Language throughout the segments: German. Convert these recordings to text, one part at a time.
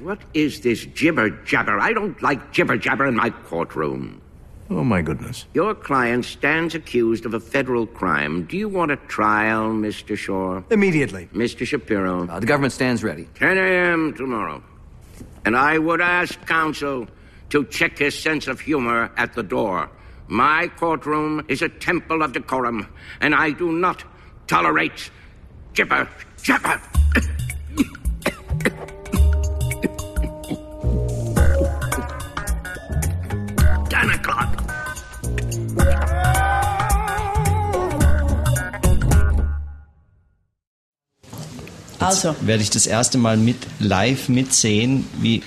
What is this jibber jabber? I don't like jibber jabber in my courtroom. Oh, my goodness. Your client stands accused of a federal crime. Do you want a trial, Mr. Shaw? Immediately. Mr. Shapiro? Uh, the government stands ready. 10 a.m. tomorrow. And I would ask counsel to check his sense of humor at the door. My courtroom is a temple of decorum, and I do not tolerate jibber jabber. Also, Werde ich das erste Mal mit live mitsehen, wie,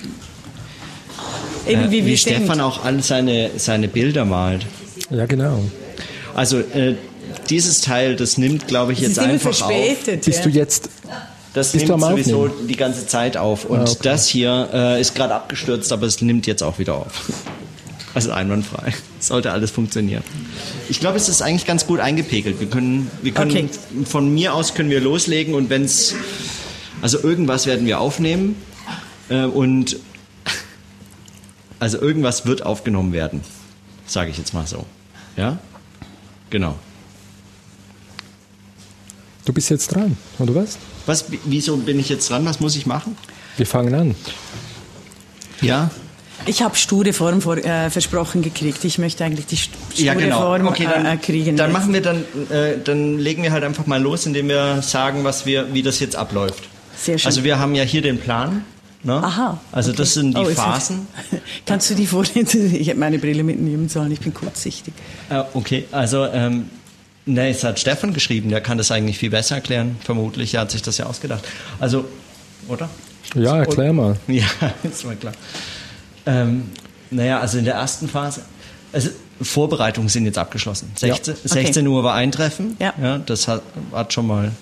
äh, wie wie stimmt. Stefan auch all seine, seine Bilder malt. Ja, genau. Also äh, dieses Teil, das nimmt, glaube ich, jetzt einfach auf. verspätet. Bist ja. du jetzt. Das Bist nimmt sowieso die ganze Zeit auf. Und Ah, okay. das hier äh, ist gerade abgestürzt, aber es nimmt jetzt auch wieder auf. Also einwandfrei. Sollte alles funktionieren. Ich glaube, es ist eigentlich ganz gut eingepegelt. Wir können, wir können Okay. von mir aus können wir loslegen und wenn es also irgendwas werden wir aufnehmen äh, und also irgendwas wird aufgenommen werden, sage ich jetzt mal so. Ja, genau. Du bist jetzt dran, oder was? Was? Wieso bin ich jetzt dran? Was muss ich machen? Wir fangen an. Ja. Ich habe sture Form vor, äh, versprochen gekriegt. Ich möchte eigentlich die st- sture Ja, genau. Form Okay, dann, äh, kriegen. dann machen wir dann, äh, dann legen wir halt einfach mal los, indem wir sagen, was wir, wie das jetzt abläuft. Sehr schön. Also wir haben ja hier den Plan. Ne? Aha. Also okay. das sind die Oh, Phasen. Kannst du die vorlesen? Ich habe meine Brille mitnehmen sollen. Ich bin kurzsichtig. Äh, okay, also ähm, ne, es hat Stefan geschrieben, der kann das eigentlich viel besser erklären, vermutlich. Er hat sich das ja ausgedacht. Also, oder? Ja, erklär mal. Ja, ist mal klar. Ähm, naja, also in der ersten Phase, also Vorbereitungen sind jetzt abgeschlossen. 16, okay. 16 Uhr war Eintreffen. Ja. das hat, hat schon mal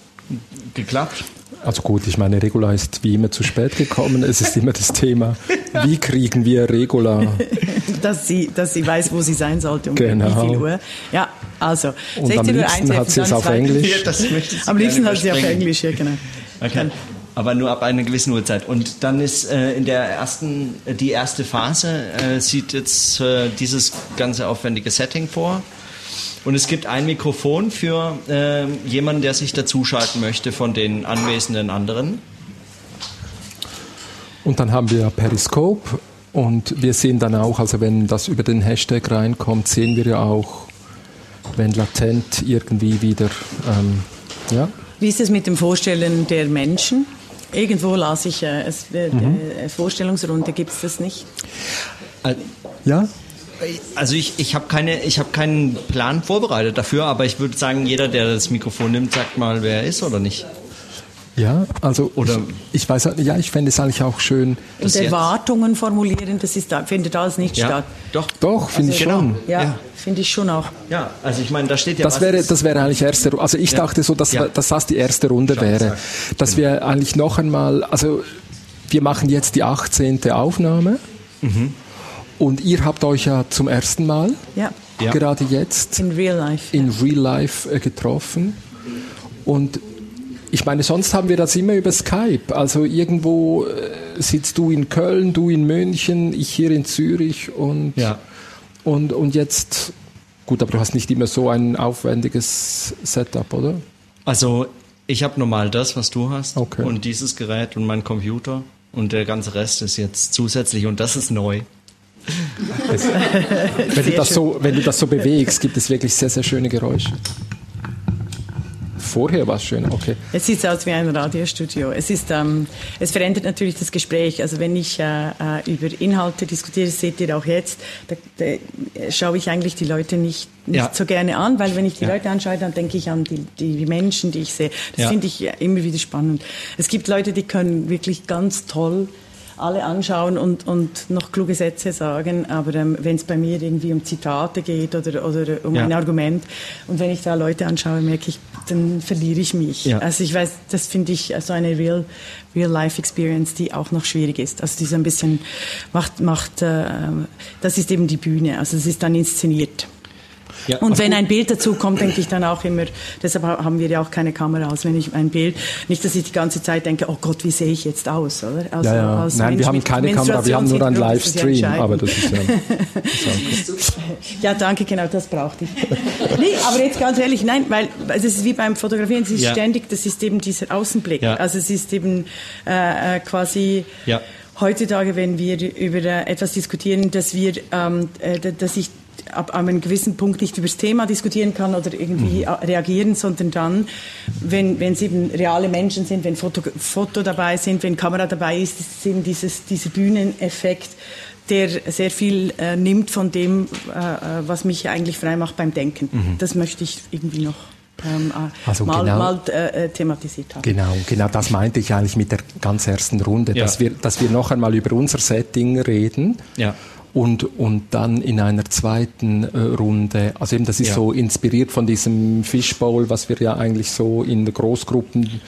geklappt. Also gut, ich meine, Regula ist wie immer zu spät gekommen. Es ist immer das Thema, wie kriegen wir Regula? Dass sie, dass sie weiß, wo sie sein sollte, um Genau. wie viel Uhr. Ja, also. Und am 16 Uhr liebsten hat sie es auf Englisch. Ja, Am liebsten hat sie auf. Englisch, ja, genau. Okay. Aber nur ab einer gewissen Uhrzeit. Und dann ist äh, in der ersten, äh, die erste Phase äh, sieht jetzt äh, dieses ganze aufwendige Setting vor. Und es gibt ein Mikrofon für äh, jemanden, der sich dazuschalten möchte von den anwesenden anderen. Und dann haben wir Periscope und wir sehen dann auch, also wenn das über den Hashtag reinkommt, sehen wir ja auch, wenn latent irgendwie wieder, ähm, ja, Wie ist es mit dem Vorstellen der Menschen? Irgendwo las ich, äh, es, äh, Mhm. äh, Vorstellungsrunde gibt es das nicht. Ja, Also ich, ich habe keine, ich habe keinen Plan vorbereitet dafür, aber ich würde sagen, jeder, der das Mikrofon nimmt, sagt mal, wer er ist oder nicht. Ja, also Oder- ich, ich weiß, halt- ja, ich fände es eigentlich auch schön. Und Erwartungen formulieren, das ist da, findet alles nicht Ja, statt. doch. Doch, finde ich Genau. schon. Ja, Ja. finde ich schon auch. Ja, also ich meine, da steht ja Das was wäre, das wäre eigentlich erste Runde. Also ich Ja. dachte so, dass, Ja. dass das die erste Runde Schon wäre. gesagt. Dass Genau. wir eigentlich noch einmal, also wir machen jetzt die 18. Aufnahme Mhm. und ihr habt euch ja zum ersten Mal Ja, Ja. gerade jetzt in real life. in Real Life äh, getroffen. Und ich meine, sonst haben wir das immer über Skype. Also irgendwo äh, sitzt du in Köln, du in München, ich hier in Zürich und, Ja. und, und jetzt, gut, aber du hast nicht immer so ein aufwendiges Setup, oder? Also ich habe normal das, was du hast Okay. und dieses Gerät und mein Computer und der ganze Rest ist jetzt zusätzlich und das ist neu. Wenn du, das so, wenn du das so bewegst, gibt es wirklich sehr, sehr schöne Geräusche. Vorher war es schön, okay. Es sieht aus wie ein Radiostudio. Es, ist, ähm, es verändert natürlich das Gespräch. Also wenn ich äh, äh, über Inhalte diskutiere, das seht ihr auch jetzt, da, da schaue ich eigentlich die Leute nicht, nicht Ja. so gerne an, weil wenn ich die Ja. Leute anschaue, dann denke ich an die, die, die Menschen, die ich sehe. Das Ja. finde ich äh, immer wieder spannend. Es gibt Leute, die können wirklich ganz toll alle anschauen und, und noch kluge Sätze sagen, aber ähm, wenn es bei mir irgendwie um Zitate geht oder, oder um Ja. ein Argument und wenn ich da Leute anschaue, merke ich, dann verliere ich mich. Ja. Also ich weiß, das finde ich so eine real, real life Experience, die auch noch schwierig ist. Also die so ein bisschen macht, macht, äh, das ist eben die Bühne. Also es ist dann inszeniert. Ja. Und wenn ein Bild dazu kommt, denke ich dann auch immer, deshalb haben wir ja auch keine Kamera aus, wenn ich ein Bild, nicht, dass ich die ganze Zeit denke, oh Gott, wie sehe ich jetzt aus, oder? Also, ja, ja. Nein, wir haben keine Kamera, wir haben nur einen Livestream, aber das ist ja... ja, danke, genau, das brauchte ich. nee, aber jetzt ganz ehrlich, nein, weil es ist wie beim Fotografieren, es ist ja. ständig, das ist eben dieser Außenblick. Ja. Also es ist eben äh, äh quasi... Ja heutzutage, wenn wir über etwas diskutieren, dass wir, ähm, äh, dass ich ab einem gewissen Punkt nicht über das Thema diskutieren kann oder irgendwie mhm. reagieren, sondern dann, wenn, wenn es eben reale Menschen sind, wenn Foto, Foto dabei sind, wenn Kamera dabei ist, ist es eben dieses, dieser Bühneneffekt, der sehr viel äh, nimmt von dem, äh, äh was mich eigentlich frei macht beim Denken. Mhm. Das möchte ich irgendwie noch ähm, äh, also mal, genau, mal äh, thematisiert haben. Genau, genau das meinte ich eigentlich mit der ganz ersten Runde, ja. dass, wir, dass wir noch einmal über unser Setting reden. Ja und, und dann in einer zweiten äh, Runde, also eben das ist ja. so inspiriert von diesem Fishbowl, was wir ja eigentlich so in der Großgruppen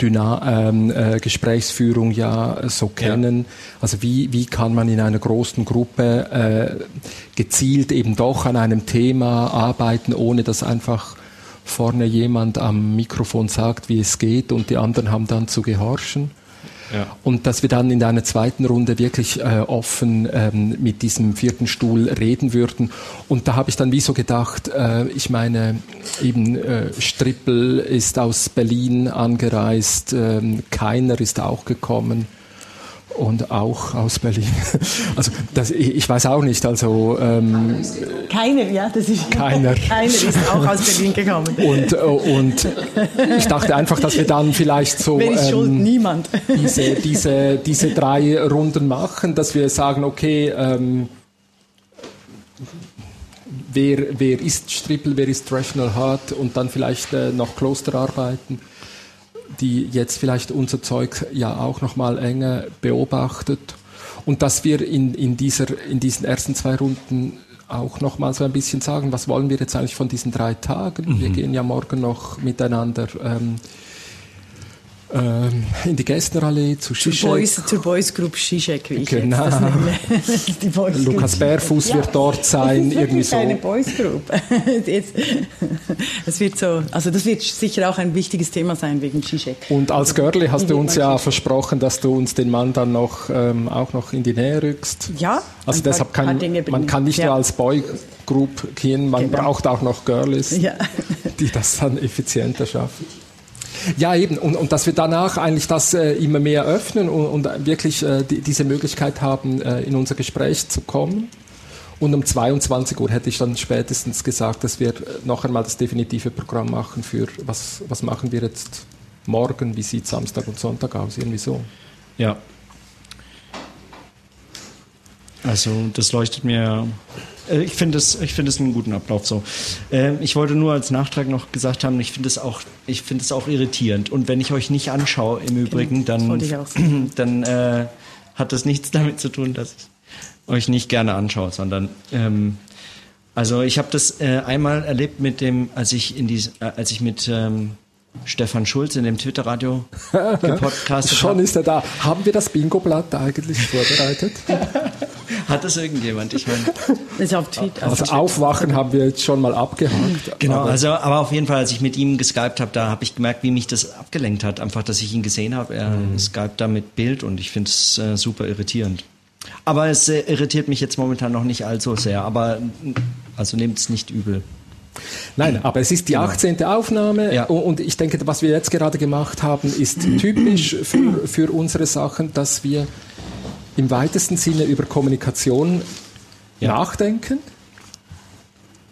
Dyna ähm, äh, Gesprächsführung ja so kennen. Ja. Also wie, wie kann man in einer großen Gruppe äh, gezielt eben doch an einem Thema arbeiten, ohne dass einfach vorne jemand am Mikrofon sagt, wie es geht und die anderen haben dann zu gehorchen. Und dass wir dann in einer zweiten Runde wirklich äh, offen ähm, mit diesem vierten Stuhl reden würden. Und da habe ich dann wie so gedacht, äh, ich meine, eben äh, Strippel ist aus Berlin angereist, äh, Keiner ist auch gekommen und auch aus Berlin. Also das, ich weiß auch nicht. Also ähm, keiner, ja, das ist keiner. keiner ist auch aus Berlin gekommen. Und, äh, und ich dachte einfach, dass wir dann vielleicht so Wer ist schuld? Ähm, Niemand. Diese, diese, diese drei Runden machen, dass wir sagen, okay. Ähm, wer, wer ist Strippel, wer ist Rational Heart und dann vielleicht äh, noch Klosterarbeiten die jetzt vielleicht unser Zeug ja auch noch mal enger beobachtet und dass wir in, in, dieser, in diesen ersten zwei Runden auch noch mal so ein bisschen sagen, was wollen wir jetzt eigentlich von diesen drei Tagen? Mhm. Wir gehen ja morgen noch miteinander ähm, ähm, in die Gästnerallee zu Zizek. Zur Boys, zur Boys Group Zizek, wie ich genau. das Lukas Bärfuß ja. wird dort sein. Es ist irgendwie so. eine Boys Group. es wird so, also das wird sicher auch ein wichtiges Thema sein wegen Zizek. Und als Girlie hast du uns ja versprochen, dass du uns den Mann dann noch, ähm, auch noch in die Nähe rückst. Ja. Also deshalb kann, man kann nicht ja. nur als Boy Group gehen, man genau. braucht auch noch Girlies, ja. die das dann effizienter schaffen. Ja, eben. Und, und dass wir danach eigentlich das äh, immer mehr öffnen und, und wirklich äh, die, diese Möglichkeit haben, äh, in unser Gespräch zu kommen. Und um 22 Uhr hätte ich dann spätestens gesagt, dass wir äh, noch einmal das definitive Programm machen für, was, was machen wir jetzt morgen, wie sieht Samstag und Sonntag aus, irgendwie so. Ja. Also das leuchtet mir äh, ich finde es, ich finde es einen guten Ablauf so. Ähm, ich wollte nur als Nachtrag noch gesagt haben, ich finde es auch, ich finde es auch irritierend. Und wenn ich euch nicht anschaue im Übrigen, dann, dann äh, hat das nichts damit zu tun, dass ich euch nicht gerne anschaue, sondern ähm, also ich habe das äh, einmal erlebt mit dem, als ich in die, äh, als ich mit ähm, Stefan Schulz in dem Twitter-Radio gepodcastet Schon ist er da. Haben wir das Bingo-Blatt eigentlich vorbereitet? Hat das irgendjemand? Ich meine, ist auf Twitter. Also Aufwachen haben wir jetzt schon mal abgehakt. Genau, aber also aber auf jeden Fall, als ich mit ihm geskypt habe, da habe ich gemerkt, wie mich das abgelenkt hat. Einfach, dass ich ihn gesehen habe. Er mhm. skypt da mit Bild und ich finde es äh, super irritierend. Aber es äh, irritiert mich jetzt momentan noch nicht allzu sehr. Aber also nehmt es nicht übel. Nein, aber es ist die 18. Genau. Aufnahme ja. und ich denke, was wir jetzt gerade gemacht haben, ist typisch für, für unsere Sachen, dass wir im weitesten Sinne über Kommunikation ja. nachdenken.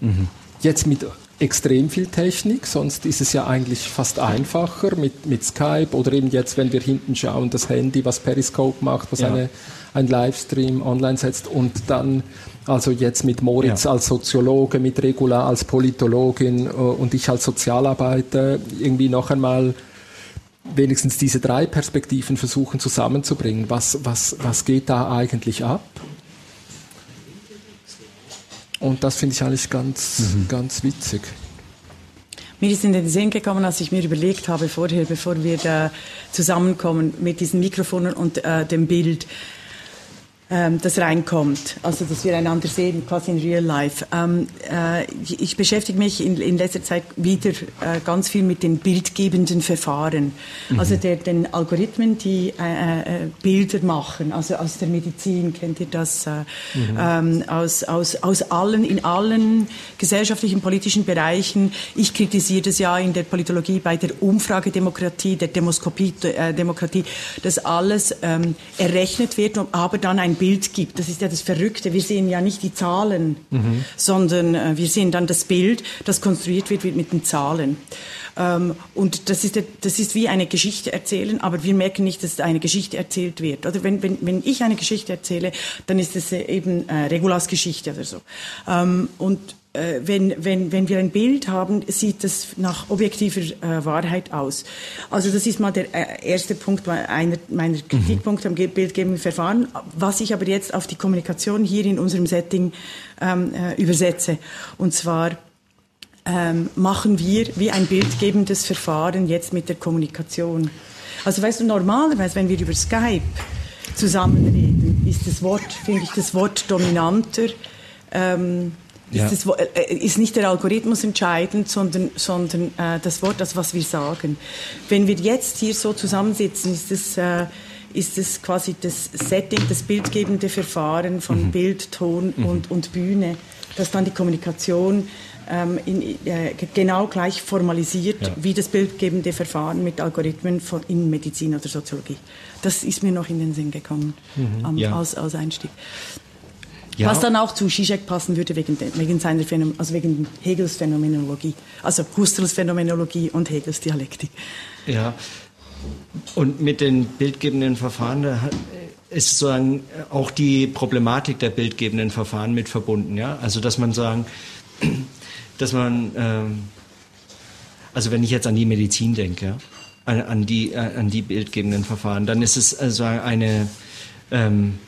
Mhm. Jetzt mit extrem viel Technik, sonst ist es ja eigentlich fast einfacher mit, mit Skype oder eben jetzt, wenn wir hinten schauen, das Handy, was Periscope macht, was ja. eine, ein Livestream online setzt und dann also jetzt mit Moritz ja. als Soziologe, mit Regula als Politologin äh, und ich als Sozialarbeiter irgendwie noch einmal wenigstens diese drei Perspektiven versuchen zusammenzubringen. Was, was, was geht da eigentlich ab? Und das finde ich eigentlich ganz, mhm. ganz witzig. Mir ist in den Sinn gekommen, als ich mir überlegt habe vorher, bevor wir da zusammenkommen mit diesen Mikrofonen und äh, dem Bild, ähm, das reinkommt, also dass wir einander sehen, quasi in Real Life. Ähm, äh, ich beschäftige mich in, in letzter Zeit wieder äh, ganz viel mit den bildgebenden Verfahren, mhm. also der, den Algorithmen, die äh, äh, Bilder machen, also aus der Medizin kennt ihr das, äh, mhm. ähm, aus, aus, aus allen, in allen gesellschaftlichen, politischen Bereichen. Ich kritisiere das ja in der Politologie bei der Umfragedemokratie, der Demoskopie-Demokratie, äh, dass alles ähm, errechnet wird, aber dann ein Bild gibt. Das ist ja das Verrückte. Wir sehen ja nicht die Zahlen, mhm. sondern äh, wir sehen dann das Bild, das konstruiert wird, mit den Zahlen. Ähm, und das ist, das ist wie eine Geschichte erzählen, aber wir merken nicht, dass eine Geschichte erzählt wird. Oder wenn, wenn, wenn ich eine Geschichte erzähle, dann ist es äh, eben äh, Regulas Geschichte oder so. Ähm, und wenn, wenn, wenn wir ein Bild haben, sieht das nach objektiver äh, Wahrheit aus. Also das ist mal der äh, erste Punkt einer meiner mhm. Kritikpunkte am bildgebenden Verfahren, was ich aber jetzt auf die Kommunikation hier in unserem Setting ähm, äh, übersetze. Und zwar ähm, machen wir wie ein bildgebendes Verfahren jetzt mit der Kommunikation. Also weißt du, normalerweise, wenn wir über Skype zusammenreden, ist das Wort, finde ich, das Wort dominanter. Ähm, ja. ist, das, äh, ist, nicht der Algorithmus entscheidend, sondern, sondern äh, das Wort, das, was wir sagen. Wenn wir jetzt hier so zusammensitzen, ist es äh, ist es quasi das Setting, das bildgebende Verfahren von mhm. Bild, Ton mhm. und, und Bühne, das dann die Kommunikation ähm, in, äh, genau gleich formalisiert ja. wie das bildgebende Verfahren mit Algorithmen von, in Medizin oder Soziologie. Das ist mir noch in den Sinn gekommen mhm. ähm, ja. als, als Einstieg. Ja. Was dann auch zu Zizek passen würde wegen, wegen, seiner Phänomen also wegen Hegels Phänomenologie, also Husserls Phänomenologie und Hegels Dialektik. Ja, und mit den bildgebenden Verfahren ist sozusagen auch die Problematik der bildgebenden Verfahren mit verbunden. Ja? Also dass man sagen, dass man, ähm, also wenn ich jetzt an die Medizin denke, an, an die, an die bildgebenden Verfahren, dann ist es also eine ähm,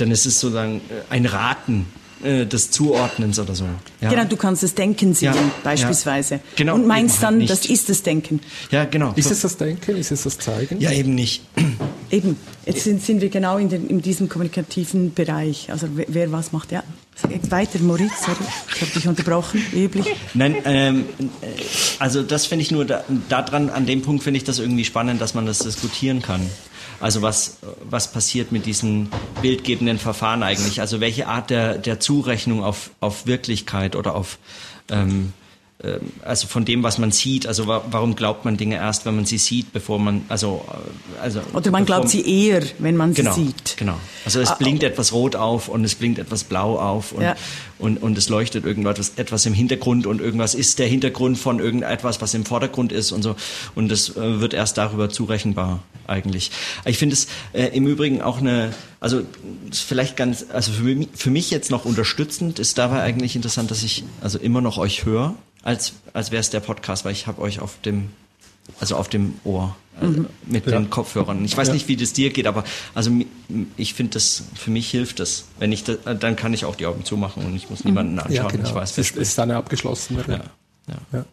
dann ist es sozusagen äh, ein Raten äh, des Zuordnens oder so. Ja. Genau, du kannst das Denken sehen, ja, beispielsweise. Ja. Genau, und meinst dann, nicht. das ist das Denken. Ja, genau. Ist es das Denken? Ist es das Zeigen? Ja, eben nicht. Eben. Jetzt sind, sind wir genau in, den, in diesem kommunikativen Bereich. Also wer, wer was macht, ja. Weiter, Moritz, sorry, ich habe dich unterbrochen, wie üblich. Nein, ähm, äh, also das finde ich nur, da, daran, an dem Punkt finde ich das irgendwie spannend, dass man das diskutieren kann. Also was, was passiert mit diesen bildgebenden Verfahren eigentlich? Also welche Art der, der Zurechnung auf, auf Wirklichkeit oder auf ähm, ähm, also von dem, was man sieht. Also warum glaubt man Dinge erst, wenn man sie sieht, bevor man also äh, also oder man glaubt sie eher, wenn man genau, sie sieht. Genau. Also es ah, blinkt etwas rot auf und es blinkt etwas blau auf und, ja. und, und es leuchtet irgendwas etwas im Hintergrund und irgendwas ist der Hintergrund von irgendetwas, was im Vordergrund ist und so und es äh, wird erst darüber zurechenbar eigentlich. Ich finde es äh, im Übrigen auch eine also vielleicht ganz also für mich, für mich jetzt noch unterstützend ist dabei eigentlich interessant, dass ich also immer noch euch höre als, als wäre es der Podcast, weil ich habe euch auf dem, also auf dem Ohr also mit ja. den Kopfhörern. Ich weiß ja. nicht, wie das dir geht, aber also ich finde das, für mich hilft das. Wenn ich das, dann kann ich auch die Augen zumachen und ich muss mhm. niemanden anschauen. Ja, genau. Ich weiß, es ist, ist eine abgeschlossene. Ja. Ja.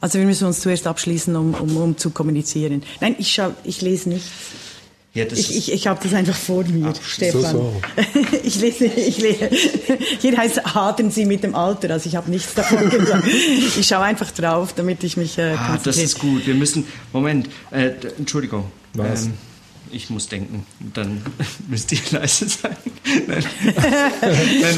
Also wir müssen uns zuerst abschließen, um, um, um zu kommunizieren. Nein, ich, schau, ich lese nichts. Ja, ich ich, ich habe das einfach vor mir, Ach, Stefan. So, so. Ich lese, ich lese. Hier heißt haten Sie mit dem Alter, also ich habe nichts davon gesagt. Ich schaue einfach drauf, damit ich mich äh, ah, Das ist gut. Wir müssen, Moment, äh, Entschuldigung. Was? Ähm, ich muss denken, dann müsst ihr leise sein. Nein.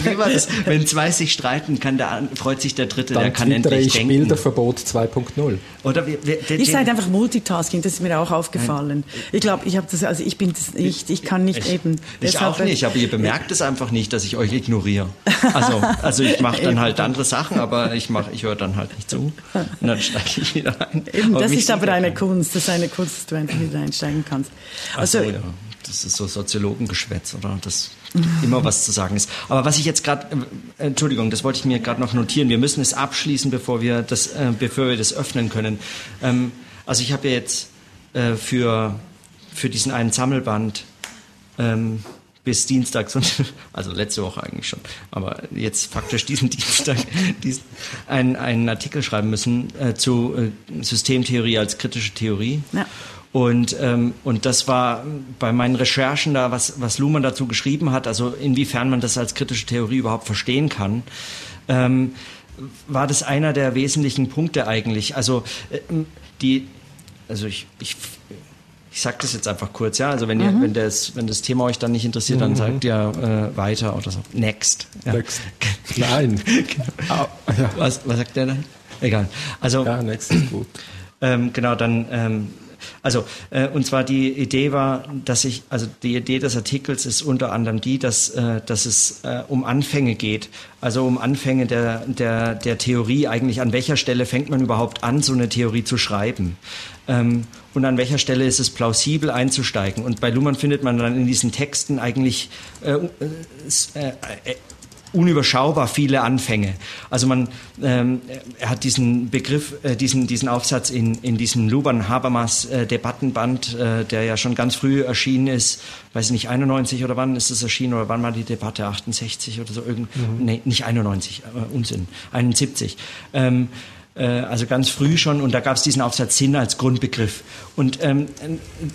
wie war das? Wenn zwei sich streiten, kann der, freut sich der Dritte, dann der kann endlich ich denken. Bilderverbot 2.0. Oder wir, wir, ihr seid einfach Multitasking, das ist mir auch aufgefallen. Ich glaube, ich habe das, also ich bin das nicht, ich kann nicht ich, eben. Ich auch nicht, aber ihr bemerkt es einfach nicht, dass ich euch ignoriere. Also, also ich mache dann halt andere Sachen, aber ich mach, ich höre dann halt nicht zu. Und dann steige ich wieder ein. Eben, das ist aber eine Kunst, das ist eine Kunst, dass du einfach wieder einsteigen kannst. Also, so, ja. Das ist so Soziologengeschwätz, oder? Das immer was zu sagen ist. Aber was ich jetzt gerade, äh, Entschuldigung, das wollte ich mir gerade noch notieren. Wir müssen es abschließen, bevor wir das, äh, bevor wir das öffnen können. Ähm, also ich habe ja jetzt äh, für, für diesen einen Sammelband ähm, bis Dienstag, also letzte Woche eigentlich schon, aber jetzt faktisch diesen Dienstag diesen, einen, einen Artikel schreiben müssen äh, zu äh, Systemtheorie als kritische Theorie. Ja. Und, ähm, und das war bei meinen Recherchen da, was, was Luhmann dazu geschrieben hat, also inwiefern man das als kritische Theorie überhaupt verstehen kann, ähm, war das einer der wesentlichen Punkte eigentlich. Also äh, die, also ich, ich ich sage das jetzt einfach kurz, ja. Also wenn, ihr, mhm. wenn, das, wenn das Thema euch dann nicht interessiert, dann mhm. sagt ihr äh, weiter oder so. Next. Ja. Next. Nein. genau. ja. was, was sagt der dann? Egal. Also, ja, next ist gut. Ähm, genau, dann ähm, also, äh, und zwar die Idee war, dass ich, also die Idee des Artikels ist unter anderem die, dass, äh, dass es äh, um Anfänge geht. Also um Anfänge der, der, der Theorie. Eigentlich an welcher Stelle fängt man überhaupt an, so eine Theorie zu schreiben? Ähm, und an welcher Stelle ist es plausibel einzusteigen? Und bei Luhmann findet man dann in diesen Texten eigentlich äh, äh, äh unüberschaubar viele Anfänge. Also man, ähm, er hat diesen Begriff, äh, diesen, diesen Aufsatz in, in diesem Luban Habermas äh, Debattenband, äh, der ja schon ganz früh erschienen ist, weiß ich nicht, 91 oder wann ist es erschienen oder wann war die Debatte, 68 oder so, irgend, mhm. nee, nicht 91, äh, Unsinn, 71. Ähm, äh, also ganz früh schon, und da gab es diesen Aufsatz Sinn als Grundbegriff und ähm,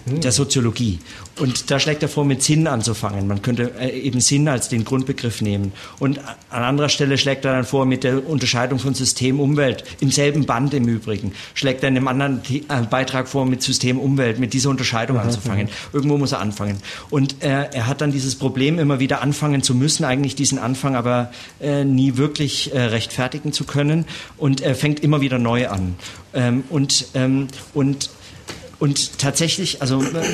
der Soziologie. Und da schlägt er vor, mit Sinn anzufangen. Man könnte äh, eben Sinn als den Grundbegriff nehmen. Und an anderer Stelle schlägt er dann vor, mit der Unterscheidung von System Umwelt, im selben Band im Übrigen, schlägt er in einem anderen äh, Beitrag vor, mit System Umwelt, mit dieser Unterscheidung ja, anzufangen. Ja. Irgendwo muss er anfangen. Und äh, er hat dann dieses Problem, immer wieder anfangen zu müssen, eigentlich diesen Anfang aber äh, nie wirklich äh, rechtfertigen zu können. Und er fängt immer wieder neu an. Ähm, und, ähm, und und tatsächlich, also äh,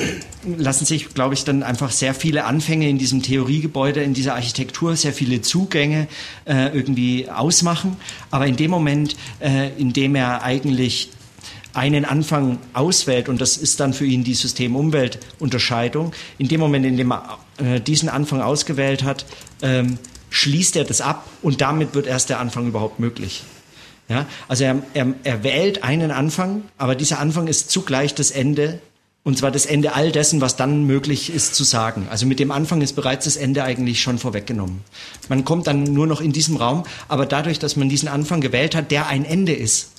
lassen sich, glaube ich, dann einfach sehr viele Anfänge in diesem Theoriegebäude, in dieser Architektur, sehr viele Zugänge äh, irgendwie ausmachen. Aber in dem Moment, äh, in dem er eigentlich einen Anfang auswählt, und das ist dann für ihn die System-Umwelt-Unterscheidung, in dem Moment, in dem er äh, diesen Anfang ausgewählt hat, ähm, schließt er das ab und damit wird erst der Anfang überhaupt möglich. Ja, also er, er, er wählt einen Anfang, aber dieser Anfang ist zugleich das Ende und zwar das Ende all dessen, was dann möglich ist zu sagen. Also mit dem Anfang ist bereits das Ende eigentlich schon vorweggenommen. Man kommt dann nur noch in diesem Raum, aber dadurch, dass man diesen Anfang gewählt hat, der ein Ende ist,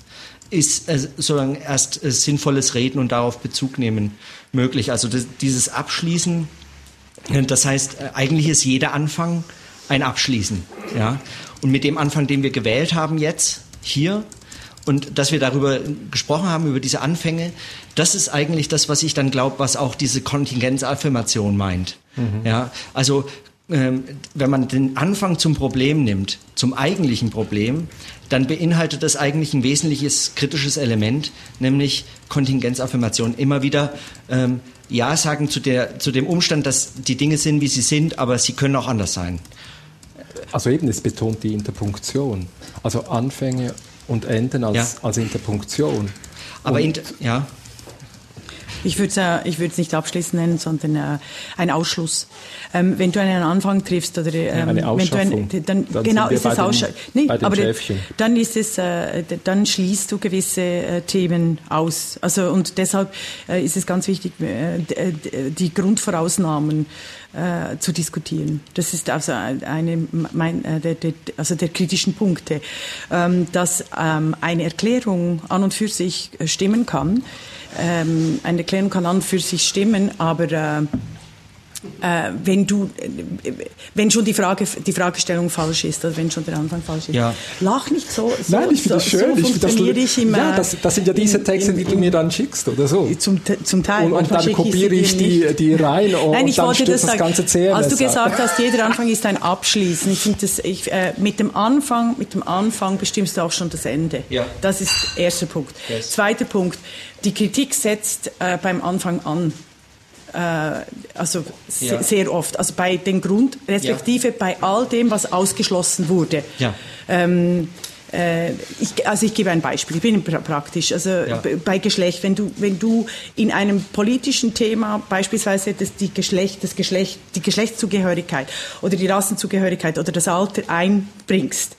ist äh, sozusagen erst äh, sinnvolles Reden und darauf Bezug nehmen möglich. Also das, dieses Abschließen, äh, das heißt, äh, eigentlich ist jeder Anfang ein Abschließen. Ja? Und mit dem Anfang, den wir gewählt haben jetzt, hier und dass wir darüber gesprochen haben, über diese Anfänge, das ist eigentlich das, was ich dann glaube, was auch diese Kontingenzaffirmation meint. Mhm. Ja, also ähm, wenn man den Anfang zum Problem nimmt, zum eigentlichen Problem, dann beinhaltet das eigentlich ein wesentliches kritisches Element, nämlich Kontingenzaffirmation. Immer wieder ähm, Ja sagen zu, der, zu dem Umstand, dass die Dinge sind, wie sie sind, aber sie können auch anders sein. Also eben, es betont die Interpunktion. Also Anfänge und Enden als, ja. als Interpunktion. Aber inter, ja. Ich würde es äh, ich nicht abschließen nennen, sondern äh, ein Ausschluss. Ähm, wenn du einen Anfang triffst oder ähm, eine Ausschaffung, ein, dann, dann, genau ist es. Nee, aber dann ist es, äh, dann schließt du gewisse äh, Themen aus. Also und deshalb äh, ist es ganz wichtig, äh, die Grundvorausnahmen äh, zu diskutieren. Das ist also eine mein, äh, der, der, also der kritischen Punkte, ähm, dass ähm, eine Erklärung an und für sich stimmen kann. Ähm, eine Erklärung kann an und für sich stimmen, aber äh, äh, wenn du, äh, wenn schon die Frage, die Fragestellung falsch ist, oder wenn schon der Anfang falsch ist. Ja. Lach nicht so. so Nein, ich finde das schön. So funktioniere ich, im, ja, das, das sind ja diese in, Texte, in, die du mir dann schickst, oder so. Zum, zum Teil. Und, und dann kopiere ich die, die rein und, Nein, ich und dann wollte das, das ganze CMS Als du gesagt hast, jeder Anfang ist ein Abschließen. Ich finde das, ich, äh, mit dem Anfang, mit dem Anfang bestimmst du auch schon das Ende. Ja. Das ist der erste Punkt. Yes. Zweiter Punkt. Die Kritik setzt äh, beim Anfang an. Äh, also ja. sehr oft. Also bei den Grund, respektive ja. bei all dem, was ausgeschlossen wurde. Ja. Ähm, äh, ich, also ich gebe ein Beispiel, ich bin praktisch. Also bei Geschlecht, wenn du, wenn du in einem politischen Thema beispielsweise das, die, Geschlecht, das Geschlecht, die Geschlechtszugehörigkeit oder die Rassenzugehörigkeit oder das Alter einbringst,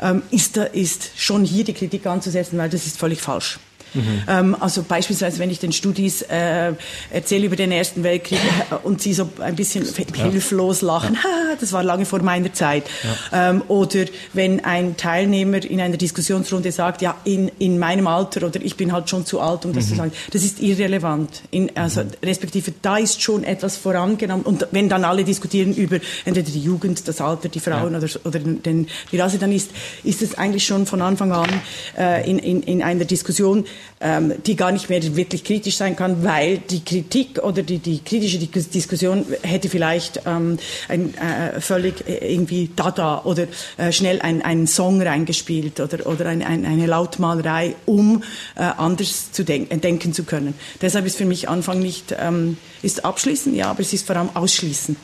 ähm, ist, da, ist schon hier die Kritik anzusetzen, weil das ist völlig falsch. Mhm. Ähm, also beispielsweise, wenn ich den Studis äh, erzähle über den Ersten Weltkrieg äh, und sie so ein bisschen ja. hilflos lachen, ja. das war lange vor meiner Zeit. Ja. Ähm, oder wenn ein Teilnehmer in einer Diskussionsrunde sagt, ja, in, in meinem Alter oder ich bin halt schon zu alt, um das mhm. zu sagen, das ist irrelevant. In, also, mhm. Respektive, da ist schon etwas vorangenommen. Und wenn dann alle diskutieren über entweder die Jugend, das Alter, die Frauen oder, oder den, die Rasse, dann ist, ist es eigentlich schon von Anfang an äh, in, in, in einer Diskussion ähm, die gar nicht mehr wirklich kritisch sein kann, weil die Kritik oder die, die kritische Diskussion hätte vielleicht ähm, ein, äh, völlig äh, irgendwie Dada oder äh, schnell einen Song reingespielt oder, oder ein, ein, eine Lautmalerei, um äh, anders zu denk äh, denken zu können. Deshalb ist für mich Anfang nicht, ähm, ist abschließen, ja, aber es ist vor allem ausschließen.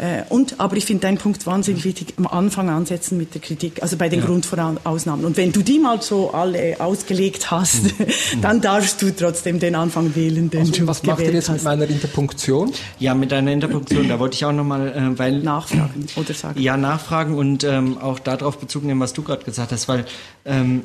Äh, und, aber ich finde deinen Punkt wahnsinnig wichtig, am Anfang ansetzen mit der Kritik, also bei den ja. Grundvorausnahmen. Und wenn du die mal so alle ausgelegt hast, mhm. dann darfst du trotzdem den Anfang wählen, den also, du Was macht ihr jetzt hast. mit meiner Interpunktion? Ja, mit deiner Interpunktion, da wollte ich auch nochmal, äh, weil... Nachfragen oder sagen. Ja, nachfragen und ähm, auch darauf Bezug nehmen, was du gerade gesagt hast, weil... Ähm,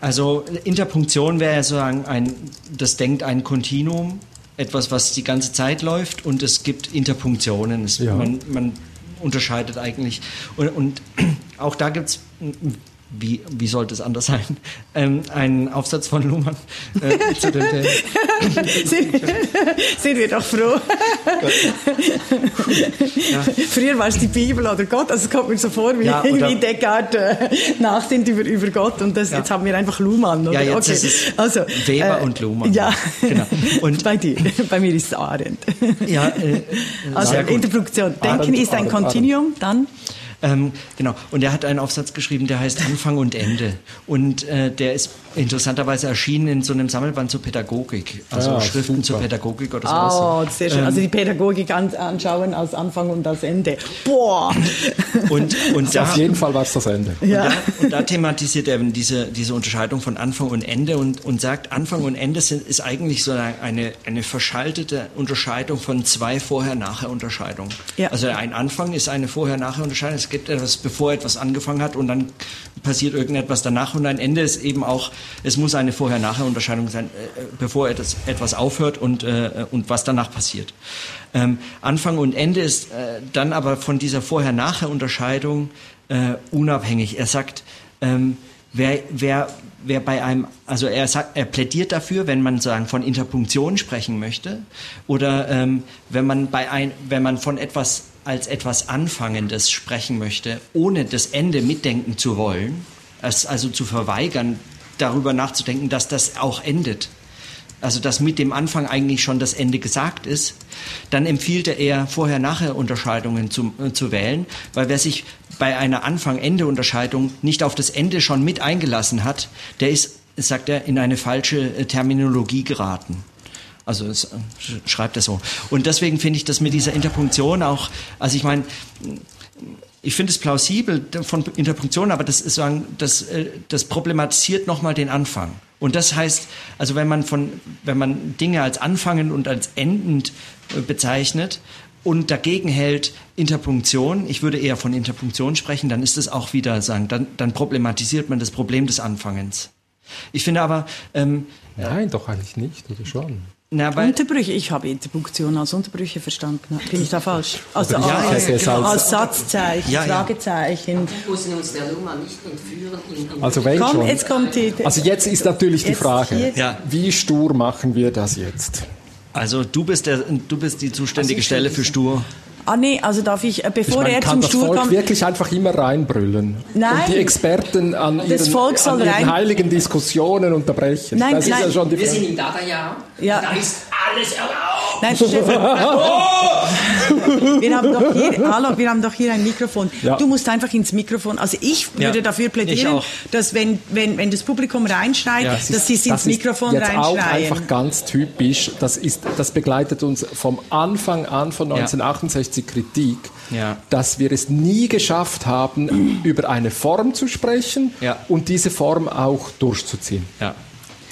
also Interpunktion wäre ja sozusagen ein, das denkt ein Kontinuum etwas, was die ganze Zeit läuft und es gibt Interpunktionen. Es, ja. man, man, unterscheidet eigentlich. Und, und auch da gibt es wie, wie sollte es anders sein? Ähm, ein Aufsatz von Luhmann äh, zu den Themen. sind, sind wir doch froh. ja. Früher war es die Bibel oder Gott, also es kommt mir so vor, wie, ja, wie Descartes äh, nachdenkt über, über Gott und das, ja. jetzt haben wir einfach Luhmann. Oder? Ja, jetzt okay. ist also, Weber äh, und Luhmann. Ja, genau. und bei dir, bei mir ist es Arendt. Ja, äh, also Interproduktion. Denken Arendt, ist ein Arendt, Kontinuum, dann? Ähm, genau. Und er hat einen Aufsatz geschrieben, der heißt Anfang und Ende. Und äh, der ist interessanterweise erschienen in so einem Sammelband zur Pädagogik. Also ja, Schriften super. zur Pädagogik oder sowas. Oh, sehr schön. Ähm, also die Pädagogik an, anschauen als Anfang und als Ende. Boah! Und, und also da, auf jeden Fall war es das Ende. Ja. Und, da, und da thematisiert er diese, diese Unterscheidung von Anfang und Ende und, und sagt, Anfang und Ende sind, ist eigentlich so eine, eine verschaltete Unterscheidung von zwei Vorher-Nachher-Unterscheidungen. Ja. Also ein Anfang ist eine Vorher-Nachher-Unterscheidung. Es gibt etwas, bevor etwas angefangen hat und dann passiert irgendetwas danach und ein Ende ist eben auch es muss eine Vorher-Nachher-Unterscheidung sein, äh, bevor etwas, etwas aufhört und, äh, und was danach passiert. Ähm, Anfang und Ende ist äh, dann aber von dieser Vorher-Nachher-Unterscheidung äh, unabhängig. Er sagt, ähm, wer, wer, wer bei einem, also er, sagt, er plädiert dafür, wenn man sagen von Interpunktion sprechen möchte oder ähm, wenn man bei ein, wenn man von etwas als etwas Anfangendes sprechen möchte, ohne das Ende mitdenken zu wollen, es also zu verweigern, darüber nachzudenken, dass das auch endet. Also dass mit dem Anfang eigentlich schon das Ende gesagt ist, dann empfiehlt er eher Vorher-Nachher-Unterscheidungen zu, äh, zu wählen, weil wer sich bei einer Anfang-Ende-Unterscheidung nicht auf das Ende schon mit eingelassen hat, der ist, sagt er, in eine falsche äh, Terminologie geraten. Also es, äh, schreibt er so. Und deswegen finde ich das mit dieser Interpunktion auch, also ich meine, ich finde es plausibel von Interpunktion, aber das ist sagen, das, äh, das problematisiert nochmal den Anfang. Und das heißt, also wenn man von, wenn man Dinge als anfangend und als endend äh, bezeichnet und dagegen hält Interpunktion, ich würde eher von Interpunktion sprechen, dann ist es auch wieder sagen, dann, dann problematisiert man das Problem des Anfangens. Ich finde aber ähm, Nein, doch eigentlich nicht, oder schon? Na, Unterbrüche, ich habe Interpunktion als Unterbrüche verstanden. Bin ich da falsch? Also ja, als, ja, ja, als, Satzzeichen, ja, Fragezeichen. Wir müssen uns der Nummer nicht entführen. In, in also wenn Komm, schon. Jetzt kommt die, also jetzt ist natürlich die Frage, wie stur machen wir das jetzt? Also du bist, der, du bist die zuständige also Stelle für stur. Ah nee, also darf ich, äh, bevor ich mein, er zum Stuhl kommt... Kann das Volk wirklich einfach immer reinbrüllen? Nein. Und die Experten an ihren, an ihren heiligen Diskussionen unterbrechen? Nein, das nein. Ist ja schon die Wir sind im Dada-Jahr. Ja. Da ist alles erlaubt. Nein, Stefan. wir, haben doch hier, hallo, wir haben doch hier ein Mikrofon. Ja. Du musst einfach ins Mikrofon. Also ich würde ja. dafür plädieren, dass wenn, wenn, wenn das Publikum reinschreit, ja, dass sie es ins Mikrofon jetzt reinschreien. auch einfach ganz typisch. Das, ist, das begleitet uns vom Anfang an von 1968 Kritik, dass wir es nie geschafft haben, über eine Form zu sprechen und diese Form auch durchzuziehen. Ja.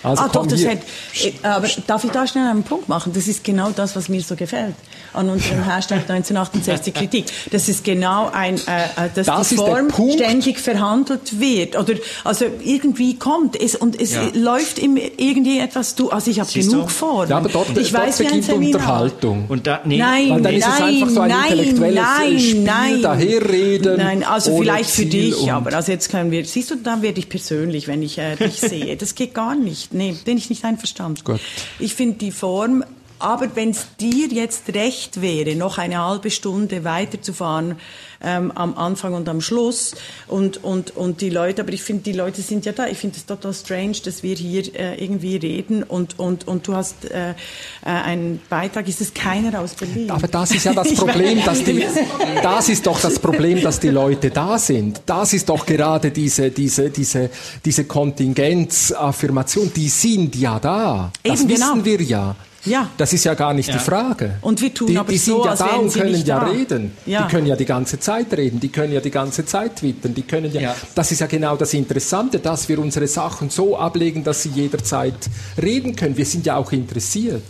Also ah, doch, das hätte, äh, aber darf ich da schnell einen Punkt machen? Das ist genau das, was mir so gefällt an unserem Hashtag 1968 Kritik. Das ist genau ein, äh, äh, dass das die Form ständig verhandelt wird oder also irgendwie kommt es und es ja. läuft im irgendwie etwas. Du, also ich habe genug vor. Ja, aber dort, ich dort weiß, beginnt Unterhaltung. Und da, nee, nein, weil dann ist nein, es einfach so ein nein, intellektuelles nein, Spiel, nein, daherreden. Nein, also vielleicht für dich, aber also jetzt können wir. Siehst du, dann werde ich persönlich, wenn ich äh, dich sehe. Das geht gar nicht. Nee, bin ich nicht einverstanden. Gut. Ich finde die Form aber wenn es dir jetzt recht wäre, noch eine halbe Stunde weiterzufahren ähm, am Anfang und am Schluss und, und, und die Leute, aber ich finde, die Leute sind ja da. Ich finde es total strange, dass wir hier äh, irgendwie reden und, und, und du hast äh, äh, einen Beitrag, ist es keiner aus Berlin? Aber das ist ja das Problem, dass die, das ist doch das Problem, dass die Leute da sind. Das ist doch gerade diese, diese, diese, diese Kontingenzaffirmation, die sind ja da. Das Eben, wissen genau. wir ja. Ja. Das ist ja gar nicht ja. die Frage. Und wir tun die, aber die so, sind ja da und können ja da. reden. Ja. Die können ja die ganze Zeit reden, die können ja die ganze Zeit twittern, die können ja, ja, das ist ja genau das Interessante, dass wir unsere Sachen so ablegen, dass sie jederzeit reden können. Wir sind ja auch interessiert.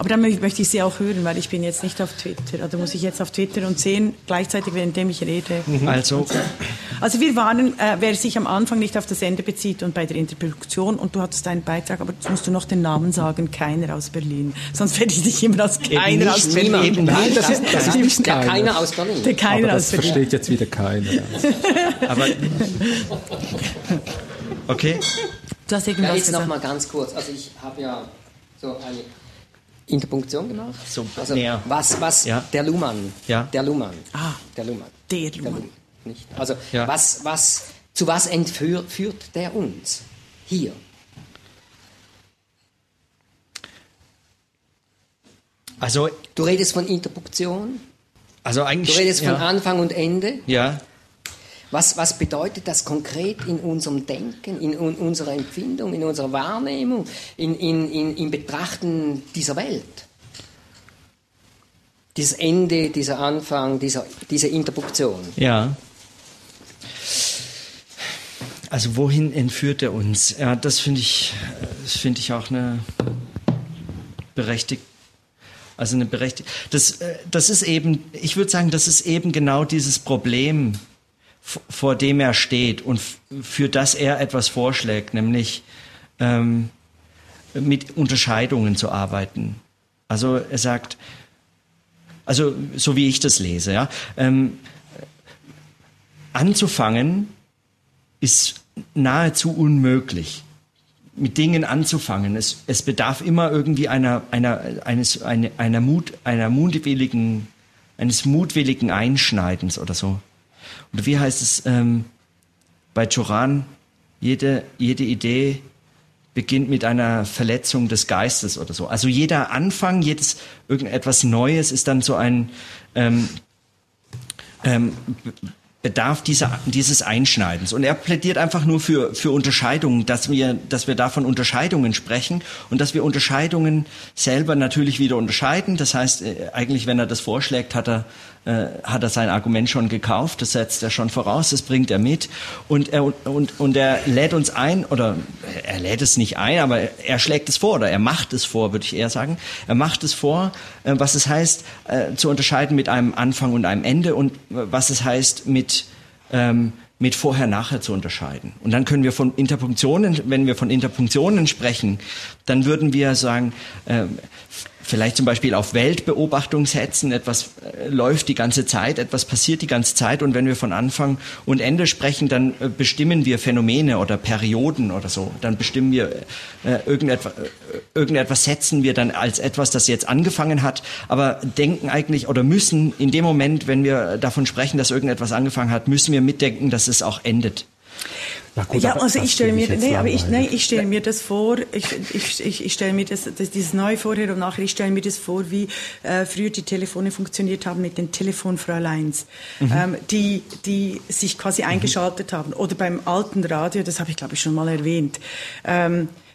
Aber dann möchte ich Sie auch hören, weil ich bin jetzt nicht auf Twitter. Also muss ich jetzt auf Twitter und sehen, gleichzeitig, während ich rede. Mhm. Also. Also wir warnen, äh, wer sich am Anfang nicht auf das Ende bezieht und bei der Interproduktion und du hattest deinen Beitrag, aber jetzt musst du noch den Namen sagen, keiner aus Berlin. Sonst werde ich dich immer als keiner aus Berlin. Nein, das ist, das ist der keiner. keiner aus Berlin. Der keiner aber das aus Berlin. versteht jetzt wieder keiner. aber okay. Du hast irgendwas ja, jetzt noch mal ganz kurz. Also ich habe ja so eine Interpunktion gemacht. So, also näher. was, was ja. der Luhmann, ja. der Luhmann, ah, der Luhmann, der Luhmann, nicht. Also ja. was, was, zu was entführt der uns hier? Also du redest von Interpunktion. Also eigentlich. Du redest von Anfang und Ende. Ja. Was, was bedeutet das konkret in unserem Denken, in, in unserer Empfindung, in unserer Wahrnehmung, in, in, in, im Betrachten dieser Welt? Dieses Ende, dieser Anfang, dieser, diese Interpunktion. Ja. Also wohin entführt er uns? Ja, das finde ich, das ich auch eine berechtigte also eine berechtigte. Das, äh, das ist eben, ich würde sagen, das ist eben genau dieses Problem vor dem er steht und für das er etwas vorschlägt, nämlich ähm, mit Unterscheidungen zu arbeiten. Also er sagt, also so wie ich das lese, ja, ähm, anzufangen ist nahezu unmöglich mit Dingen anzufangen. Es, es bedarf immer irgendwie einer, einer, eines, eine, einer Mut, einer mutwilligen, eines mutwilligen Einschneidens oder so. Und wie heißt es ähm, bei Joran? Jede, jede Idee beginnt mit einer Verletzung des Geistes oder so. Also jeder Anfang, jedes irgendetwas Neues ist dann so ein ähm, ähm, bedarf dieser, dieses Einschneidens. Und er plädiert einfach nur für, für Unterscheidungen, dass wir, dass wir davon Unterscheidungen sprechen und dass wir Unterscheidungen selber natürlich wieder unterscheiden. Das heißt, äh, eigentlich, wenn er das vorschlägt, hat er, äh, hat er sein Argument schon gekauft. Das setzt er schon voraus, das bringt er mit. Und er, und, und er lädt uns ein, oder er lädt es nicht ein, aber er schlägt es vor, oder er macht es vor, würde ich eher sagen. Er macht es vor, äh, was es heißt, äh, zu unterscheiden mit einem Anfang und einem Ende und was es heißt, mit ähm, mit vorher-nachher zu unterscheiden. Und dann können wir von Interpunktionen, wenn wir von Interpunktionen sprechen, dann würden wir sagen, vielleicht zum Beispiel auf Weltbeobachtung setzen, etwas äh, läuft die ganze Zeit, etwas passiert die ganze Zeit. Und wenn wir von Anfang und Ende sprechen, dann äh, bestimmen wir Phänomene oder Perioden oder so, dann bestimmen wir äh, irgendetwas, äh, irgendetwas setzen wir dann als etwas, das jetzt angefangen hat, aber denken eigentlich oder müssen in dem Moment, wenn wir davon sprechen, dass irgendetwas angefangen hat, müssen wir mitdenken, dass es auch endet. Ja, gut, ja also ich stelle mir, nee, aber ich, nee, ich stelle mir das vor, ich, ich, ich, ich stelle mir das, das, dieses Neue vorher und nachher, ich stelle mir das vor, wie äh, früher die Telefone funktioniert haben mit den Telefonfräuleins, mhm. ähm, die, die sich quasi mhm. eingeschaltet haben. Oder beim alten Radio, das habe ich glaube ich schon mal erwähnt. Ähm, äh,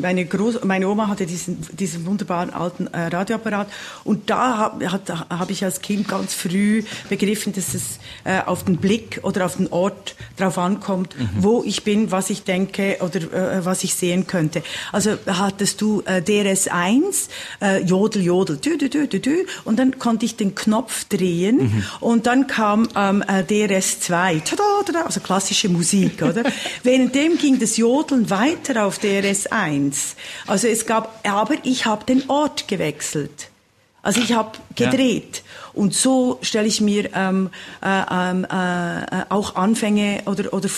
meine, Groß meine Oma hatte diesen, diesen wunderbaren alten äh, Radioapparat und da habe hab ich als Kind ganz früh begriffen, dass es äh, auf den Blick oder auf den Ort drauf ankommt, mhm. wo ich bin, was ich denke oder äh, was ich sehen könnte. Also hattest du äh, DRS 1, äh, Jodel, Jodel, dü, dü, dü, dü, dü, und dann konnte ich den Knopf drehen mhm. und dann kam ähm, äh, DRS 2, tada, tada, also klassische Musik, oder? Währenddem ging das Jodeln weiter auf auf DRS 1. Also es gab, aber ich habe den Ort gewechselt. Also ich habe gedreht. Ja. Und so stelle ich mir ähm, äh, ähm, äh, auch Anfänge oder, oder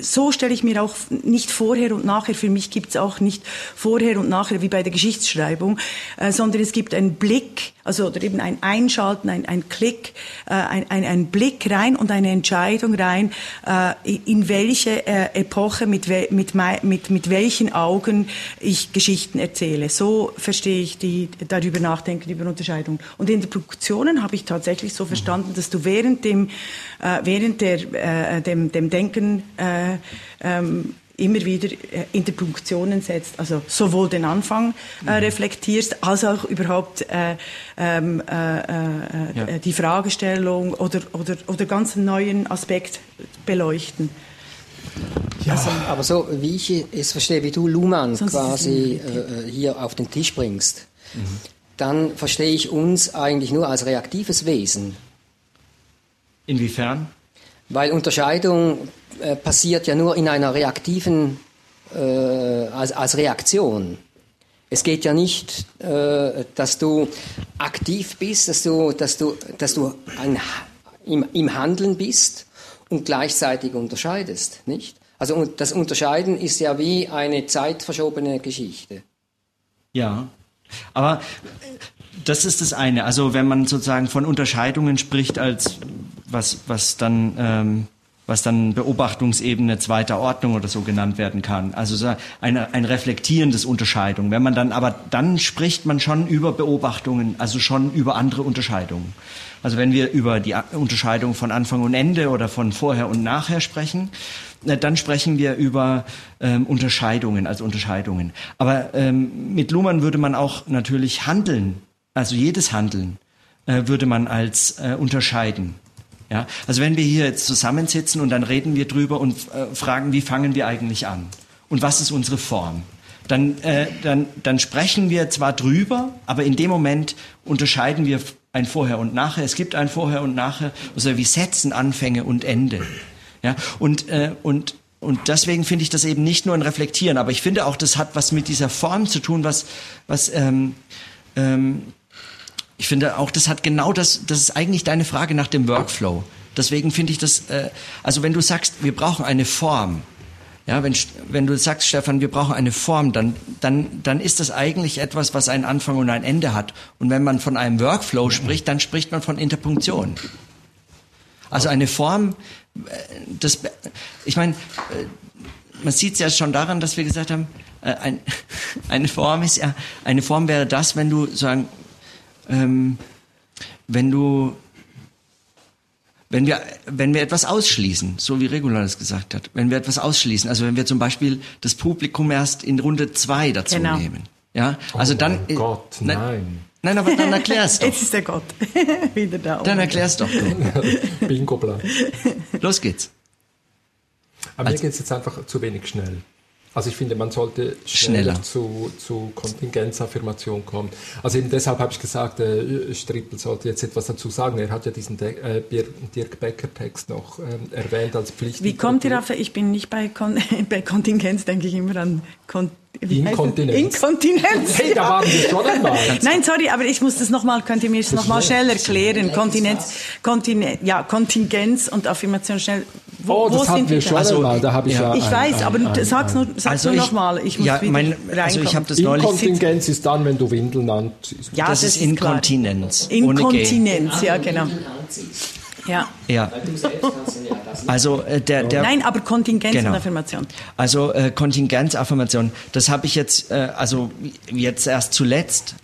so stelle ich mir auch nicht vorher und nachher, für mich gibt es auch nicht vorher und nachher wie bei der Geschichtsschreibung, äh, sondern es gibt einen Blick, also oder eben ein Einschalten, ein, ein Klick, äh, ein, ein, ein Blick rein und eine Entscheidung rein, äh, in welche äh, Epoche, mit, mit, mit, mit welchen Augen ich Geschichten erzähle. So verstehe ich die darüber nachdenken, über Unterscheidung. Und in den Produktionen habe ich tatsächlich so verstanden, dass du während dem, äh, während der, äh, dem, dem Denken äh, ähm, immer wieder äh, Interpunktionen setzt, also sowohl den Anfang äh, mhm. reflektierst, als auch überhaupt äh, ähm, äh, äh, ja. die Fragestellung oder, oder, oder ganz einen neuen Aspekt beleuchten. Ja. Also, aber so wie ich es verstehe, wie du Luhmann quasi äh, hier auf den Tisch bringst, mhm. Dann verstehe ich uns eigentlich nur als reaktives Wesen. Inwiefern? Weil Unterscheidung äh, passiert ja nur in einer reaktiven, äh, als, als Reaktion. Es geht ja nicht, äh, dass du aktiv bist, dass du, dass du, dass du ein, im, im Handeln bist und gleichzeitig unterscheidest, nicht? Also das Unterscheiden ist ja wie eine zeitverschobene Geschichte. Ja, aber das ist das eine. Also wenn man sozusagen von Unterscheidungen spricht als was, was dann ähm, was dann Beobachtungsebene zweiter Ordnung oder so genannt werden kann. Also eine, ein reflektierendes Unterscheidung. Wenn man dann, aber dann spricht man schon über Beobachtungen, also schon über andere Unterscheidungen. Also wenn wir über die Unterscheidung von Anfang und Ende oder von vorher und nachher sprechen, dann sprechen wir über ähm, Unterscheidungen als Unterscheidungen. Aber ähm, mit Luhmann würde man auch natürlich handeln, also jedes Handeln äh, würde man als äh, unterscheiden. Ja? Also wenn wir hier jetzt zusammensitzen und dann reden wir drüber und äh, fragen, wie fangen wir eigentlich an? Und was ist unsere Form? Dann, äh, dann, dann sprechen wir zwar drüber, aber in dem Moment unterscheiden wir ein Vorher und Nachher. Es gibt ein Vorher und Nachher, also wie Sätzen Anfänge und Ende. Ja? Und, äh, und, und deswegen finde ich das eben nicht nur ein Reflektieren, aber ich finde auch, das hat was mit dieser Form zu tun, was, was ähm, ähm, ich finde auch, das hat genau das, das ist eigentlich deine Frage nach dem Workflow. Deswegen finde ich das, äh, also wenn du sagst, wir brauchen eine Form, ja, wenn, wenn du sagst, Stefan, wir brauchen eine Form, dann, dann, dann ist das eigentlich etwas, was einen Anfang und ein Ende hat. Und wenn man von einem Workflow spricht, dann spricht man von Interpunktion. Also eine Form, äh, das, ich meine, äh, man sieht es ja schon daran, dass wir gesagt haben, äh, ein, eine Form ist ja, eine Form wäre das, wenn du sagen, ähm, wenn du wenn wir, wenn wir etwas ausschließen, so wie Regula das gesagt hat, wenn wir etwas ausschließen, also wenn wir zum Beispiel das Publikum erst in Runde zwei dazu genau. nehmen, ja, also oh dann. Mein Gott, nein. Nein, aber dann erklärst doch. Jetzt ist der Gott wieder da. Dann erklärst doch. Bingo blank. Los geht's. Aber also, mir geht es jetzt einfach zu wenig schnell. Also ich finde, man sollte schneller, schneller. Zu, zu Kontingenzaffirmation kommen. Also eben deshalb habe ich gesagt, äh, Strippel sollte jetzt etwas dazu sagen. Er hat ja diesen De äh, Dirk Becker-Text noch ähm, erwähnt als Pflicht. Wie kommt ihr auf, ich bin nicht bei, Kon bei Kontingenz, denke ich immer an Kon Inkontinenz. Inkontinenz. Hey, da waren wir schon einmal. Nein, sorry, aber ich muss das nochmal, könnt ihr mir das nochmal schnell erklären? Kontinenz, Kontinenz, ja, Kontingenz und Affirmation schnell. Wo, oh, das wo hatten wir schon also, einmal, da habe ich ja. ja ich ein, weiß, aber ein, sag's nur, sag's also nur nochmal. Ich muss ja, wieder mein, also ich habe das neulich. Inkontinenz ist dann, wenn du Windeln anziehst. Ja, das, das ist Inkontinenz. Inkontinenz, ja, genau. Ja. Ja. Also äh, der, der Nein, aber Kontingenz Genau. und Affirmation. Also äh, Kontingenzaffirmation, das habe ich jetzt, äh, also jetzt erst zuletzt.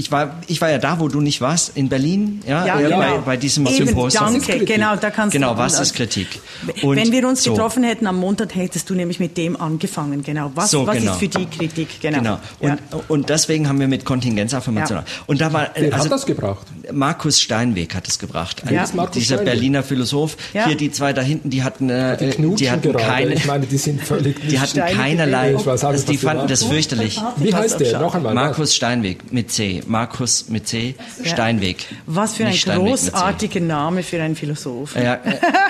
Ich war, ich war ja da, wo du nicht warst, in Berlin, ja, Ja, äh, genau. bei, bei diesem Eben, Symposium. danke, genau, da kannst Genau, du... was ist Kritik? Und Wenn wir uns so. getroffen hätten am Montag, hättest du nämlich mit dem angefangen, genau. Was, So, was genau. ist für die Kritik, genau. Genau. Und, Ja. und deswegen haben wir mit Kontingenzaffirmation. Ja. Und da war, Wer also hat das gebracht? Markus Steinweg hat es gebracht. Ein- Ja. ist Markus dieser Steinweg? Berliner Philosoph. Ja. Hier die zwei da hinten, die hatten, äh, Die die hatten gerade. keine, ich meine, die sind völlig die hatten Steinweg keinerlei, Ich weiß auch also die fanden das fürchterlich. Wie heißt der? Noch einmal. Markus Steinweg mit C. Markus mit C. Steinweg. Was für ein Steinweg großartiger Name für einen Philosoph. Ja, äh,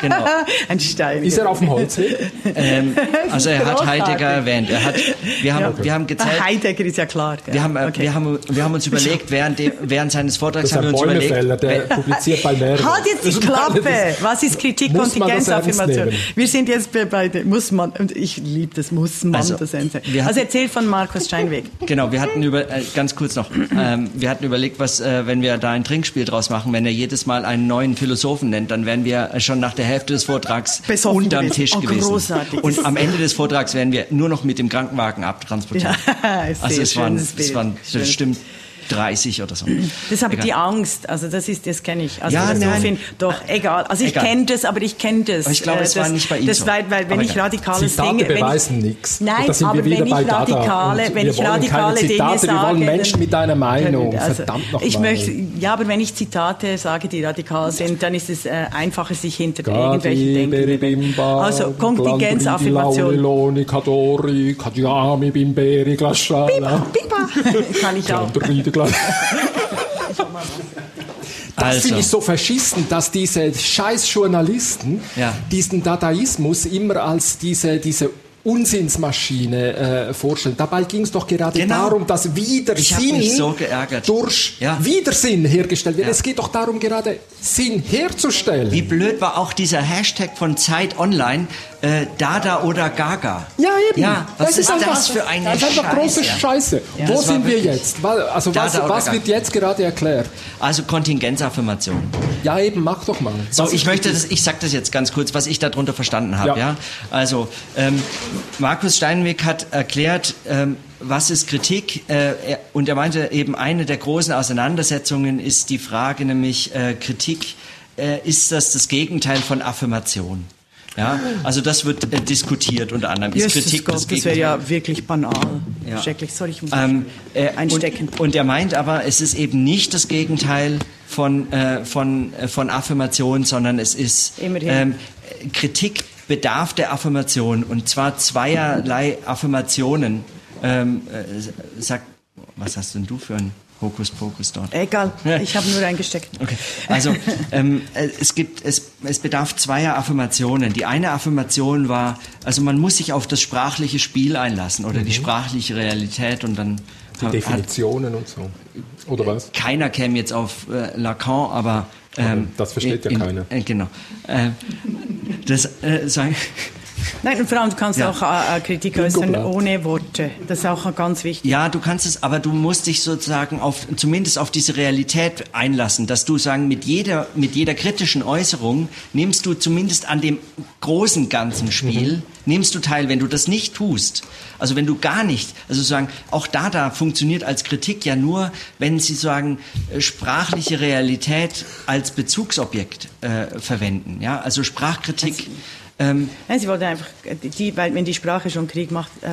genau. ein Stein. Ist er auf dem Holzweg? Ähm, also er hat. Heidegger erwähnt. Er hat, wir haben, wir haben gezählt, Heidegger ist ja klar. Ja. wir haben, äh, okay. wir haben, wir haben uns überlegt, während, dem, während seines Vortrags Das ist haben wir uns überlegt, der publiziert bei mehreren. Halt jetzt die Klappe! Was ist Kritik, Kontingenzaffirmation? nehmen? Wir sind jetzt bei, der- muss man, und ich liebe das, muss man Also, das hatten- Also erzähl von Markus Steinweg. Genau, wir hatten über äh, ganz kurz noch, ähm, wir hatten überlegt, was, äh, wenn wir da ein Trinkspiel draus machen, wenn er jedes Mal einen neuen Philosophen nennt, dann wären wir äh, schon nach der Hälfte des Vortrags Besoffen unterm gewesen. Tisch Oh, gewesen. großartig. Und am Ende des Vortrags wären wir nur noch mit dem Krankenwagen abtransportiert. Ja, also es waren, es waren Schön. bestimmt 30 oder so. Das aber Egal. die Angst, also das ist, das kenne ich. Also Ja, nein. doch, egal. Also ich kenne das, aber ich kenne das. Aber ich glaube, Äh, es war das, nicht bei ihm Das so. weil, weil wenn Aber ich egal. radikale Zitate Dinge... ich- beweisen nichts. Nein, aber wenn ich radikale, wenn ich radikale Dinge Zitate, wir sage... wollen Menschen dann- mit einer Meinung. Also, Verdammt noch ich mal. möchte, ja, aber wenn ich Zitate sage, die radikal sind, dann ist es äh, einfacher, sich hinter irgendwelche Gadi, Denken... Beribimba, Also Kontingenzaffirmation. Kadori, Bimberi, Glaschala. Kann ich auch. Glas- Das Also. finde ich so verschissen, dass diese scheiß Journalisten Ja. diesen Dadaismus immer als diese, diese Unsinnsmaschine äh, vorstellen. Dabei ging es doch gerade Genau. darum, dass wieder Ich hab Sinn mich so durch Ja. Widersinn hergestellt wird. Ja. Es geht doch darum, gerade Sinn herzustellen. Wie blöd war auch dieser Hashtag von Zeit Online, äh, Dada oder Gaga. Ja, eben. Ja, was ist einfach, das für eine Das ist einfach große Scheiße? Scheiße. Wo Das war sind wir jetzt? Also was, was wird jetzt gerade erklärt? Also Kontingenzaffirmation. Ja, eben, mach doch mal. So, Was ich möchte das, ich sag das jetzt ganz kurz, was ich darunter verstanden habe. Ja. Ja. Also ähm, Markus Steinweg hat erklärt, ähm, was ist Kritik? Äh, und er meinte eben eine der großen Auseinandersetzungen ist die Frage, nämlich äh, Kritik äh, ist das das Gegenteil von Affirmation? Ja, also das wird äh, diskutiert unter anderem. Ist Jesus Kritik Gott, das wäre ja wirklich banal. Ja. Schrecklich. Sorry, ich muss Ähm, äh, einstecken. Und, und er meint aber, es ist eben nicht das Gegenteil von, äh, von, äh, von Affirmation, sondern es ist ähm, Kritik bedarf der Affirmation und zwar zweierlei Affirmationen. Ähm, äh, sag, was hast denn du für ein Hokuspokus dort? Egal, ich habe nur eingesteckt. Okay. Also ähm, äh, es gibt es, es bedarf zweier Affirmationen. Die eine Affirmation war, also man muss sich auf das sprachliche Spiel einlassen oder die sprachliche Realität und dann Die hat, hat Definitionen und so. Oder was? keiner käme jetzt auf äh, Lacan, aber ähm, das versteht ja in, keiner. Äh, genau. Äh, das äh, sagen. Nein, und vor allem du kannst Ja. auch äh, äh, Kritik äußern ohne Worte. Das ist auch ganz wichtig. Ja, du kannst es, aber du musst dich sozusagen auf, zumindest auf diese Realität einlassen, dass du sagen, mit jeder, mit jeder kritischen Äußerung nimmst du zumindest an dem großen ganzen Spiel, nimmst du teil. Wenn du das nicht tust, also wenn du gar nicht, also sagen, auch Dada funktioniert als Kritik ja nur, wenn sie sagen, äh, sprachliche Realität als Bezugsobjekt äh, verwenden. Ja, also Sprachkritik. Ähm, Nein, sie wollte einfach, äh, die, weil wenn die Sprache schon Krieg macht, äh,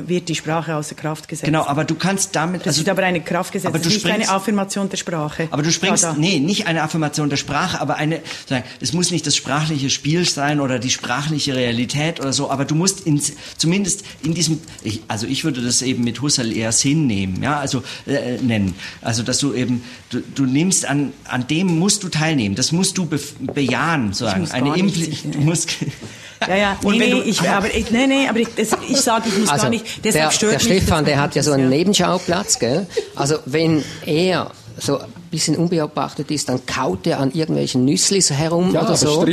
äh, wird die Sprache außer Kraft gesetzt. genau, aber du kannst damit, Das also ist aber eine Kraft gesetzt, aber das du ist nicht springst- eine Affirmation der Sprache. Aber du springst, Da, da. nee, nicht eine Affirmation der Sprache, aber eine, sagen, es muss nicht das sprachliche Spiel sein oder die sprachliche Realität oder so, aber du musst ins, zumindest in diesem, ich, also ich würde das eben mit Husserl eher Sinn nehmen, ja, also äh, nennen, also dass du eben, du, du nimmst an, an dem musst du teilnehmen, das musst du be bejahen, sozusagen, muss eine Impli ich- du musst, Ja, ja, nee, nee, du- ich, aber ich, nee, nee, aber ich, das, ich sage, ich muss Also gar nicht, der, deshalb stört der mich Stefan, das der hat ja so einen ja. Nebenschauplatz, gell? Also wenn er so bisschen unbeobachtet ist, dann kaut er an irgendwelchen Nüsslis herum ja, oder so.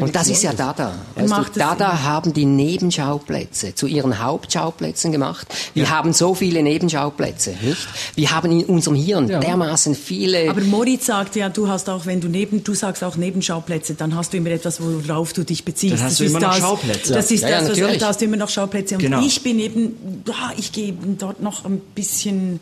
Und das ist ja Dada. Weißt du, Dada haben die Nebenschauplätze zu ihren Hauptschauplätzen gemacht. Wir ja. haben so viele Nebenschauplätze, nicht? Wir haben in unserem Hirn ja. dermaßen viele. Aber Moritz sagt ja, du hast auch, wenn du neben, du sagst auch Nebenschauplätze, dann hast du immer etwas, worauf du dich beziehst. Dann hast das du immer noch Schauplätze. Das ist das, was, da hast du immer noch Schauplätze. Und genau. ich bin eben, ich gehe dort noch ein bisschen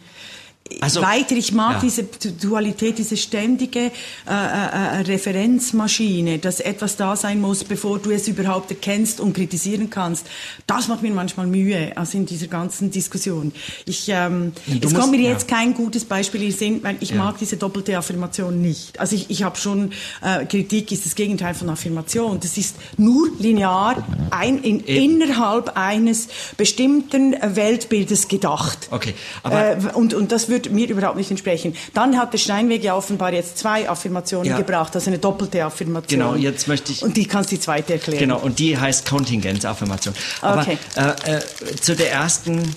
also, weiter. Ich mag ja. diese Dualität, diese ständige äh, äh, äh, Referenzmaschine, dass etwas da sein muss, bevor du es überhaupt erkennst und kritisieren kannst. Das macht mir manchmal Mühe, also in dieser ganzen Diskussion. Ich, ähm, es kommt mir jetzt ja. kein gutes Beispiel in Sinn, weil ich mag diese doppelte Affirmation nicht. Also ich, ich habe schon, äh, Kritik ist das Gegenteil von Affirmation. Das ist nur linear ein, in, innerhalb eines bestimmten Weltbildes gedacht. Okay, aber äh, und, und das würde mir überhaupt nicht entsprechen. Dann hat der Steinweg ja offenbar jetzt zwei Affirmationen ja. gebracht, also eine doppelte Affirmation. Genau, jetzt möchte ich... Und die kannst du die zweite erklären. Genau, und die heißt Kontingenzaffirmation. Aber okay. äh, äh, zu der ersten...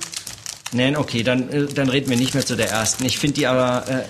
Nein, okay, dann, äh, dann reden wir nicht mehr zu der ersten. Ich finde die aber... Äh,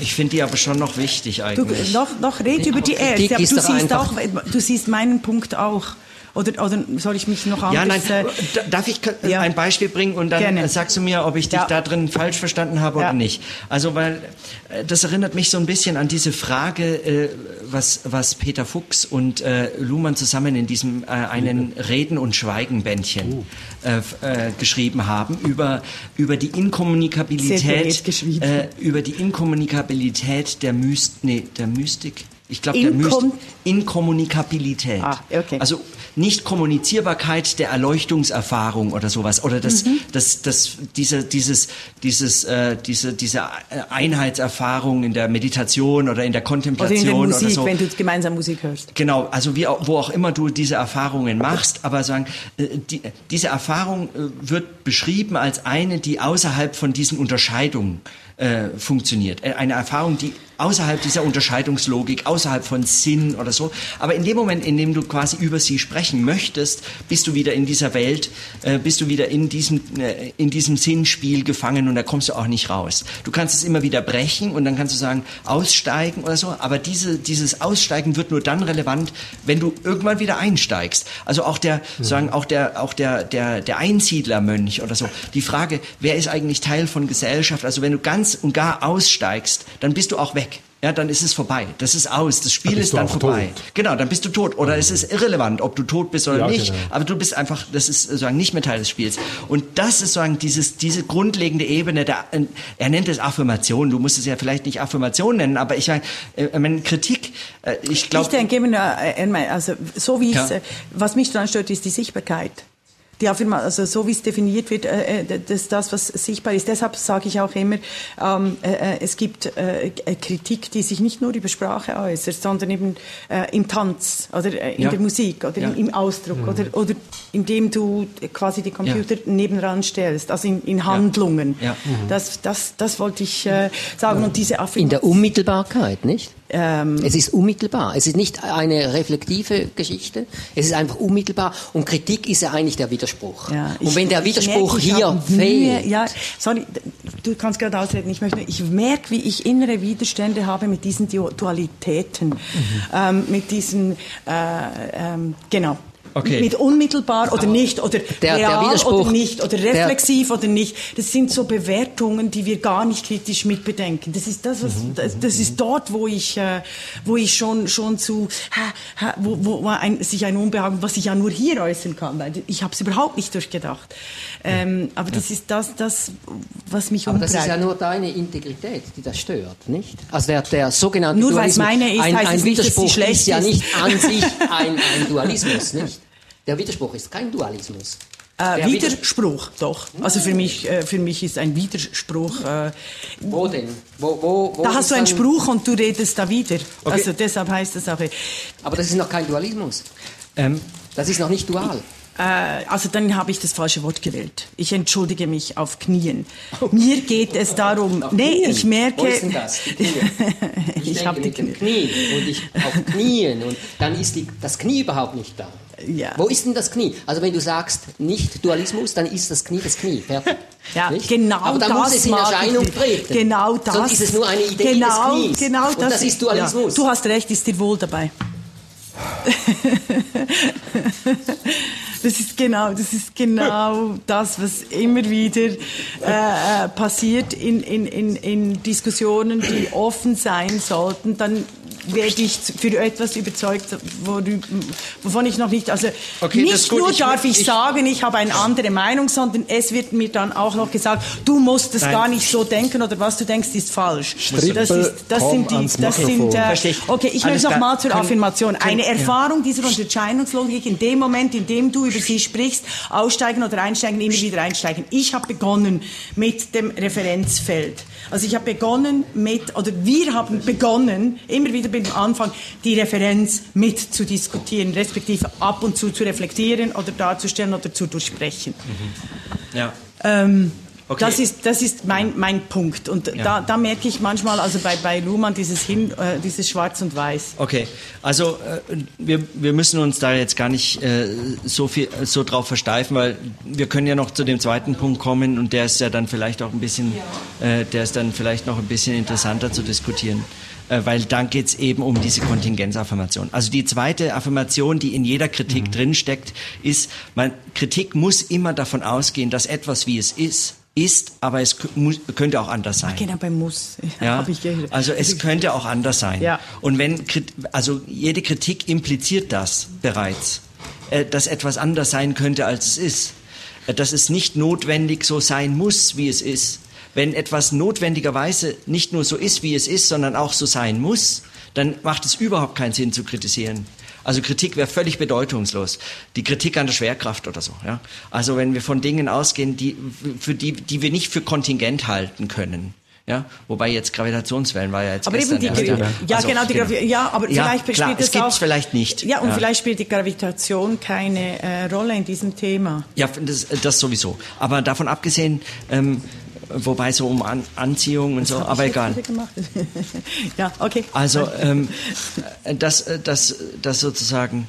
ich finde die aber schon noch wichtig eigentlich. Du, noch, noch red über die erste. Aber du siehst, auch, du siehst meinen Punkt auch. Oder, oder soll ich mich noch anders... Ja, nein, äh, darf ich ja. ein Beispiel bringen und dann Gerne. sagst du mir, ob ich dich ja. da drin falsch verstanden habe ja. oder nicht. Also, weil äh, das erinnert mich so ein bisschen an diese Frage, äh, was, was Peter Fuchs und äh, Luhmann zusammen in diesem äh, einen Reden- und Schweigen-Bändchen oh. äh, äh, geschrieben haben, über, über die Inkommunikabilität, äh, über die Inkommunikabilität der, Myst, nee, der Mystik, ich glaube, der Myst Inkommunikabilität. Ah, okay. Also nicht Kommunizierbarkeit der Erleuchtungserfahrung oder sowas oder das, mhm. das, das, diese, dieses, dieses, äh, diese, diese Einheitserfahrung in der Meditation oder in der Kontemplation oder, in der Musik, oder so. wenn du gemeinsam Musik hörst. Genau, also wie, wo auch immer du diese Erfahrungen machst, aber sagen, äh, die, diese Erfahrung äh, wird beschrieben als eine, die außerhalb von diesen Unterscheidungen äh, funktioniert. Äh, eine Erfahrung, die außerhalb dieser Unterscheidungslogik, außerhalb von Sinn oder so. Aber in dem Moment, in dem du quasi über sie sprechen möchtest, bist du wieder in dieser Welt, äh, bist du wieder in diesem, äh, in diesem Sinnspiel gefangen und da kommst du auch nicht raus. Du kannst es immer wieder brechen und dann kannst du sagen, aussteigen oder so, aber diese, dieses Aussteigen wird nur dann relevant, wenn du irgendwann wieder einsteigst. Also auch der, mhm. sagen, auch der, auch der, der, der Einsiedlermönch oder so. Die Frage, wer ist eigentlich Teil von Gesellschaft? Also wenn du ganz und gar aussteigst, dann bist du auch weg ja, dann ist es vorbei. Das ist aus. Das Spiel ist dann vorbei. Tot. Genau, dann bist du tot. Oder mhm. es ist irrelevant, ob du tot bist oder ja, nicht. Genau. Aber du bist einfach, das ist sozusagen nicht mehr Teil des Spiels. Und das ist sozusagen dieses, diese grundlegende Ebene der, er nennt es Affirmation. Du musst es ja vielleicht nicht Affirmation nennen, aber ich meine, äh, meine Kritik, äh, ich glaube. Ich denke, äh, also, so wie ja. es, was mich daran stört, ist die Sichtbarkeit die Affirmation, also so wie es definiert wird, äh, äh, das das, was sichtbar ist. Deshalb sage ich auch immer, ähm, äh, äh es gibt äh, äh, Kritik, die sich nicht nur über Sprache äußert, sondern eben äh, im Tanz oder äh, in ja. der Musik oder ja. im, im, Ausdruck mhm. oder, oder indem du quasi die Computer ja. nebenan stellst, also in, in Handlungen. Mhm. Das, das, das wollte ich äh, sagen. Und diese Affirmation. In der Unmittelbarkeit, nicht? Ähm, es ist unmittelbar. Es ist nicht eine reflektive Geschichte. Es ist einfach unmittelbar. Und Kritik ist ja eigentlich der Widerspruch. Ja, und wenn der Widerspruch merke, hier fehlt. Ja, sorry, du kannst gerade ausreden. Ich, möchte, ich merke, wie ich innere Widerstände habe mit diesen Dualitäten, mhm. ähm, mit diesen, äh, ähm, genau. Okay. Mit unmittelbar oder nicht oder der, real der oder nicht oder reflexiv oder nicht. Das sind so Bewertungen, die wir gar nicht kritisch mitbedenken. Das ist das, was, mhm. das, das, ist dort, wo ich, äh, wo ich schon schon zu, wo, wo ein, sich ein Unbehagen, was ich ja nur hier äußern kann, weil ich habe es überhaupt nicht durchgedacht. Ähm, aber das ist das, das, was mich aber umtreibt. Aber das ist ja nur deine Integrität, die das stört, nicht? Also der, der sogenannte nur Dualismus, meine ist, ein, heißt ein Widerspruch nicht, ist ja nicht an sich ein, ein Dualismus, nicht? Der Widerspruch ist kein Dualismus. Äh, Widerspruch, doch. Also für mich, äh, für mich ist ein Widerspruch. Äh, wo denn? Wo, wo, wo da hast du einen Spruch und du redest da wieder. Okay. Also deshalb heißt das auch. Aber das ist noch kein Dualismus. Ähm, das ist noch nicht dual. Äh, also dann habe ich das falsche Wort gewählt. Ich entschuldige mich auf Knien. Mir geht es darum. Nee, ich merke. Wo ist denn das? ich ich habe die Knie. Knie und ich auf Knien und dann ist die, das Knie überhaupt nicht da. Ja. Wo ist denn das Knie? Also wenn du sagst nicht Dualismus, dann ist das Knie das Knie. Fertig. Ja, nicht? genau Aber dann das muss es in Erscheinung treten. Genau das. Sonst ist es nur eine Idee genau, des Knies. Genau Und das, ist Dualismus. Ja, du hast recht, ist dir wohl dabei. das ist genau, das ist genau das, was immer wieder äh, äh, passiert in, in, in, in Diskussionen, die offen sein sollten. Dann werde ich für etwas überzeugt, wovon ich noch nicht, also okay, nicht nur ich, darf ich, ich, sagen, ich habe eine andere Meinung, sondern es wird mir dann auch noch gesagt, du musst es gar nicht so denken oder was du denkst, ist falsch. Strippel, das, ist, das sind die, das sind, äh, okay, ich möchte noch mal zur Affirmation. Eine Erfahrung dieser Unterscheidungslogik in dem Moment, in dem du über sie sprichst, aussteigen oder einsteigen, immer wieder einsteigen. Ich habe begonnen mit dem Referenzfeld. Also ich habe begonnen mit, oder wir haben begonnen, immer wieder beim Anfang, die Referenz mit zu diskutieren, respektive ab und zu zu reflektieren oder darzustellen oder zu durchsprechen. Mhm. Ja. Ähm, Okay. Das ist, das ist mein, mein Punkt. Und ja. da, da merke ich manchmal, also bei, bei Luhmann, dieses, Hin, äh, dieses Schwarz und Weiß. Okay, also äh, wir, wir müssen uns da jetzt gar nicht äh, so, viel, so drauf versteifen, weil wir können ja noch zu dem zweiten Punkt kommen und der ist ja dann vielleicht auch ein bisschen, äh, der ist dann vielleicht noch ein bisschen interessanter zu diskutieren äh, weil dann geht es eben um diese Kontingenzaffirmation. Also die zweite Affirmation, die in jeder Kritik mhm. drinsteckt, ist, man, Kritik muss immer davon ausgehen, dass etwas, wie es ist, ist, aber es könnte auch anders sein. Genau, bei muss. Ja, also es könnte auch anders sein. Ja. Und wenn, also jede Kritik impliziert das bereits, äh, dass etwas anders sein könnte, als es ist. Äh, dass es nicht notwendig so sein muss, wie es ist. Wenn etwas notwendigerweise nicht nur so ist, wie es ist, sondern auch so sein muss, dann macht es überhaupt keinen Sinn zu kritisieren. Also Kritik wäre völlig bedeutungslos. Die Kritik an der Schwerkraft oder so. Ja? Also wenn wir von Dingen ausgehen, die, für die, die wir nicht für kontingent halten können. Ja, wobei jetzt Gravitationswellen war ja jetzt aber gestern eben die, erst, ja, also, genau, die genau. ja, aber ja, vielleicht klar, spielt es, es gibt's auch, vielleicht nicht. Ja, und ja. vielleicht spielt die Gravitation keine äh, Rolle in diesem Thema. Ja, das, das sowieso. Aber davon abgesehen, ähm, wobei so um An Anziehung und das so, aber egal. ja, okay. Also ähm, das, das, das sozusagen,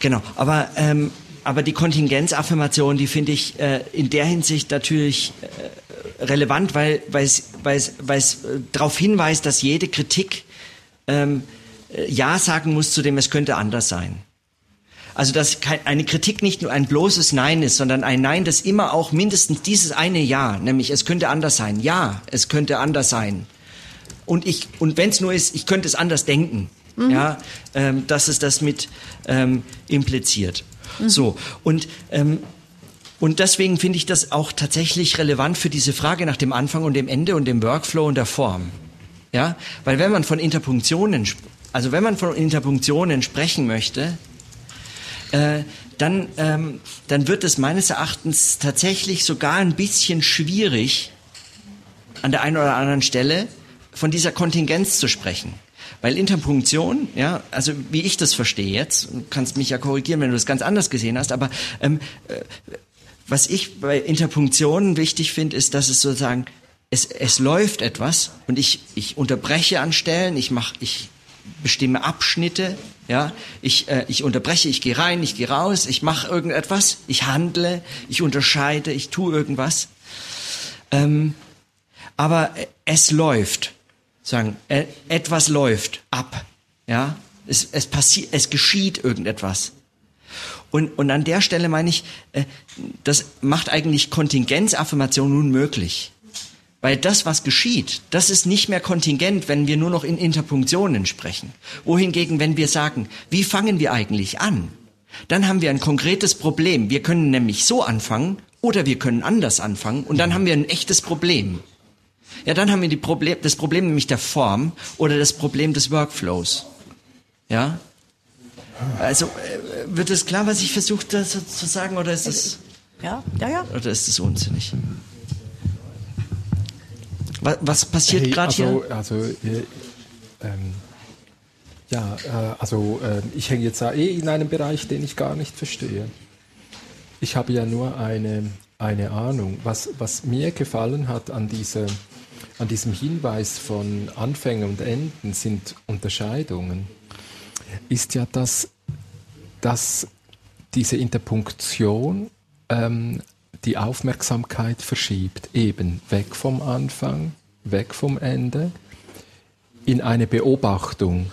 genau. Aber ähm, aber die Kontingenzaffirmation, die finde ich äh, in der Hinsicht natürlich äh, relevant, weil es weil es äh, darauf hinweist, dass jede Kritik ähm, äh, ja sagen muss zu dem, es könnte anders sein. Also dass eine Kritik nicht nur ein bloßes Nein ist, sondern ein Nein, das immer auch mindestens dieses eine Ja, nämlich es könnte anders sein. Ja, es könnte anders sein. Und ich und wenn es nur ist, ich könnte es anders denken. Mhm. Ja, ähm, dass es das mit ähm, impliziert. Mhm. So und ähm, und deswegen finde ich das auch tatsächlich relevant für diese Frage nach dem Anfang und dem Ende und dem Workflow und der Form. Ja, weil wenn man von Interpunktionen, also wenn man von Interpunktionen sprechen möchte, äh, dann, ähm, dann wird es meines Erachtens tatsächlich sogar ein bisschen schwierig, an der einen oder anderen Stelle von dieser Kontingenz zu sprechen. Weil Interpunktion, ja, also wie ich das verstehe jetzt, du kannst mich ja korrigieren, wenn du das ganz anders gesehen hast, aber ähm, äh, was ich bei Interpunktionen wichtig finde, ist, dass es sozusagen, es, es läuft etwas und ich, ich unterbreche an Stellen, ich mache, ich bestimme Abschnitte, ja, ich, äh, ich unterbreche, ich gehe rein, ich gehe raus, ich mache irgendetwas, ich handle, ich unterscheide, ich tue irgendwas. Ähm, aber es läuft, sagen, äh, etwas läuft ab, ja, es, es passiert, es geschieht irgendetwas. Und, und an der Stelle meine ich, äh, das macht eigentlich Kontingenzaffirmation nun möglich. Weil das, was geschieht, das ist nicht mehr kontingent, wenn wir nur noch in Interpunktionen sprechen. Wohingegen, wenn wir sagen, wie fangen wir eigentlich an? Dann haben wir ein konkretes Problem. Wir können nämlich so anfangen oder wir können anders anfangen und dann haben wir ein echtes Problem. Ja, dann haben wir die Problem, das Problem nämlich der Form oder das Problem des Workflows. Ja? Also, äh, wird es klar, was ich versucht zu sagen, oder ist das, ja, ja, ja. Oder ist das unsinnig? Was, was passiert hey, gerade also, hier? Also, äh, ähm, ja, äh, also äh, ich hänge jetzt eh in einem Bereich, den ich gar nicht verstehe. Ich habe ja nur eine, eine Ahnung. Was, was mir gefallen hat an, diese, an diesem Hinweis von Anfängen und Enden sind Unterscheidungen, ist ja, dass, dass diese Interpunktion ähm, die Aufmerksamkeit verschiebt, eben weg vom Anfang, weg vom Ende, in eine Beobachtung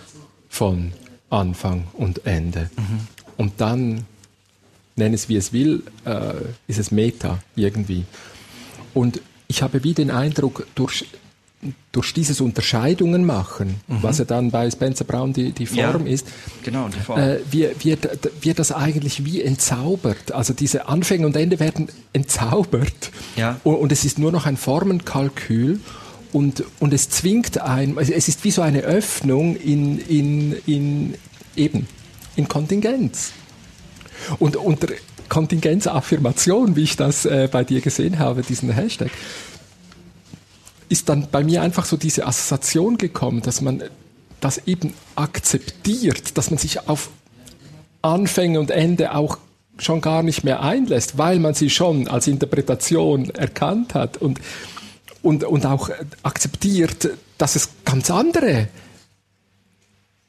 von Anfang und Ende. Mhm. Und dann, nenn es wie es will, äh, ist es Meta irgendwie. Und ich habe wie den Eindruck, durch durch dieses Unterscheidungen machen, mhm. was ja dann bei Spencer Brown die, die Form ja, ist, genau, die Form. Äh, wird, wird, wird das eigentlich wie entzaubert. Also diese Anfänge und Ende werden entzaubert ja. und, und es ist nur noch ein Formenkalkül und, und es zwingt ein, es ist wie so eine Öffnung in, in, in eben in Kontingenz. Und unter Kontingenzaffirmation, wie ich das äh, bei dir gesehen habe, diesen Hashtag, ist dann bei mir einfach so diese Assoziation gekommen, dass man das eben akzeptiert, dass man sich auf Anfänge und Ende auch schon gar nicht mehr einlässt, weil man sie schon als Interpretation erkannt hat und, und, und auch akzeptiert, dass es ganz andere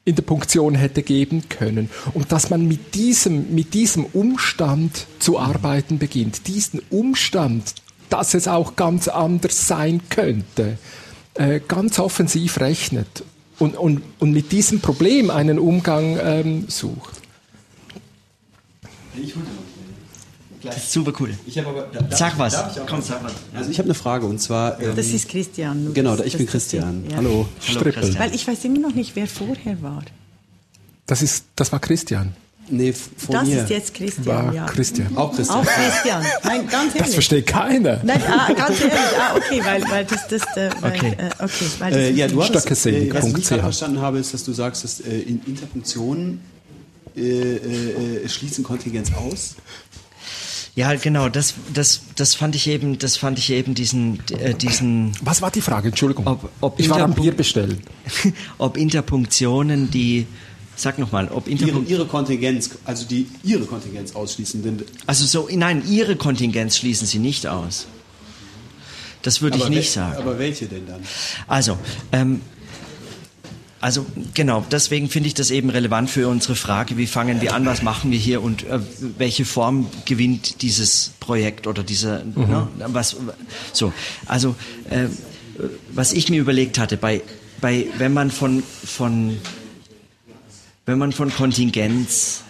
in der Punktion hätte geben können. Und dass man mit diesem, mit diesem Umstand zu arbeiten beginnt, diesen Umstand dass es auch ganz anders sein könnte, äh, ganz offensiv rechnet und, und, und mit diesem Problem einen Umgang ähm, sucht. Das ist super cool. Ich aber, da, sag was. Komm, sag was. Also ich habe eine Frage und zwar. Ähm, das ist Christian. Genau, ich bin Christian. Ja. Hallo. Hallo Strippel. Weil ich weiß immer noch nicht, wer vorher war. Das, ist, das war Christian. Nee, von das mir. ist jetzt Christian, War ja. Christian. Auch Christian. Auch Christian. Nein, ganz ehrlich. Das versteht keiner. Nein, ah, ganz ehrlich. Ah, okay, weil, weil das, das, äh, weil, okay. Äh, okay, weil das äh, ja, du hast, äh, was ich gerade verstanden habe, ist, dass du sagst, dass äh, in Interpunktionen äh, äh, schließen Kontingenz aus. Ja, genau. Das, das, das fand ich eben, das fand ich eben diesen, äh, diesen. Was war die Frage? Entschuldigung. Ob, ob ich war am Bier bestellen. ob Interpunktionen die Sag nochmal, ob ihre, ihre Kontingenz, also die ihre Kontingenz ausschließen. Denn also so, nein, ihre Kontingenz schließen sie nicht aus. Das würde ich nicht sagen. Aber welche denn dann? Also, ähm, also genau, deswegen finde ich das eben relevant für unsere Frage, wie fangen wir an, was machen wir hier und äh, welche Form gewinnt dieses Projekt oder diese, mhm. ne, was, so, also äh, was ich mir überlegt hatte, bei, bei wenn man von, von wenn man von Kontingenz,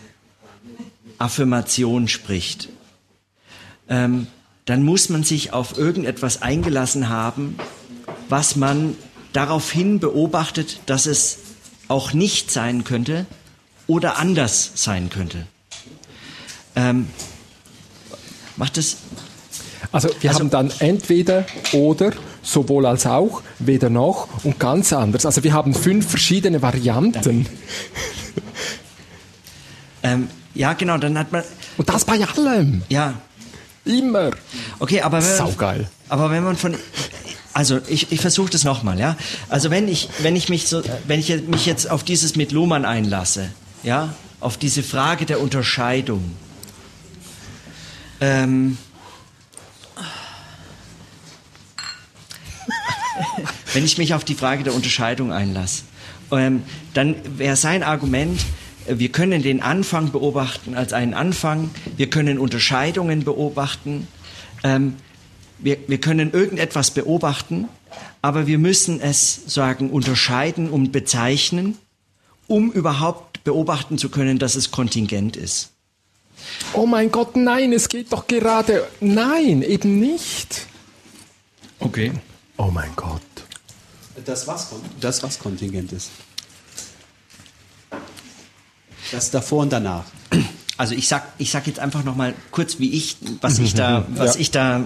Affirmation spricht, ähm, dann muss man sich auf irgendetwas eingelassen haben, was man daraufhin beobachtet, dass es auch nicht sein könnte oder anders sein könnte. Ähm, macht es? Also wir also, haben dann entweder oder sowohl als auch, weder noch und ganz anders. Also wir haben fünf verschiedene Varianten. Ähm, ja, genau, dann hat man. Und das bei allem. Ja. Immer. Okay, aber wenn Saugeil. Aber wenn man von also ich, ich versuche das nochmal, ja. Also wenn ich, wenn ich mich so, wenn ich mich jetzt auf dieses mit Luhmann einlasse, ja, auf diese Frage der Unterscheidung, ähm, wenn ich mich auf die Frage der Unterscheidung einlasse, ähm, dann wäre sein Argument, wir können den Anfang beobachten als einen Anfang, wir können Unterscheidungen beobachten, ähm, wir, wir können irgendetwas beobachten, aber wir müssen es sagen, unterscheiden und bezeichnen, um überhaupt beobachten zu können, dass es kontingent ist. Oh mein Gott, nein, es geht doch gerade. Nein, eben nicht. Okay. Oh mein Gott. Das was, das was kontingent ist. Das davor und danach. Also ich sag, ich sag jetzt einfach noch mal kurz, wie ich, was ich da, was ja. ich da,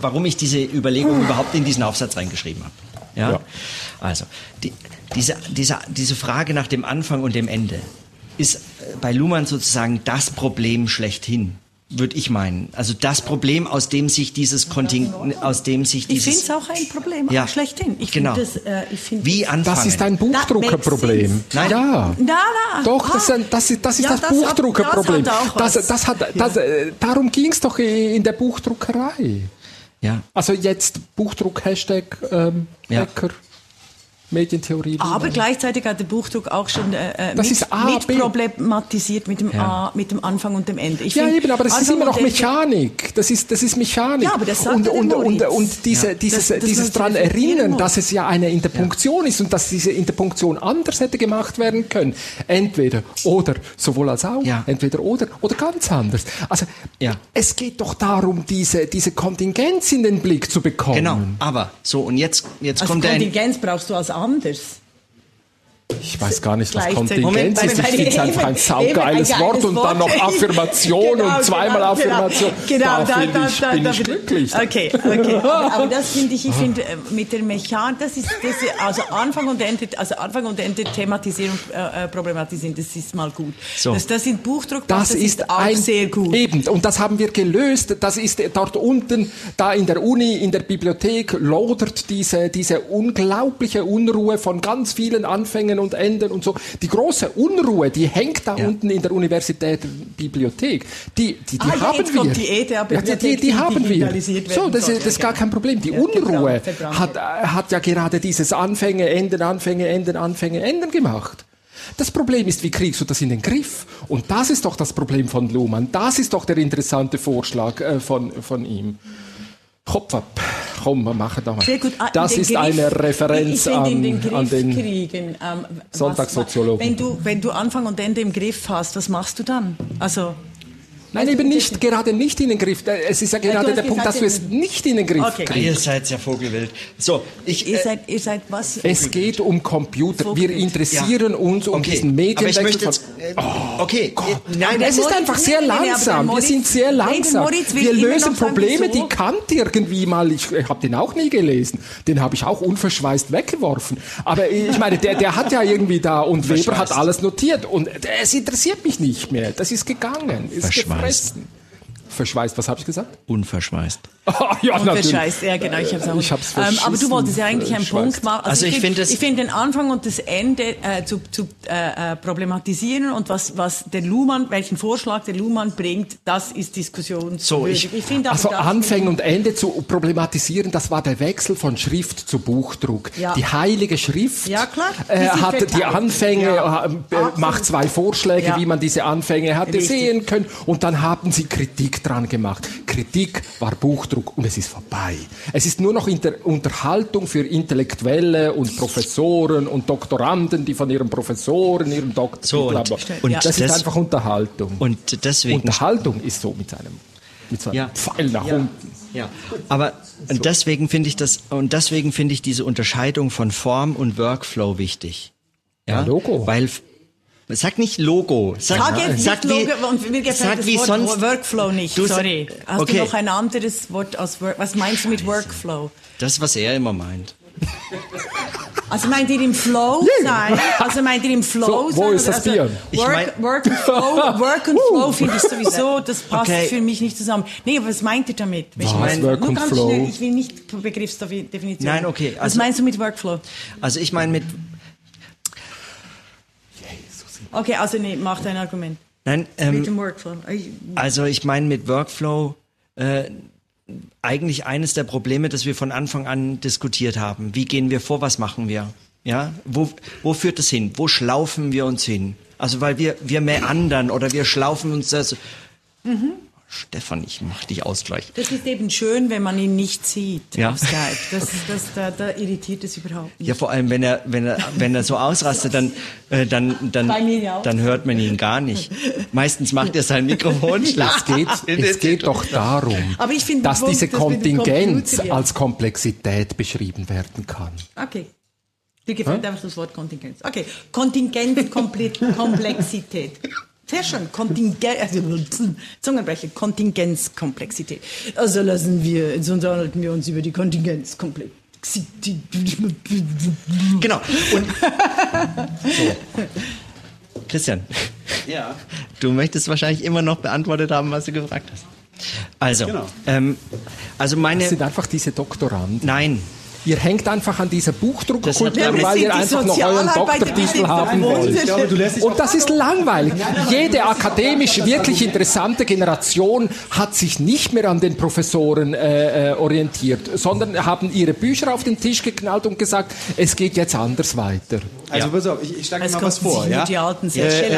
warum ich diese Überlegung überhaupt in diesen Aufsatz reingeschrieben habe. Ja? ja. Also die, diese, diese, diese Frage nach dem Anfang und dem Ende ist bei Luhmann sozusagen das Problem schlechthin würde ich meinen. Also das Problem, aus dem sich dieses Kontingent, aus dem sich dieses... Ich finde es auch ein Problem, ja, schlechthin. Ich genau. Das, äh, ich Wie anfangen? Das ist ein Buchdruckerproblem. Nein. Ja. Na, na. Doch, das ist, ein, das ist, das, ist ja, das, das Buchdruckerproblem. Das, das, das, hat, das, ja. Äh, darum ging es doch in der Buchdruckerei. Ja. Also jetzt Buchdruck, Hashtag ähm, ja. Hacker. Medientheorie. Aber gleichzeitig hat der Buchdruck auch schon äh, das mit, ist A, mit B. problematisiert mit dem A, mit dem Anfang und dem Ende. Ich ja, find, eben, aber das ist Anfang immer noch Mechanik. Das ist, das ist Mechanik. Ja, aber das sagt und, ja der und, und, und diese, dieses, Das- das dieses dran erinnern, muss. dass es ja eine Interpunktion ist und dass diese Interpunktion anders hätte gemacht werden können. Entweder oder, sowohl als auch, Ja. entweder oder oder ganz anders. Also Ja. es geht doch darum, diese, diese Kontingenz in den Blick zu bekommen. Genau, aber so und jetzt jetzt Also kommt der Kontingenz brauchst du als anders. Ich weiß gar nicht, was. Kontingenz ist. Ich finde es einfach ein saugeiles Wort und dann noch. Affirmation Genau, und zweimal genau, Affirmation. Genau, da, da, da, ich, da, bin da, ich glücklich. Okay, okay. Aber, das finde ich, ich finde äh, mit der Mechanik, das ist, das ist also Anfang und Ende, also Anfang und Ende thematisieren äh, äh, problematisieren, das ist mal gut. So. Dass das in Buchdruck Das, macht, ist, auch ein, sehr gut. Eben, und das haben wir gelöst. Das ist dort unten, da in der Uni, in der Bibliothek, lodert diese, diese unglaubliche Unruhe von ganz vielen Anfängen und Enden und so. Die große Unruhe, die hängt da Ja. unten in der Universität Bibliothek. Die, die, die Ah, haben jetzt wir. kommt die ETH-Bibliothek, ja, die, die, die haben wir. So, das, ist, das ist Ja, gar kein Problem. Die Ja, Unruhe hat, äh, hat ja gerade dieses Anfänge, Enden, Anfänge, Enden, Anfänge, Enden gemacht. Das Problem ist, wie kriegst du das in den Griff? Und das ist doch das Problem von Luhmann. Das ist doch der interessante Vorschlag äh, von, von ihm. Kopf ab. Komm, wir machen da mal. Sehr gut. Ah, Das ist Griff- eine ich Referenz finde, an, in den Griff an den... kriegen. Ähm, was- Sonntagssoziologen. Wenn du, wenn du Anfang und Ende im Griff hast, was machst du dann? Also, Nein, eben nicht, gerade nicht in den Griff. Es ist ja gerade der Punkt, dass du es nicht in den Griff Okay. kriegst. Ihr seid ja vogelwild. So, ich ihr äh, seid, ihr seid was? Es geht um Computer. Wir Vogelwild. interessieren uns um diesen aber ich Medienwechsel möchte jetzt, äh, okay, äh, nein, Es ist einfach sehr langsam. Wir sind sehr langsam. Wir lösen Probleme, die Kant irgendwie mal, ich, ich habe den auch nie gelesen, den habe ich auch unverschweißt weggeworfen. Aber ich meine, der, der hat ja irgendwie da und Weber hat alles notiert und es interessiert mich nicht mehr. Das ist gegangen, ist Verschweißt. Verschweißt, was habe ich gesagt? unverschweißt. ja, Und verscheißt, ja genau, ich hab's auch. Ich hab's ähm, aber du wolltest ja eigentlich einen verschweißt. Punkt machen. Also ich find- finde es- ich finde den Anfang und das Ende äh, zu, zu äh, äh, problematisieren und was, was der Luhmann, welchen Vorschlag der Luhmann bringt, das ist diskussionswürdig. So, ich- ich finde Also Anfänge und Ende zu problematisieren, das war der Wechsel von Schrift zu Buchdruck. Ja. Die heilige Schrift Ja, klar. Äh, Die sind hat die verteilt. Anfänge, Ja. äh, äh, macht zwei Vorschläge, Ja. wie man diese Anfänge hätte Richtig. sehen können und dann haben sie Kritik dran gemacht. Kritik war Buchdruck und es ist vorbei. Es ist nur noch Inter Unterhaltung für Intellektuelle und Professoren und Doktoranden, die von ihren Professoren, ihrem Doktor, So, und- und das ist einfach Unterhaltung. Und deswegen Unterhaltung ist so mit seinem, mit seinem Ja. Pfeil nach Ja. unten. Ja, aber und deswegen finde ich das und deswegen finde ich diese Unterscheidung von Form und Workflow wichtig. Ja, Ja, Logo. Weil sag nicht Logo, sag, Sag jetzt sag nicht wie, Logo und mir gefällt sag das wie Wort sonst. Workflow nicht, Du sorry. Hast Okay. du noch ein anderes Wort aus Work, was meinst du mit Workflow? Das was er immer meint. Also meint ihr im Flow sein? Also meint ihr im Flow So, wo sein? ist das also Bier? Ich Work, mein- work and Flow, Work and Flow finde ich sowieso, das passt Okay. für mich nicht zusammen. Nee, aber was meint ihr damit? Was, meine, Work nur and ganz Flow? schnell, ich will nicht Begriffsdefinition. Nein, okay, was also- meinst du mit Workflow? Also ich meine mit Okay, also nee, mach dein Argument. nein, mit ähm, dem Workflow. Also ich meine mit Workflow äh, eigentlich eines der Probleme, das wir von Anfang an diskutiert haben. Wie gehen wir vor? Was machen wir? Ja, wo, wo führt es hin? Wo schlaufen wir uns hin? Also weil wir wir meandern oder wir schlaufen uns das. Stefan, ich mach dich Ausgleich. Das ist eben schön, wenn man ihn nicht sieht Ja. auf Skype. Das, das, da, da irritiert es überhaupt nicht. Ja, vor allem wenn er wenn er wenn er so ausrastet, dann äh, dann dann ja dann hört man ihn gar nicht. Meistens macht er sein Mikrofon schlaff. Es geht, es geht doch darum, Aber ich finde, dass wo- diese das Kontingenz ja. als Komplexität beschrieben werden kann. Okay. Dir gefällt einfach das Wort Kontingenz. Okay, Kontingenz, Komple- Komplexität. Sehr schön, Kontingenz, also Zungenbrecher, Kontingenzkomplexität. Also lassen wir, jetzt unterhalten wir uns über die Kontingenzkomplexität. Genau. Und so. Christian. Ja. Du möchtest wahrscheinlich immer noch beantwortet haben, was du gefragt hast. Also, Genau. ähm, also meine Das sind einfach diese Doktoranden. Nein. Ihr hängt einfach an dieser Buchdruckkultur, weil ihr einfach noch euren Doktortitel haben wollt. Und das ist langweilig. Jede akademisch wirklich interessante Generation hat sich nicht mehr an den Professoren äh, äh, orientiert, sondern haben ihre Bücher auf den Tisch geknallt und gesagt, es geht jetzt anders weiter. Also ja. pass auf, ich, ich schlage mal was vor. Ja?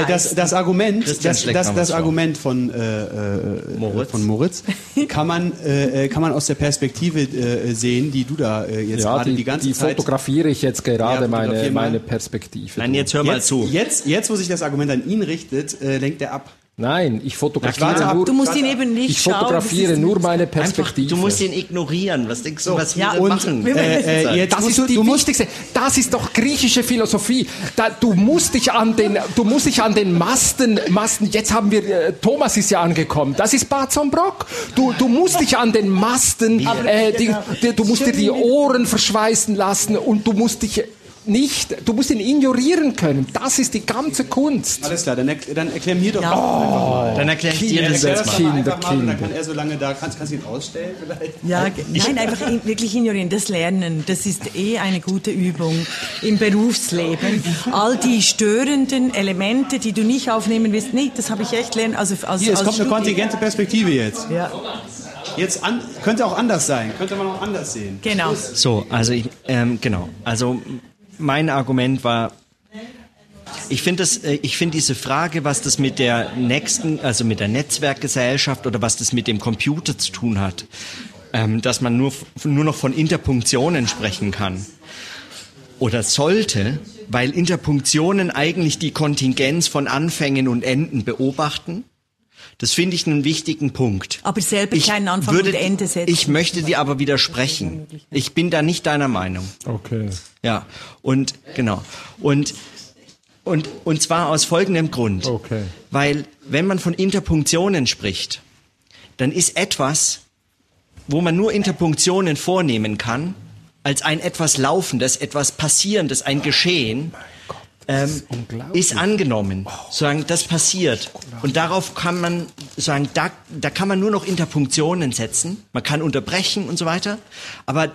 Äh, das, das, Argument, das, das, das Argument von, äh, äh, Moritz. von Moritz kann man, äh, kann man aus der Perspektive äh, sehen, die du da äh, jetzt ja, gerade die, die ganze die Zeit... Die fotografiere ich jetzt gerade, ja, meine, meine Perspektive. Nein, jetzt hör mal jetzt, zu. Jetzt, jetzt, wo sich das Argument an ihn richtet, äh, lenkt er ab. Nein, ich fotografiere Na, nur. Du musst ihn eben nicht Ich fotografiere schauen, nur meine Perspektive. Einfach, du musst ihn ignorieren. Was denkst du, was ja, wir und, machen? Äh, äh, das ist die du wichtigste. Das ist doch griechische Philosophie. Da, du musst dich an den, du musst dich an den Masten, Masten. Jetzt haben wir, äh, Thomas ist ja angekommen. Das ist Bazon Brock. Du, du musst dich an den Masten, äh, die, die, du musst dir die Ohren verschweißen lassen und du musst dich nicht, du musst ihn ignorieren können. Das ist die ganze Kunst. Alles klar, dann, erkl dann erklär mir doch ja. oh, Dann erklär ich dir das jetzt mal. Kinder, Kinder. Dann kann er so lange da, kannst, kannst du ihn ausstellen vielleicht? Ja, nein, einfach wirklich ignorieren. Das Lernen, das ist eh eine gute Übung im Berufsleben. All die störenden Elemente, die du nicht aufnehmen willst, nee, das habe ich echt lernen. Also, als, Hier, es als kommt eine kontingente Perspektive jetzt. Ja. Jetzt an, könnte auch anders sein, könnte man auch anders sehen. Genau. So, also ich, ähm, genau, also mein Argument war, ich finde das, äh, ich finde diese Frage, was das mit der nächsten, also mit der Netzwerkgesellschaft oder was das mit dem Computer zu tun hat, ähm, dass man nur, nur noch von Interpunktionen sprechen kann. Oder sollte, weil Interpunktionen eigentlich die Kontingenz von Anfängen und Enden beobachten das finde ich einen wichtigen Punkt. Aber selber ich keinen Anfang würde, und Ende setzen. Ich möchte dir aber widersprechen. Ich bin da nicht deiner Meinung. Okay. Ja, und genau. Und und, und zwar aus folgendem Grund. Okay. Weil, wenn man von Interpunktionen spricht, dann ist etwas, wo man nur Interpunktionen vornehmen kann, als ein etwas Laufendes, etwas Passierendes, ein Geschehen, ähm, ist angenommen. Oh. Sagen, das passiert. Und darauf kann man sagen, da, da kann man nur noch Interpunktionen setzen. Man kann unterbrechen und so weiter. Aber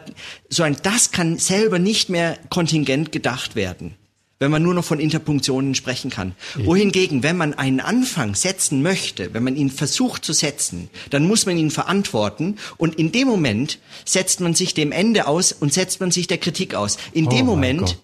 sagen, das kann selber nicht mehr kontingent gedacht werden wenn man nur noch von Interpunktionen sprechen kann. Wohingegen, wenn man einen Anfang setzen möchte, wenn man ihn versucht zu setzen, dann muss man ihn verantworten und in dem Moment setzt man sich dem Ende aus und setzt man sich der Kritik aus. In dem oh Moment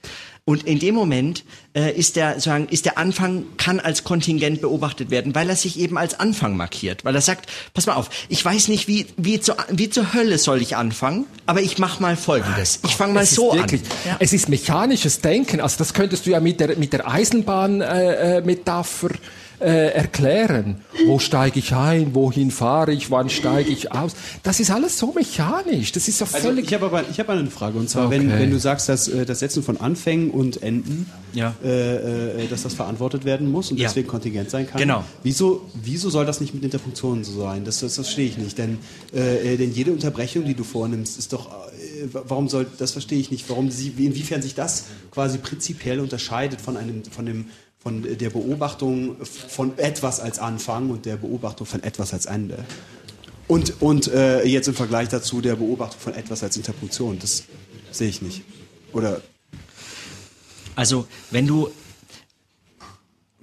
und in dem Moment äh, ist der sagen ist der Anfang kann als Kontingent beobachtet werden, weil er sich eben als Anfang markiert, weil er sagt, pass mal auf, ich weiß nicht wie wie zu, wie zur Hölle soll ich anfangen, aber ich mache mal Folgendes. Ich fange mal so wirklich, an. Ja. Es ist mechanisches Denken, also das könntest du ja mit der mit der Eisenbahn äh, äh erklären. Wo steige ich ein? Wohin fahre ich? Wann steige ich aus? Das ist alles so mechanisch. Das ist so also völlig. Also ich habe aber ich habe eine Frage und zwar, okay. wenn, wenn du sagst, dass äh, das Setzen von Anfängen und Enden, ja. äh, äh, dass das verantwortet werden muss und ja. deswegen kontingent sein kann. Genau. Wieso, wieso soll das nicht mit Interpunktionen so sein? Das, das verstehe ich nicht. Denn, äh, denn jede Unterbrechung, die du vornimmst, ist doch warum soll, das verstehe ich nicht, warum sie, inwiefern sich das quasi prinzipiell unterscheidet von einem, von dem von der Beobachtung von etwas als Anfang und der Beobachtung von etwas als Ende. Und, und äh, jetzt im Vergleich dazu der Beobachtung von etwas als Interpunktion. Das sehe ich nicht. Oder? Also, wenn du.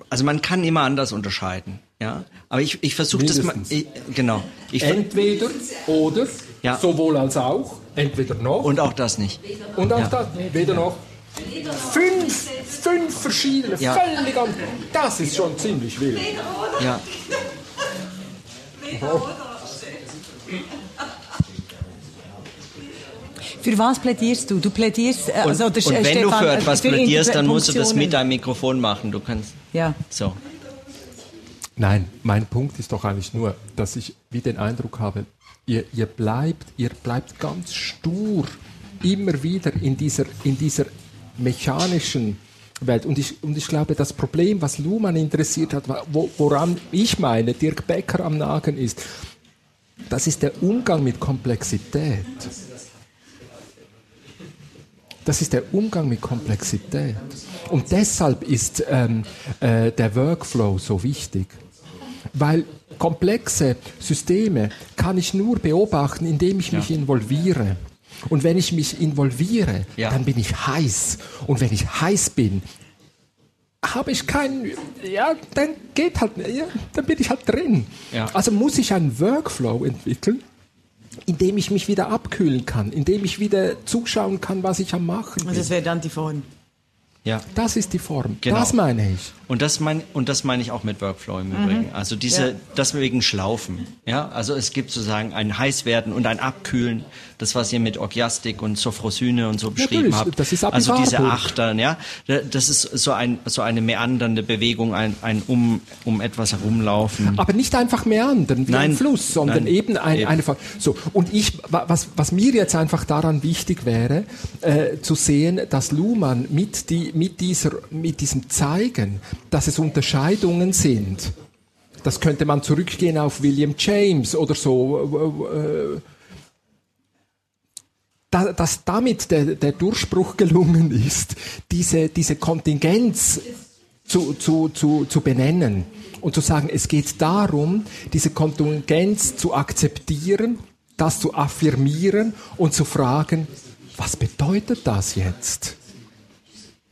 Also, man kann immer anders unterscheiden. Ja, aber ich, ich versuche das mal. Ich, genau. Ich, Entweder oder, ja. sowohl als auch, entweder noch. Und auch das nicht. Und auch ja. das, weder noch. Fünf, fünf verschiedene, ja. völlig andere. Das ist schon ziemlich wild. Ja. Für was plädierst du? Du plädierst. Äh, also, und, und wenn Stefan, du für etwas für plädierst, dann musst du das mit deinem Mikrofon machen. Du kannst. Ja. So. Nein, mein Punkt ist doch eigentlich nur, dass ich wie den Eindruck habe, ihr, ihr bleibt, ihr bleibt ganz stur immer wieder in dieser, in dieser mechanischen Welt. Und ich, und ich glaube, das Problem, was Luhmann interessiert hat, wo, woran ich meine, Dirk Becker am Nagen ist, das ist der Umgang mit Komplexität. Das ist der Umgang mit Komplexität. Und deshalb ist ähm, äh, der Workflow so wichtig. Weil komplexe Systeme kann ich nur beobachten, indem ich mich involviere. Und wenn ich mich involviere, ja. dann bin ich heiß. Und wenn ich heiß bin, habe ich keinen, ja, dann geht halt, ja, dann bin ich halt drin. Ja. Also muss ich einen Workflow entwickeln, in dem ich mich wieder abkühlen kann, in dem ich wieder zuschauen kann, was ich am machen bin. Und das wäre dann die Form. Ja. Das ist die Form. Genau. Das meine ich. Und das meine und das meine ich auch mit Workflow im Übrigen. Mhm. Also diese, ja. das wegen Schlaufen. Ja, also es gibt sozusagen ein Heißwerden und ein Abkühlen. Das, was ihr mit Orgiastik und Sophrosyne und so beschrieben Natürlich, habt. Das ist also diese Achtern, ja. Das ist so ein, so eine meandernde Bewegung, ein, ein um, um etwas herumlaufen. Aber nicht einfach meandern wie nein, ein Fluss, sondern nein, eben, ein, eben. eine, so. Und ich, was, was mir jetzt einfach daran wichtig wäre, äh, zu sehen, dass Luhmann mit die, mit dieser, mit diesem Zeigen, dass es Unterscheidungen sind. Das könnte man zurückgehen auf William James oder so. Äh, dass damit der, der Durchbruch gelungen ist, diese, diese Kontingenz zu, zu, zu, zu benennen und zu sagen, es geht darum, diese Kontingenz zu akzeptieren, das zu affirmieren und zu fragen, was bedeutet das jetzt?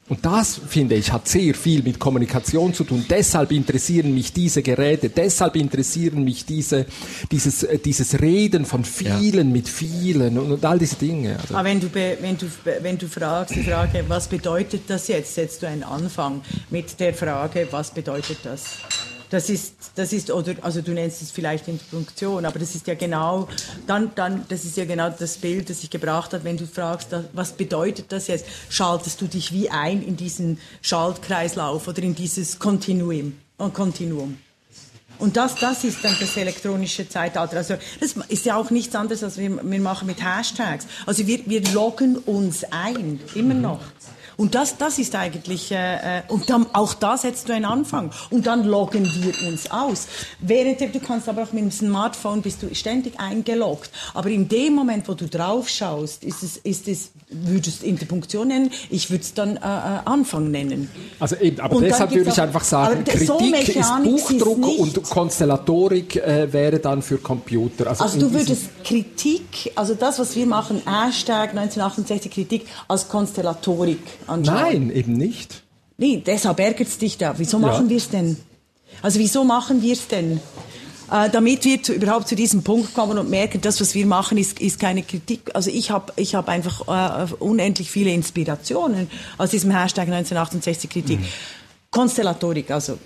Und das, finde ich, hat sehr viel mit Kommunikation zu tun. Deshalb interessieren mich diese Geräte, deshalb interessieren mich diese, dieses, äh, dieses Reden von vielen ja. mit vielen und, und, all diese Dinge. Also Aber wenn du, wenn, du, wenn du fragst, die Frage, was bedeutet das jetzt, setzt du einen Anfang mit der Frage, was bedeutet das? Das ist, das ist, oder, also du nennst es vielleicht Interpunktion, aber das ist ja genau, dann, dann, das ist ja genau das Bild, das sich gebracht hat, wenn du fragst, was bedeutet das jetzt? Schaltest du dich wie ein in diesen Schaltkreislauf oder in dieses Kontinuum, äh, Kontinuum? Und das, das ist dann das elektronische Zeitalter. Also das ist ja auch nichts anderes, als wir, wir machen mit Hashtags. Also wir, wir loggen uns ein, immer noch. Und das, das ist eigentlich, äh, äh, und dann, auch da setzt du einen Anfang. Und dann loggen wir uns aus. Während du kannst aber auch mit dem Smartphone bist du ständig eingeloggt. Aber in dem Moment, wo du drauf schaust, ist es, ist es, würdest Interpunktion nennen, ich würde es dann äh, äh, Anfang nennen. Also eben, aber und deshalb würde ich einfach sagen, Kritik so ist Buchdruck ist und Konstellatorik äh, wäre dann für Computer. Also, also du würdest Kritik, also das, was wir machen, Hashtag 1968 Kritik, als Konstellatorik anschauen. Nein, eben nicht. Nee, deshalb ärgert es dich da. Wieso machen ja. wir es denn? Also wieso machen wir es denn? Äh, damit wir zu, überhaupt zu diesem Punkt kommen und merken, das, was wir machen, ist, ist keine Kritik. Also ich habe ich hab einfach äh, unendlich viele Inspirationen aus diesem Hashtag 1968 Kritik. Mhm. Konstellatorik, also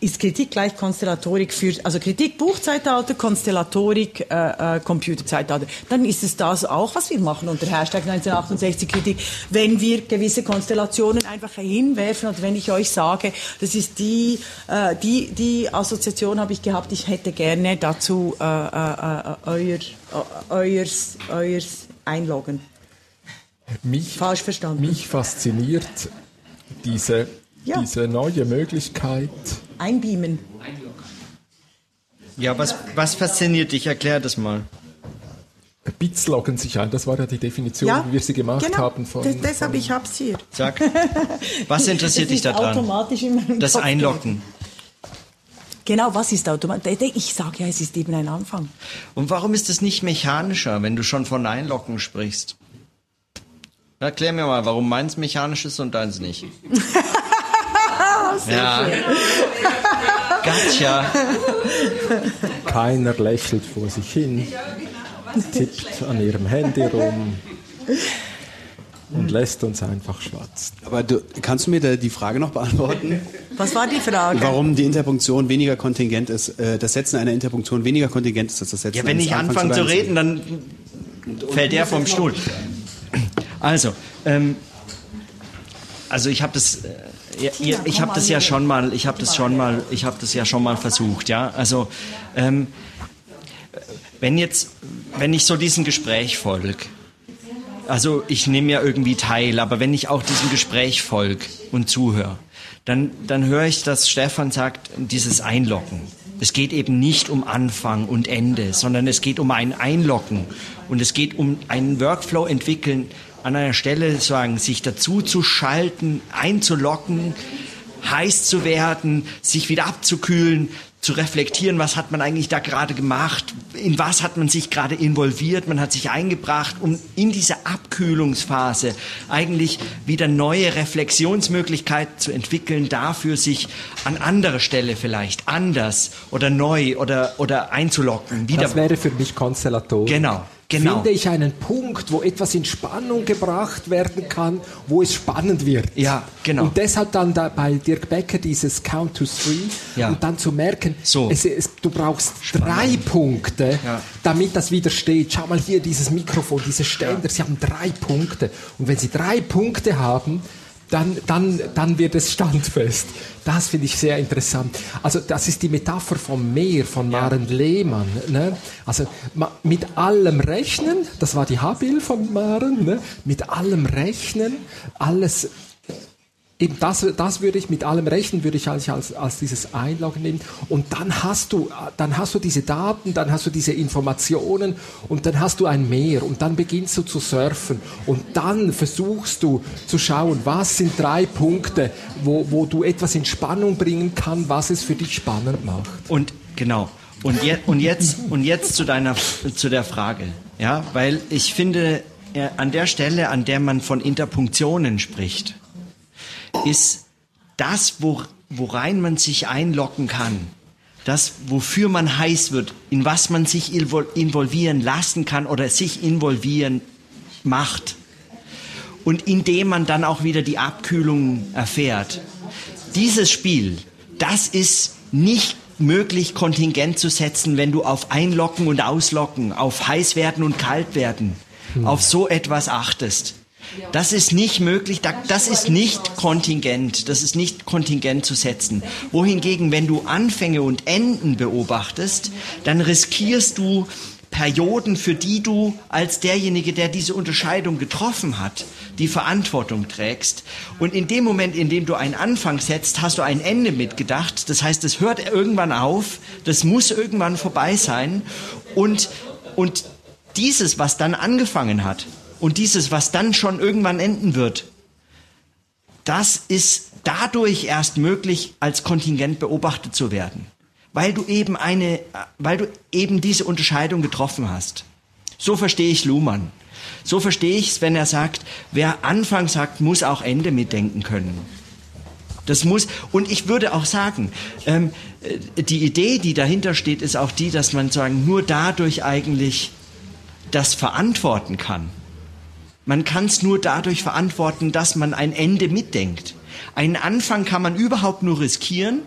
ist Kritik gleich Konstellatorik für, also Kritik Buchzeitalter, Konstellatorik äh, äh, Computerzeitalter. Dann ist es das auch, was wir machen unter Hashtag 1968 Kritik, wenn wir gewisse Konstellationen einfach hinwerfen und wenn ich euch sage, das ist die, äh, die, die Assoziation habe ich gehabt, ich hätte gerne dazu äh, äh, äh euer, äh, euers, euers einloggen. Mich, Falsch verstanden. Mich fasziniert diese, ja. diese neue Möglichkeit, einbeamen. Ja, was, was fasziniert dich? Erklär das mal. Bits loggen sich ein, das war ja die Definition, ja, wie wir sie gemacht genau. haben. Von, das, deshalb, von ich hab's hier. Sag, was interessiert dich daran? Automatisch in das Kopf Einloggen. Genau, was ist automatisch? Ich sage ja, es ist eben ein Anfang. Und warum ist es nicht mechanischer, wenn du schon von Einloggen sprichst? Erklär mir mal, warum meins mechanisch ist und deins nicht. ja. Gotcha. Keiner lächelt vor sich hin, tippt an ihrem Handy rum und lässt uns einfach schwatzen. Aber du, kannst du mir da die Frage noch beantworten? Was war die Frage? Warum die Interpunktion weniger kontingent ist, äh, das Setzen einer Interpunktion weniger kontingent ist als das Setzen Ja, wenn ich anfange zu reden, dann fällt der vom Stuhl. Also, ähm, also ich habe das äh, ja, ihr, ich habe das ja schon mal, ich habe das schon mal, ich habe das ja schon mal versucht, ja. Also ähm, wenn jetzt, wenn ich so diesem Gespräch folge, also ich nehme ja irgendwie teil, aber wenn ich auch diesem Gespräch folge und zuhöre, dann, dann höre ich, dass Stefan sagt, dieses Einlocken. Es geht eben nicht um Anfang und Ende, sondern es geht um ein Einlocken und es geht um einen Workflow entwickeln, an einer Stelle sagen, sich dazu zu schalten, einzulocken, heiß zu werden, sich wieder abzukühlen, zu reflektieren, was hat man eigentlich da gerade gemacht, in was hat man sich gerade involviert, man hat sich eingebracht, um in dieser Abkühlungsphase eigentlich wieder neue Reflexionsmöglichkeiten zu entwickeln, dafür sich an anderer Stelle vielleicht anders oder neu oder, oder einzulocken. Wieder das wäre für mich Konstellation. Genau. Genau. Finde ich einen Punkt, wo etwas in Spannung gebracht werden kann, wo es spannend wird. Ja, genau. Und deshalb dann da bei Dirk Becker dieses Count to Three ja. und dann zu merken, so. es, es, du brauchst Spannend. drei Punkte, ja. damit das wieder steht. Schau mal hier dieses Mikrofon, diese Ständer, ja. sie haben drei Punkte. Und wenn sie drei Punkte haben, dann, dann, dann wird es standfest. Das finde ich sehr interessant. Also das ist die Metapher vom Meer von Maren. Lehmann. Ne? Also mit allem rechnen, das war die Habil von Maren, ne? mit allem rechnen, alles eben das, das würde ich mit allem rechnen, würde ich als, als, als dieses Einloggen nehmen. Und dann hast du, dann hast du diese Daten, dann hast du diese Informationen und dann hast du ein Meer und dann beginnst du zu surfen und dann versuchst du zu schauen, was sind drei Punkte, wo, wo du etwas in Spannung bringen kann, was es für dich spannend macht. Und genau. Und, je, und jetzt, und jetzt zu deiner, zu der Frage. Ja, weil ich finde, äh, an der Stelle, an der man von Interpunktionen spricht, ist das, wo, worein man sich einlocken kann. Das, wofür man heiß wird, in was man sich involvieren lassen kann oder sich involvieren macht. Und indem man dann auch wieder die Abkühlung erfährt. Dieses Spiel, das ist nicht möglich, Kontingent zu setzen, wenn du auf Einlocken und Auslocken, auf heiß werden und kalt werden, hm. auf so etwas achtest. Das ist nicht möglich, das ist nicht Kontingent, das ist nicht Kontingent zu setzen. Wohingegen, wenn du Anfänge und Enden beobachtest, dann riskierst du Perioden, für die du als derjenige, der diese Unterscheidung getroffen hat, die Verantwortung trägst. Und in dem Moment, in dem du einen Anfang setzt, hast du ein Ende mitgedacht. Das heißt, es hört irgendwann auf, das muss irgendwann vorbei sein. Und, und dieses, was dann angefangen hat, und dieses, was dann schon irgendwann enden wird, das ist dadurch erst möglich, als Kontingent beobachtet zu werden. Weil du eben eine, weil du eben diese Unterscheidung getroffen hast. So verstehe ich Luhmann. So verstehe ich es, wenn er sagt, wer Anfang sagt, muss auch Ende mitdenken können. Das muss, und ich würde auch sagen, ähm, die Idee, die dahinter steht, ist auch die, dass man sagen, nur dadurch eigentlich das verantworten kann. Man kann es nur dadurch verantworten, dass man ein Ende mitdenkt. Einen Anfang kann man überhaupt nur riskieren,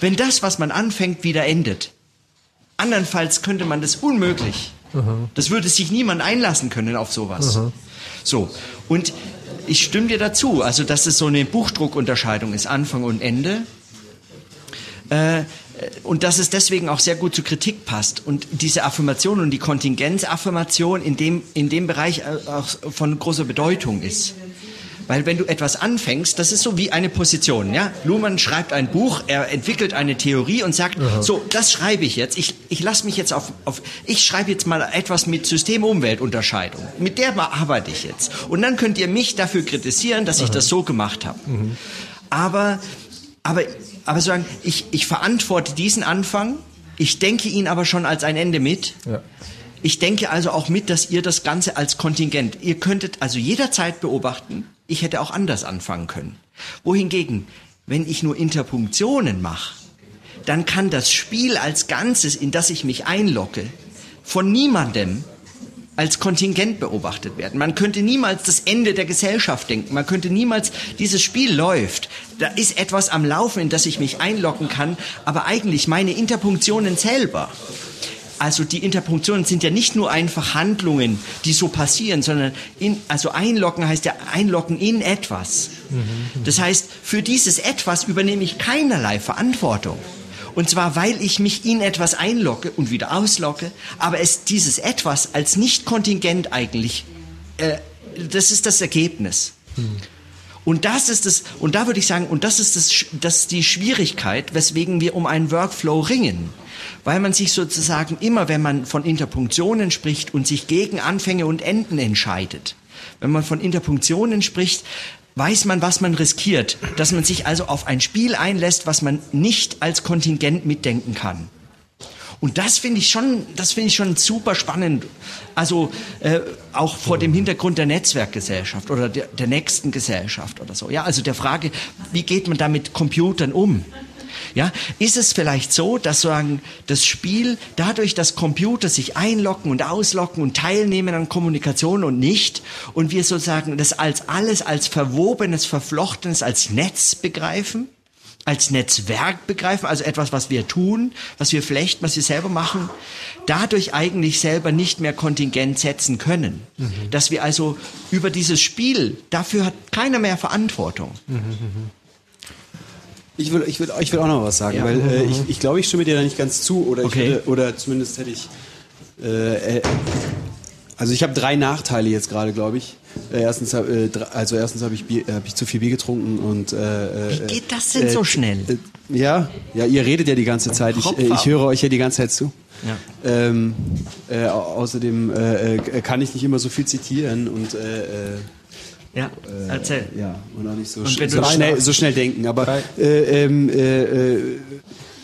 wenn das, was man anfängt, wieder endet. Andernfalls könnte man das unmöglich. Aha. Das würde sich niemand einlassen können auf sowas. Aha. So. Und ich stimme dir dazu, also dass es so eine Buchdruckunterscheidung ist, Anfang und Ende. Äh, und dass es deswegen auch sehr gut zur Kritik passt. Und diese Affirmation und die Kontingenzaffirmation in dem, in dem Bereich äh, auch von großer Bedeutung ist. Weil wenn du etwas anfängst, das ist so wie eine Position. Ja? Luhmann schreibt ein Buch, er entwickelt eine Theorie und sagt, Aha. so, das schreibe ich jetzt. Ich, ich lasse mich jetzt auf, auf, ich schreibe jetzt mal etwas mit System-Umwelt-Unterscheidung. Mit der arbeite ich jetzt. Und dann könnt ihr mich dafür kritisieren, dass Aha. ich das so gemacht habe. Mhm. Aber, aber aber sagen, ich, ich verantworte diesen Anfang, ich denke ihn aber schon als ein Ende mit. Ja. Ich denke also auch mit, dass ihr das Ganze als Kontingent, ihr könntet also jederzeit beobachten, ich hätte auch anders anfangen können. Wohingegen, wenn ich nur Interpunktionen mache, dann kann das Spiel als Ganzes, in das ich mich einlocke, von niemandem als Kontingent beobachtet werden. Man könnte niemals das Ende der Gesellschaft denken. Man könnte niemals, dieses Spiel läuft. Da ist etwas am Laufen, in das ich mich einloggen kann, aber eigentlich meine Interpunktionen selber. Also die Interpunktionen sind ja nicht nur einfach Handlungen, die so passieren, sondern in, also einloggen heißt ja einloggen in etwas. Mhm. Das heißt, für dieses etwas übernehme ich keinerlei Verantwortung. Und zwar, weil ich mich in etwas einlogge und wieder auslogge, aber es dieses etwas als nicht kontingent eigentlich, äh, das ist das Ergebnis. Hm. Und das ist das, und da würde ich sagen, und das ist das, das ist die Schwierigkeit, weswegen wir um einen Workflow ringen. Weil man sich sozusagen immer, wenn man von Interpunktionen spricht und sich gegen Anfänge und Enden entscheidet, wenn man von Interpunktionen spricht, weiß man, was man riskiert, dass man sich also auf ein Spiel einlässt, was man nicht als Kontingent mitdenken kann. Und das finde ich schon, das finde ich schon super spannend. Also äh, auch vor dem Hintergrund der Netzwerkgesellschaft oder der, der nächsten Gesellschaft oder so. Ja, also der Frage, wie geht man da mit Computern um? Ja, ist es vielleicht so, dass sagen, das Spiel dadurch, dass Computer sich einloggen und auslocken und teilnehmen an Kommunikation und nicht und wir sozusagen das als alles als verwobenes, verflochtenes, als Netz begreifen? als Netzwerk begreifen, also etwas, was wir tun, was wir flechten, was wir selber machen, dadurch eigentlich selber nicht mehr Kontingent setzen können. Mhm. Dass wir also über dieses Spiel, dafür hat keiner mehr Verantwortung. Mhm. Ich will, ich, will, ich will auch noch was sagen, ja. weil äh, ich, ich glaube, ich stimme dir da nicht ganz zu oder, okay. würde, oder zumindest hätte ich. Äh, äh, also ich habe drei Nachteile jetzt gerade, glaube ich. Äh, erstens, äh, also erstens habe ich, hab ich zu viel Bier getrunken und. Äh, Wie äh, geht das denn so schnell? ja, ja, ihr redet ja die ganze Zeit. Ich, ich höre euch ja die ganze Zeit zu. Ja. Ähm, außerdem kann ich nicht immer so viel zitieren und ja, erzähl. Äh, ja, und auch nicht so, sch so schnell, so schnell denken. Aber äh, ähm, äh,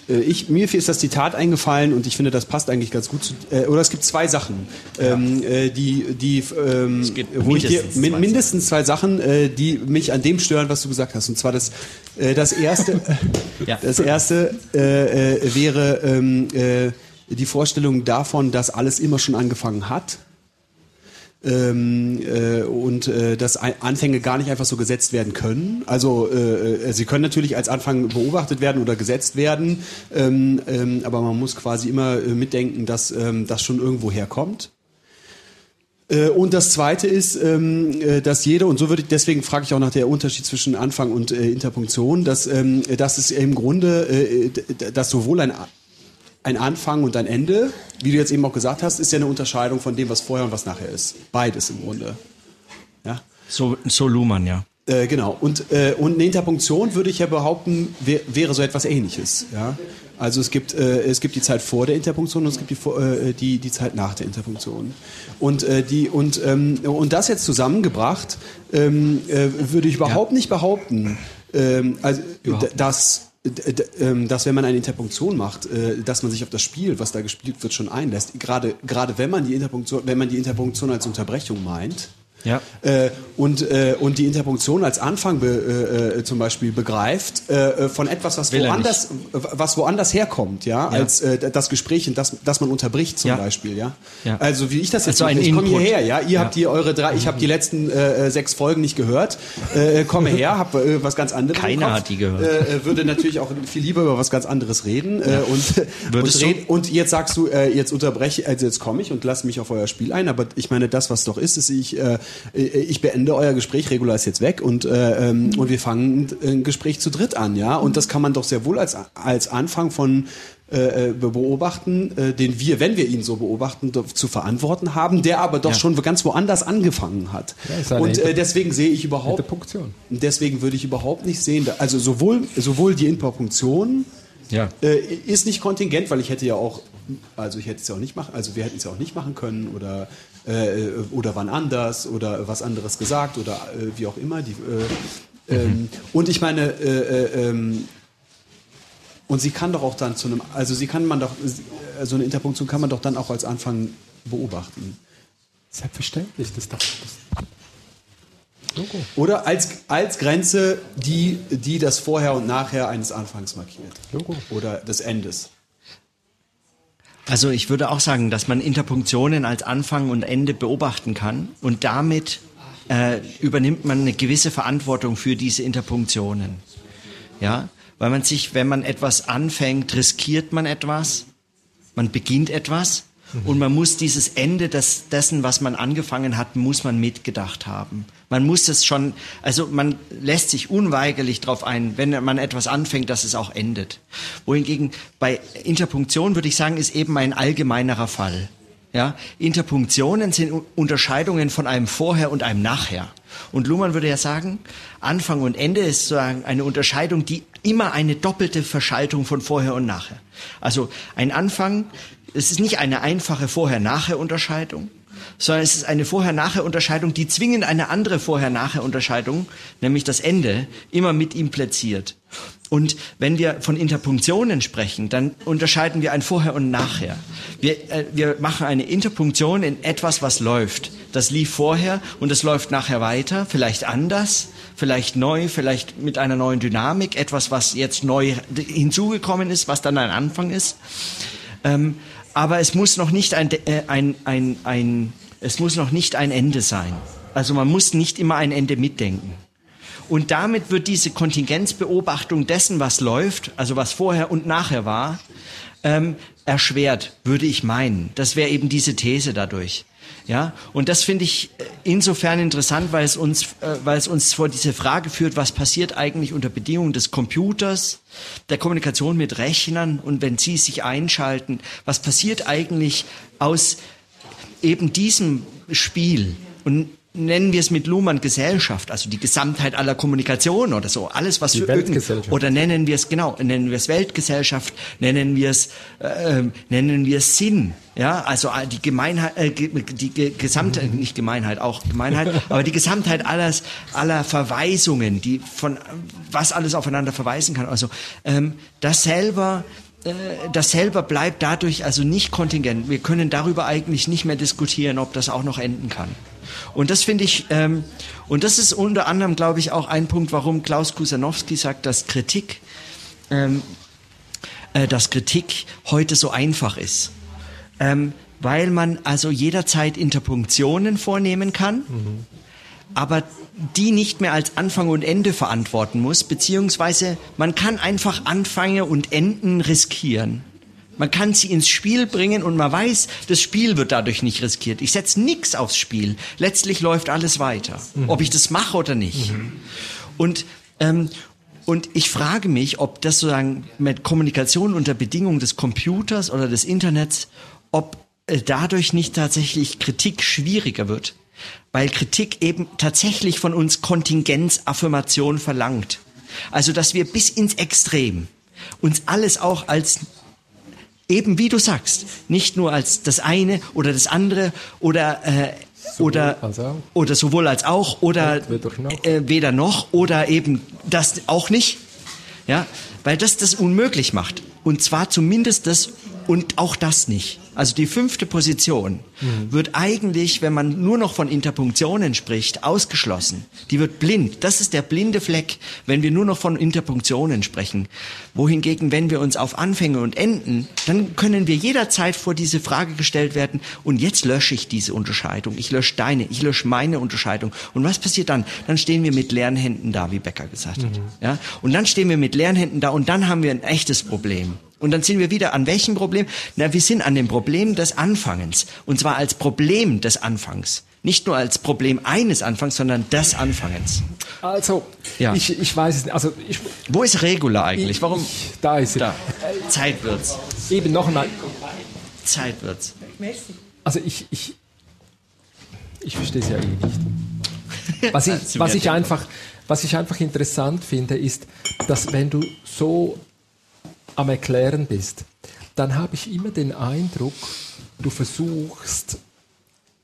äh, ich, mir ist das Zitat eingefallen und ich finde, das passt eigentlich ganz gut zu. Äh, oder es gibt zwei Sachen, ähm, äh, die, die, ähm, wo ich dir min, mindestens zwei Sachen, äh, die mich an dem stören, was du gesagt hast. Und zwar das, äh, das erste, ja. das erste äh, äh, wäre ähm, äh, die Vorstellung davon, dass alles immer schon angefangen hat ähm, äh, und äh, dass Anfänge gar nicht einfach so gesetzt werden können. Also äh, äh, sie können natürlich als Anfang beobachtet werden oder gesetzt werden, ähm, ähm, aber man muss quasi immer äh, mitdenken, dass ähm, das schon irgendwo herkommt. Äh, und das Zweite ist, ähm, dass jeder, und so würde ich, deswegen frage ich auch nach der Unterschied zwischen Anfang und Interpunktion, dass, ähm, dass es im Grunde, dass sowohl ein ein Anfang und ein Ende, wie du jetzt eben auch gesagt hast, ist ja eine Unterscheidung von dem, was vorher und was nachher ist. Beides im Grunde. Ja? So, so Luhmann, ja. Äh, genau. Und, äh, und eine Interpunktion würde ich ja behaupten, wär, wäre so etwas ähnliches. Ja? Also es gibt, äh, es gibt die Zeit vor der Interpunktion und es gibt die, äh, die, die Zeit nach der Interpunktion. Und, äh, die, und, ähm, und das jetzt zusammengebracht, ähm, äh, würde ich überhaupt ja. nicht behaupten, ähm, also, dass dass wenn man eine Interpunktion macht, äh, dass man sich auf das Spiel, was da gespielt wird, schon einlässt. Gerade, gerade wenn man die Interpunktion, wenn man die Interpunktion als Unterbrechung meint, ja. Äh, und, äh, und die Interpunktion als Anfang be, äh, äh zum Beispiel begreift äh, von etwas, was woanders, was woanders herkommt, ja, ja. als äh, das Gespräch, das, das man unterbricht zum ja. Beispiel, ja? ja. Also wie ich das jetzt also mache, ich komme hierher, ja, ihr habt hier eure drei, ich habe die letzten äh, sechs Folgen nicht gehört, äh, komme her, habe äh, was ganz anderes. Keiner hat die gehört. Äh, würde natürlich auch viel lieber über was ganz anderes reden äh, und und, red, und jetzt sagst du, äh, jetzt unterbreche, also jetzt komme ich und lasse mich auf euer Spiel ein, aber ich meine, das was doch ist, ist ich äh, äh, ich beende euer Gespräch, Regula ist jetzt weg und, äh, ähm, und wir fangen ein Gespräch zu dritt an, ja. Und das kann man doch sehr wohl als, als Anfang von äh, äh beobachten, äh, den wir, wenn wir ihn so beobachten, zu verantworten haben, der aber doch ja. schon ganz woanders angefangen hat. Ja, und äh, deswegen sehe ich überhaupt, deswegen würde ich überhaupt nicht sehen, also sowohl, sowohl die Interpunktion ja. äh, ist nicht kontingent, weil ich hätte ja auch, also ich hätte es ja auch nicht machen, also wir hätten es ja auch nicht machen können oder äh, oder wann anders oder was anderes gesagt oder äh, wie auch immer. Die, äh, ähm, mhm. Und ich meine, äh, äh, ähm, und sie kann doch auch dann zu einem, also sie kann man doch, so eine Interpunktion kann man doch dann auch als Anfang beobachten. Selbstverständlich, das doch. Das Logo. Oder als, als Grenze, die, die das Vorher und Nachher eines Anfangs markiert. Logo. Oder des Endes. Also ich würde auch sagen, dass man Interpunktionen als Anfang und Ende beobachten kann und damit äh, übernimmt man eine gewisse Verantwortung für diese Interpunktionen. Ja, weil man sich, wenn man etwas anfängt, riskiert man etwas, man beginnt etwas Mhm. Und man muss dieses Ende des, dessen, was man angefangen hat, muss man mitgedacht haben. Man muss es schon, also man lässt sich unweigerlich darauf ein, wenn man etwas anfängt, dass es auch endet. Wohingegen bei Interpunktion würde ich sagen, ist eben ein allgemeinerer Fall. Ja, Interpunktionen sind Unterscheidungen von einem Vorher und einem Nachher. Und Luhmann würde ja sagen, Anfang und Ende ist sozusagen eine Unterscheidung, die immer eine doppelte Verschaltung von Vorher und Nachher. Also ein Anfang es ist nicht eine einfache Vorher-Nachher-Unterscheidung, sondern es ist eine Vorher-Nachher-Unterscheidung, die zwingend eine andere Vorher-Nachher-Unterscheidung, nämlich das Ende, immer mit impliziert. Und wenn wir von Interpunktionen sprechen, dann unterscheiden wir ein Vorher und Nachher. Wir, äh, wir machen eine Interpunktion in etwas, was läuft. Das lief vorher und es läuft nachher weiter, vielleicht anders, vielleicht neu, vielleicht mit einer neuen Dynamik, etwas, was jetzt neu hinzugekommen ist, was dann ein Anfang ist. Ähm, aber es muss noch nicht ein, äh, ein, ein, ein, es muss noch nicht ein Ende sein. Also man muss nicht immer ein Ende mitdenken. Und damit wird diese Kontingenzbeobachtung dessen, was läuft, also was vorher und nachher war, ähm, erschwert, würde ich meinen. Das wäre eben diese These dadurch. Ja, und das finde ich äh, insofern interessant, weil es uns, äh, weil es uns vor diese Frage führt, was passiert eigentlich unter Bedingungen des Computers, der Kommunikation mit Rechnern und wenn sie sich einschalten, was passiert eigentlich aus eben diesem Spiel? Und nennen wir es mit Luhmann Gesellschaft, also die Gesamtheit aller Kommunikation oder so, alles was die für Weltgesellschaft. oder nennen wir es genau, nennen wir es Weltgesellschaft, nennen wir es äh, nennen wir es Sinn, ja, also äh, die Gemeinheit, äh, die Gesamtheit, mhm. nicht Gemeinheit, auch Gemeinheit, aber die Gesamtheit alles aller Verweisungen, die von was alles aufeinander verweisen kann, also ähm, das selber äh, das selber bleibt dadurch also nicht kontingent. Wir können darüber eigentlich nicht mehr diskutieren, ob das auch noch enden kann. Und das finde ich, ähm, und das ist unter anderem, glaube ich, auch ein Punkt, warum Klaus Kusanowski sagt, dass Kritik, ähm, äh, dass Kritik heute so einfach ist. Ähm, weil man also jederzeit Interpunktionen vornehmen kann, mhm. aber die nicht mehr als Anfang und Ende verantworten muss, beziehungsweise man kann einfach Anfänge und Enden riskieren. Man kann sie ins Spiel bringen und man weiß, das Spiel wird dadurch nicht riskiert. Ich setze nichts aufs Spiel. Letztlich läuft alles weiter, mhm. ob ich das mache oder nicht. Mhm. Und ähm, und ich frage mich, ob das sozusagen mit Kommunikation unter Bedingungen des Computers oder des Internets, ob äh, dadurch nicht tatsächlich Kritik schwieriger wird, weil Kritik eben tatsächlich von uns Kontingenzaffirmation verlangt. Also, dass wir bis ins Extrem uns alles auch als eben wie du sagst, nicht nur als das eine oder das andere oder äh, oder oder sowohl als auch oder äh, weder noch oder eben das auch nicht, ja, weil das das unmöglich macht. Und zwar zumindest das und auch das nicht. Also die fünfte Position mhm. wird eigentlich, wenn man nur noch von Interpunktionen spricht, ausgeschlossen. Die wird blind. Das ist der blinde Fleck, wenn wir nur noch von Interpunktionen sprechen. Wohingegen, wenn wir uns auf Anfänge und Enden, dann können wir jederzeit vor diese Frage gestellt werden, und jetzt lösche ich diese Unterscheidung. Ich lösche deine, ich lösche meine Unterscheidung. Und was passiert dann? Dann stehen wir mit leeren Händen da, wie Becker gesagt hat. Mhm. Ja? Und dann stehen wir mit leeren Händen da und dann haben wir ein echtes Problem. Und dann sind wir wieder an welchem Problem? Na, wir sind an dem Problem des Anfangens. Und zwar als Problem des Anfangs. Nicht nur als Problem eines Anfangs, sondern des Anfangens. Also, ja. ich, ich weiß es nicht. Also, ich, Wo ist Regula eigentlich? Warum? Ich, da ist sie. Da. Zeit wird's. Eben noch einmal. Zeit wird's. Also ich, ich, ich verstehe es ja eh nicht. Was ich, was ich einfach, was ich einfach interessant finde, ist, dass wenn du so am Erklären bist, dann habe ich immer den Eindruck, du versuchst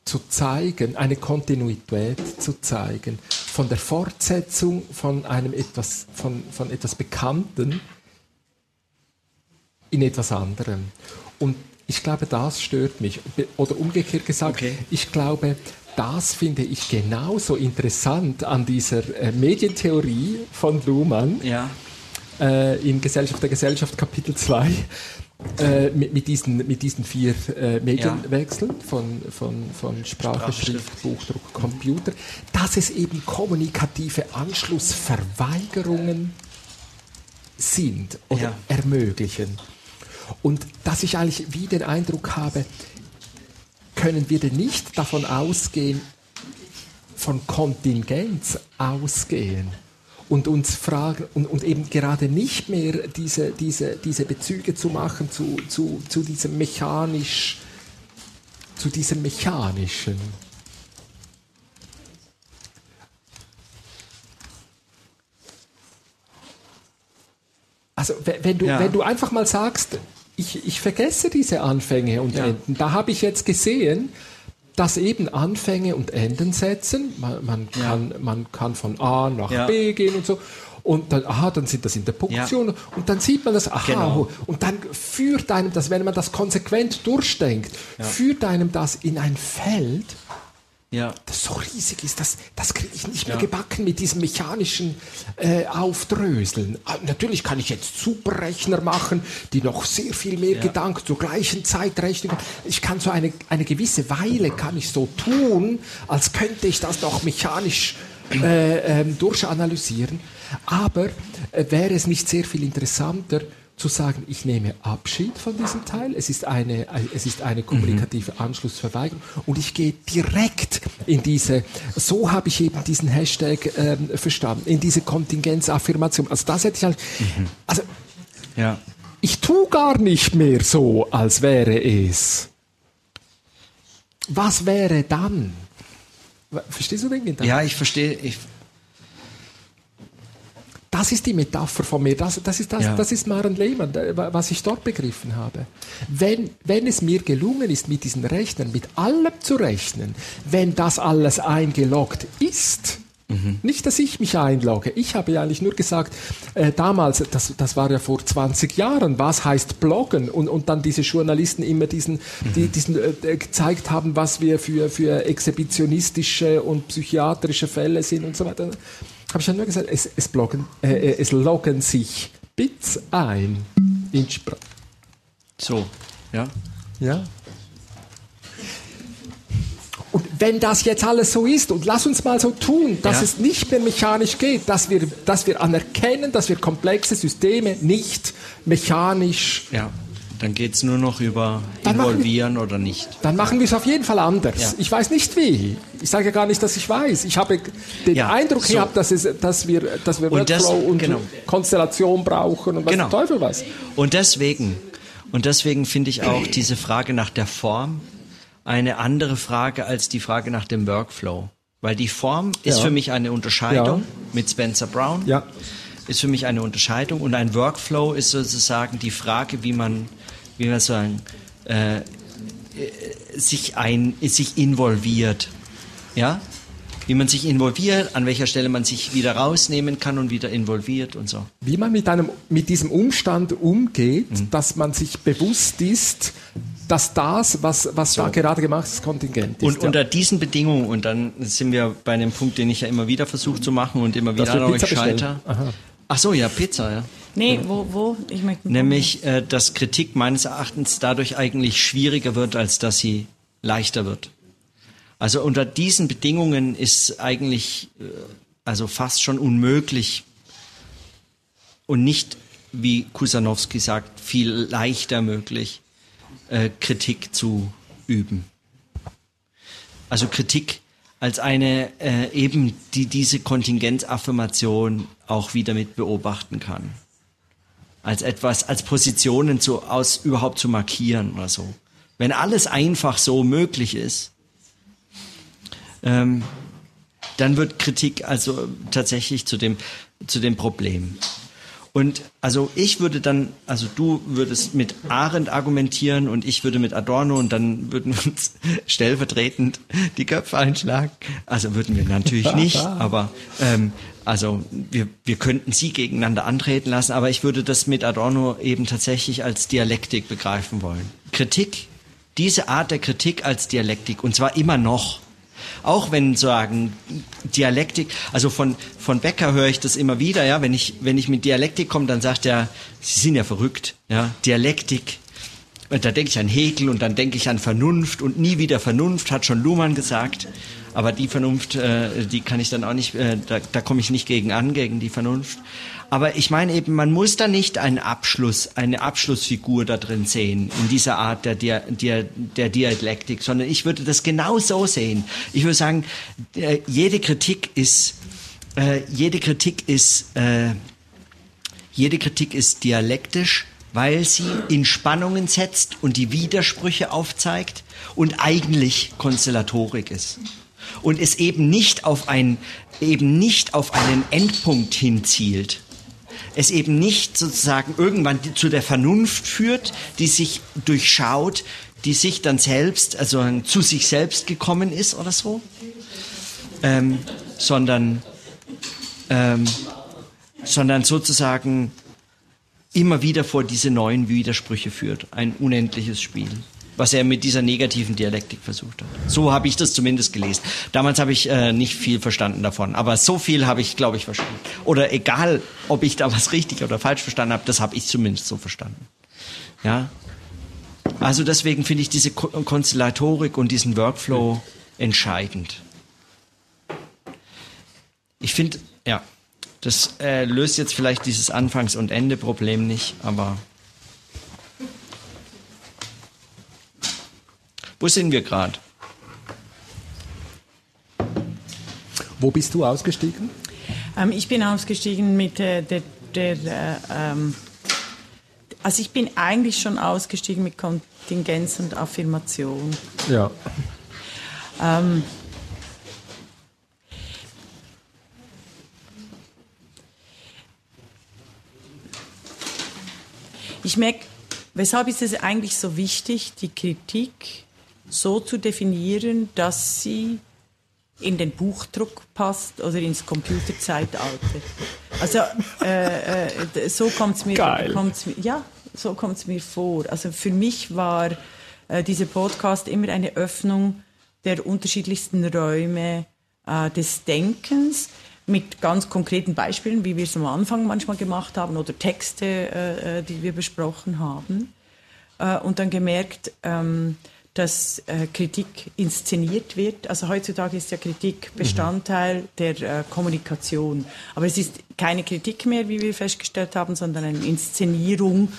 zu zeigen, eine Kontinuität zu zeigen, von der Fortsetzung von einem etwas, von, von etwas Bekannten in etwas anderem. Und ich glaube, das stört mich. Oder umgekehrt gesagt, okay. ich glaube, das finde ich genauso interessant an dieser äh, Medientheorie von Luhmann, ja äh, in Gesellschaft der Gesellschaft Kapitel 2 äh, mit, mit, diesen, mit diesen vier äh, Medienwechseln ja. von, von, von Sprache, Schrift, Buchdruck, Computer, dass es eben kommunikative Anschlussverweigerungen sind oder ja. ermöglichen. Und dass ich eigentlich wie den Eindruck habe, können wir denn nicht davon ausgehen, von Kontingenz ausgehen? Und uns fragen und, und eben gerade nicht mehr diese, diese, diese Bezüge zu machen zu, zu, zu diesem mechanisch, zu diesem mechanischen. Also wenn du, ja. wenn du einfach mal sagst, ich, ich vergesse diese Anfänge und ja. Enden, da habe ich jetzt gesehen, dass eben Anfänge und Enden setzen. Man, man, ja. kann, man kann von A nach ja. B gehen und so. Und dann, aha, dann sind das Interpunktionen. Ja. Und dann sieht man das, aha, genau. und dann führt einem das, wenn man das konsequent durchdenkt, führt einem das in ein Feld, ja. das so riesig ist, das, das kriege ich nicht mehr gebacken mit diesem mechanischen äh, Aufdröseln. Ah, natürlich kann ich jetzt Superrechner machen, die noch sehr viel mehr ja. Gedanken zur gleichen Zeit rechnen. Ich kann so eine, eine gewisse Weile kann ich so tun, als könnte ich das noch mechanisch äh, äh, durchanalysieren. Aber äh, wäre es nicht sehr viel interessanter, zu sagen, ich nehme Abschied von diesem Teil, es ist eine, es ist eine kommunikative mhm. Anschlussverweigerung und ich gehe direkt in diese, so habe ich eben diesen Hashtag ähm, verstanden, in diese Kontingenzaffirmation. Also das hätte ich halt, mhm. also ja. ich tue gar nicht mehr so, als wäre es. Was wäre dann? Verstehst du den Gedanken? Ja, ich verstehe, ich, das ist die Metapher von mir, das, das ist, das, ja. das ist Maren Lehmann, was ich dort begriffen habe. Wenn, wenn es mir gelungen ist, mit diesen Rechnern, mit allem zu rechnen, wenn das alles eingeloggt ist, Mhm. Nicht, dass ich mich einlogge. Ich habe ja eigentlich nur gesagt, äh, damals, das, das war ja vor 20 Jahren, was heißt Bloggen? Und, und dann diese Journalisten immer diesen, mhm. die, diesen äh, gezeigt haben, was wir für, für exhibitionistische und psychiatrische Fälle sind und so weiter habe ich ja nur gesagt, es, es, bloggen, äh, äh, es loggen sich Bits ein in. So, ja. Ja. Und wenn das jetzt alles so ist, und lass uns mal so tun, dass ja. es nicht mehr mechanisch geht, dass wir, dass wir anerkennen, dass wir komplexe Systeme nicht mechanisch ja dann geht es nur noch über dann involvieren wir, oder nicht. Dann machen wir es auf jeden Fall anders. Ja. Ich weiß nicht wie. Ich sage ja gar nicht, dass ich weiß. Ich habe den ja, Eindruck so. gehabt, dass, es, dass wir, dass wir und Workflow das, und genau. Konstellation brauchen und was genau. Teufel was. Und deswegen, und deswegen finde ich auch diese Frage nach der Form eine andere Frage als die Frage nach dem Workflow. Weil die Form ist ja. für mich eine Unterscheidung mit Spencer Brown. Ja ist für mich eine Unterscheidung und ein Workflow ist sozusagen die Frage, wie man wie wir sagen, äh, sich, ein, sich involviert. Ja? Wie man sich involviert, an welcher Stelle man sich wieder rausnehmen kann und wieder involviert und so. Wie man mit, einem, mit diesem Umstand umgeht, mhm. dass man sich bewusst ist, dass das, was, was so. da gerade gemacht ist, kontingent ist. Und ja. unter diesen Bedingungen, und dann sind wir bei einem Punkt, den ich ja immer wieder versuche zu machen und immer wieder an euch scheiter. Ach so, ja, Pizza, ja. Nee, wo, wo? Ich möchte Nämlich, äh, dass Kritik meines Erachtens dadurch eigentlich schwieriger wird, als dass sie leichter wird. Also unter diesen Bedingungen ist eigentlich äh, also fast schon unmöglich und nicht, wie Kusanowski sagt, viel leichter möglich, äh, Kritik zu üben. Also Kritik als eine äh, eben, die diese Kontingenzaffirmation auch wieder mit beobachten kann. Als etwas, als Positionen zu, aus, überhaupt zu markieren oder so. Wenn alles einfach so möglich ist, ähm, dann wird Kritik also tatsächlich zu dem, zu dem Problem. Und also ich würde dann, also du würdest mit Arendt argumentieren und ich würde mit Adorno und dann würden wir uns stellvertretend die Köpfe einschlagen. Also würden wir natürlich nicht, aber ähm, also wir, wir könnten sie gegeneinander antreten lassen, aber ich würde das mit Adorno eben tatsächlich als Dialektik begreifen wollen. Kritik, diese Art der Kritik als Dialektik und zwar immer noch. Auch wenn sagen Dialektik, also von von Becker höre ich das immer wieder, ja, wenn ich wenn ich mit Dialektik komme, dann sagt er, Sie sind ja verrückt, ja, Dialektik. Und da denke ich an Hegel und dann denke ich an Vernunft und nie wieder Vernunft, hat schon Luhmann gesagt. Aber die Vernunft, äh, die kann ich dann auch nicht, äh, da, da komme ich nicht gegen an, gegen die Vernunft. Aber ich meine eben, man muss da nicht einen Abschluss, eine Abschlussfigur da drin sehen, in dieser Art der, der, der, Dialektik, sondern ich würde das genau so sehen. Ich würde sagen, äh, jede Kritik ist, äh, jede Kritik ist, äh, jede Kritik ist dialektisch, weil sie in Spannungen setzt und die Widersprüche aufzeigt und eigentlich Konstellatorik ist. Und es eben nicht auf ein, eben nicht auf einen Endpunkt hinzielt, es eben nicht sozusagen irgendwann zu der Vernunft führt, die sich durchschaut, die sich dann selbst, also zu sich selbst gekommen ist oder so, ähm, sondern, ähm, sondern sozusagen immer wieder vor diese neuen Widersprüche führt. Ein unendliches Spiel was er mit dieser negativen Dialektik versucht hat. So habe ich das zumindest gelesen. Damals habe ich äh, nicht viel verstanden davon, aber so viel habe ich, glaube ich, verstanden. Oder egal, ob ich da was richtig oder falsch verstanden habe, das habe ich zumindest so verstanden. Ja. Also deswegen finde ich diese Ko Konstellatorik und diesen Workflow entscheidend. Ich finde, ja, das äh, löst jetzt vielleicht dieses Anfangs- und Ende-Problem nicht, aber Wo sind wir gerade? Wo bist du ausgestiegen? Ähm, ich bin ausgestiegen mit äh, der, der äh, ähm, also ich bin eigentlich schon ausgestiegen mit Kontingenz und Affirmation. Ja. Ähm, ich merke, weshalb ist es eigentlich so wichtig, die Kritik so zu definieren, dass sie in den Buchdruck passt oder ins Computerzeitalter. Also äh, äh, so kommt es mir, kommt's mir, ja, so kommt mir vor. Also für mich war äh, dieser Podcast immer eine Öffnung der unterschiedlichsten Räume äh, des Denkens mit ganz konkreten Beispielen, wie wir es am Anfang manchmal gemacht haben oder Texte, äh, äh, die wir besprochen haben. und dann gemerkt, ähm, dass äh, Kritik inszeniert wird. Also heutzutage ist ja Kritik mhm. Bestandteil mhm. der äh, Kommunikation. Aber es ist keine Kritik mehr, wie wir festgestellt haben, sondern eine Inszenierung.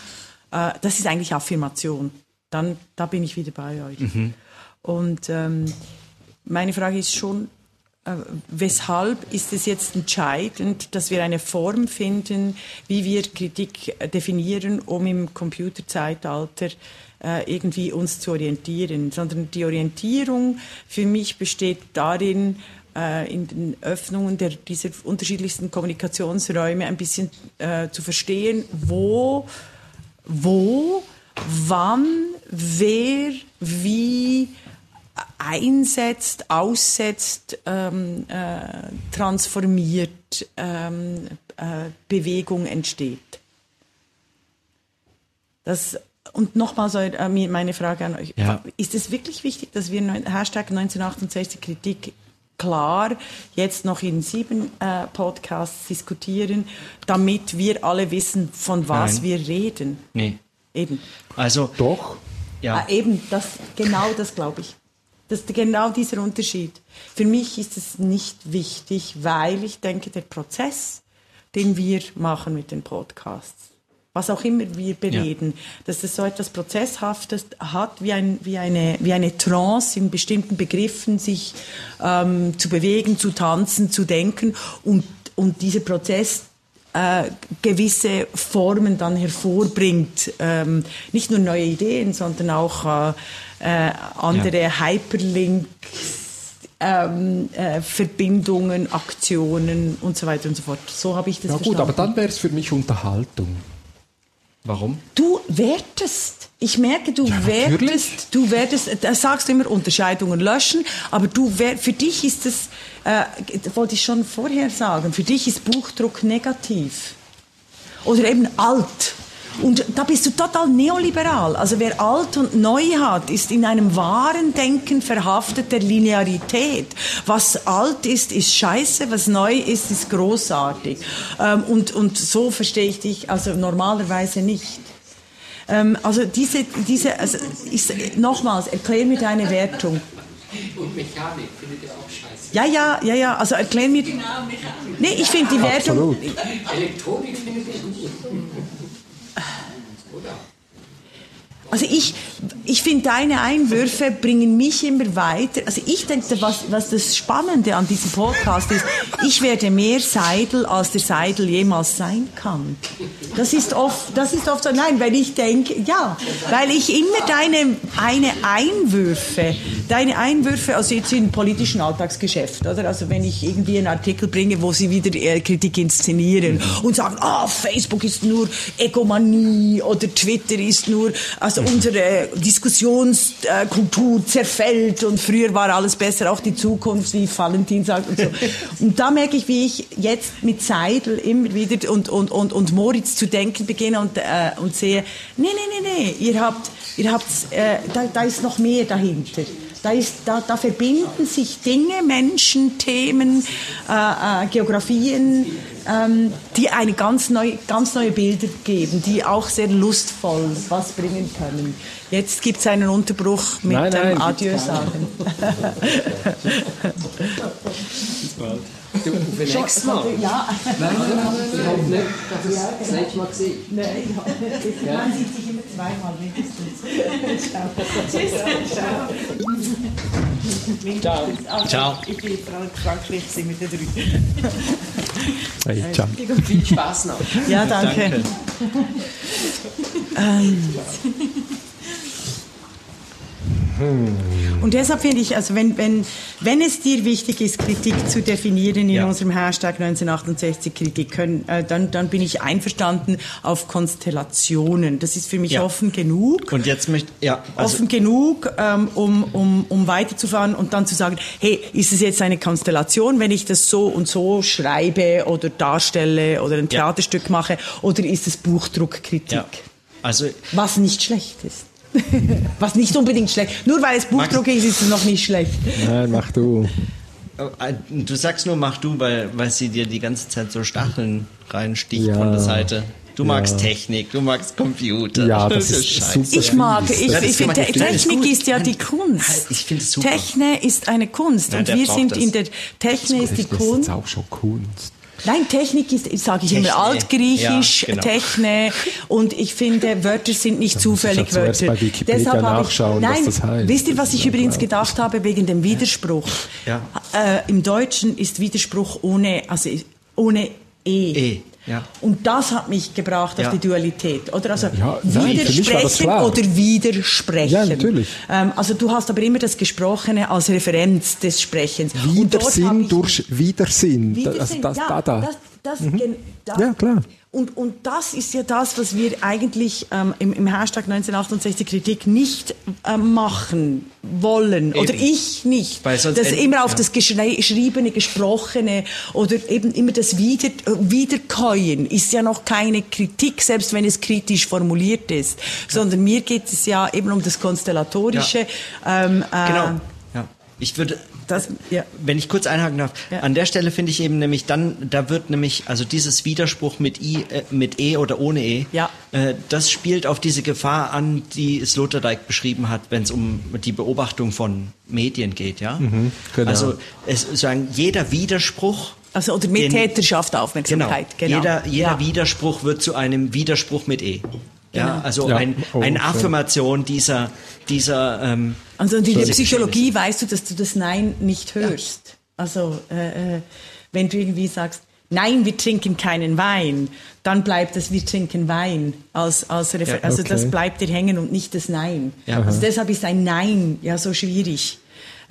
Äh, das ist eigentlich Affirmation. Dann, da bin ich wieder bei euch. Mhm. Und ähm, meine Frage ist schon, äh, weshalb ist es jetzt entscheidend, dass wir eine Form finden, wie wir Kritik definieren, um im Computerzeitalter äh, irgendwie uns zu orientieren, sondern die Orientierung für mich besteht darin, äh, in den Öffnungen der, dieser unterschiedlichsten Kommunikationsräume ein bisschen äh, zu verstehen, wo, wo, wann, wer, wie einsetzt, aussetzt, ähm, äh, transformiert, ähm, äh, Bewegung entsteht. Das und nochmal so äh, meine Frage an euch. Ja. Ist es wirklich wichtig, dass wir Hashtag 1968 Kritik klar jetzt noch in sieben äh, Podcasts diskutieren, damit wir alle wissen, von was Nein. wir reden? Nee. Eben. Also. Doch. Ja. Ah, eben, das, genau das glaube ich. Das ist genau dieser Unterschied. Für mich ist es nicht wichtig, weil ich denke, der Prozess, den wir machen mit den Podcasts, was auch immer wir bereden, ja. dass es so etwas Prozesshaftes hat, wie, ein, wie, eine, wie eine Trance in bestimmten Begriffen, sich ähm, zu bewegen, zu tanzen, zu denken und, und dieser Prozess äh, gewisse Formen dann hervorbringt. Ähm, nicht nur neue Ideen, sondern auch äh, äh andere ja. Hyperlinks, ähm, äh, Verbindungen, Aktionen und so weiter und so fort. So habe ich das ja, verstanden. gut, aber dann wäre es für mich Unterhaltung. Warum? Du wertest. Ich merke, du ja, wertest, du wertest, da sagst du immer Unterscheidungen löschen, aber du für dich ist es, äh, wollte ich schon vorher sagen, für dich ist Buchdruck negativ. Oder eben alt. Und da bist du total neoliberal. Also wer alt und neu hat, ist in einem wahren Denken verhaftet der Linearität. Was alt ist, ist scheiße, was neu ist, ist großartig. Ähm, und, und so verstehe ich dich also normalerweise nicht. Ähm, also diese, diese also ich, nochmals, erklär mir deine Wertung. Und Mechanik findet ihr auch scheiße. Ja, ja, ja, ja. Also erklär mir. Genau, Mechanik. Nee, ich finde die Wertung. Absolut. Elektronik findet ihr gut. Also ich, ich finde, deine Einwürfe bringen mich immer weiter. Also ich denke, was, was das Spannende an diesem Podcast ist, ich werde mehr Seidel, als der Seidel jemals sein kann. Das ist oft, das ist oft so, nein, weil ich denke, ja, weil ich immer deine, eine Einwürfe, deine Einwürfe, also jetzt in politischen Alltagsgeschäft, oder? Also wenn ich irgendwie einen Artikel bringe, wo sie wieder äh, Kritik inszenieren und sagen, ah, oh, Facebook ist nur Egomanie oder Twitter ist nur, also unsere Diskussionskultur zerfällt und früher war alles besser, auch die Zukunft, wie Valentin sagt und so. Und da merke ich, wie ich jetzt mit Seidel immer wieder und, und, und, und Moritz zu denken beginne und, äh, und sehe, nee, nee, nee, nee, ihr habt, ihr habt, äh, da, da ist noch mehr dahinter. Da, ist, da, da verbinden sich Dinge, Menschen, Themen, äh, äh, Geografien, ähm, die eine ganz, neu, ganz neue Bilder geben, die auch sehr lustvoll was bringen können. Jetzt gibt es einen Unterbruch mit nein, nein, dem Adieu sagen. Du, auf den nächsten Mal? Ja. Nein, nein, nein, ich habe nicht das letzte Mal gesehen. Nein, ja. man sieht sich immer zweimal mindestens. Ciao. Ciao. Ciao. Ich bin Frankreich, sind mit den drei. Hey, ciao. Viel Spaß noch. Ja, danke. Danke. Ähm. Und deshalb finde ich, also wenn, wenn, wenn es dir wichtig ist, Kritik zu definieren in Ja. unserem Hashtag 1968 Kritik, können, äh, dann, dann bin ich einverstanden auf Konstellationen. Das ist für mich Ja. offen genug. Und jetzt möchte, ja, also, offen genug, ähm, um, um, um weiterzufahren und dann zu sagen, hey, ist es jetzt eine Konstellation, wenn ich das so und so schreibe oder darstelle oder ein Ja. Theaterstück mache, oder ist es Buchdruckkritik? ja, also, Was nicht schlecht ist. Was nicht unbedingt schlecht. Nur weil es Buchdruck ist, ist es noch nicht schlecht. Nein, mach du. äh, du sagst nur, mach du, weil, weil sie dir die ganze Zeit so Stacheln reinsticht Ja. von der Seite. Du magst Ja. Technik, du magst Computer. Ja, das ist scheiße. super. Ich mag, ich, Ja, das ich finde, ist Technik ist ja die Kunst. ich finde es super. Techne ist eine Kunst Nein, und wir sind das. in der Techne ist die Das ist Kunst. auch schon Kunst. Nein, Technik ist, sage ich immer, altgriechisch, Ja, genau. Techne. Und ich finde, Wörter sind nicht zufällig Wörter. bei Wikipedia Deshalb habe nachschauen, ich, was nein, das heißt. Wisst ihr, was ich übrigens gedacht habe wegen dem Widerspruch? Ja. Äh, Im Deutschen ist Widerspruch ohne, also ohne E. E, ja. Und das hat mich gebracht auf Ja. die Dualität. Oder also Ja, nein, das widersprechen oder widersprechen. Ja, natürlich. Ähm, also du hast aber immer das Gesprochene als Referenz des Sprechens. Widersinn durch Widersinn. Widersinn, Also das, ja, da, da. Das, das, da. Ja, klar. Und, und das ist ja das, was wir eigentlich ähm, im, im Hashtag 1968 Kritik nicht ähm, machen wollen. Oder Eben. ich nicht. Weil sonst das immer auf ja. das Geschriebene, Gesprochene oder eben immer das Wieder, äh, Wiederkäuen ist ja noch keine Kritik, selbst wenn es kritisch formuliert ist. Sondern mir geht es ja eben um das Konstellatorische. Ähm, äh, Genau. Ja. Ich würde, Das, ja. wenn ich kurz einhaken darf, Ja. an der Stelle finde ich eben nämlich dann, da wird nämlich, also dieses Widerspruch mit I, äh, mit E oder ohne E, Ja. äh, das spielt auf diese Gefahr an, die Sloterdijk beschrieben hat, wenn es um die Beobachtung von Medien geht, ja. genau. Also es sagen, jeder Widerspruch Also, oder mit Den- Täter schafft Aufmerksamkeit. Genau. Jeder, jeder Ja. Widerspruch wird zu einem Widerspruch mit E. Ja, Genau. also Ja. ein, Oh, eine. Affirmation dieser, dieser ähm, Also in der Psychologie weißt du, dass du das Nein nicht hörst. Also äh, äh, wenn du irgendwie sagst, Nein, wir trinken keinen Wein, dann bleibt das Wir trinken Wein als, als Refer Ja, Also okay. das bleibt dir hängen und nicht das Nein. Ja. Also deshalb ist ein Nein ja so schwierig.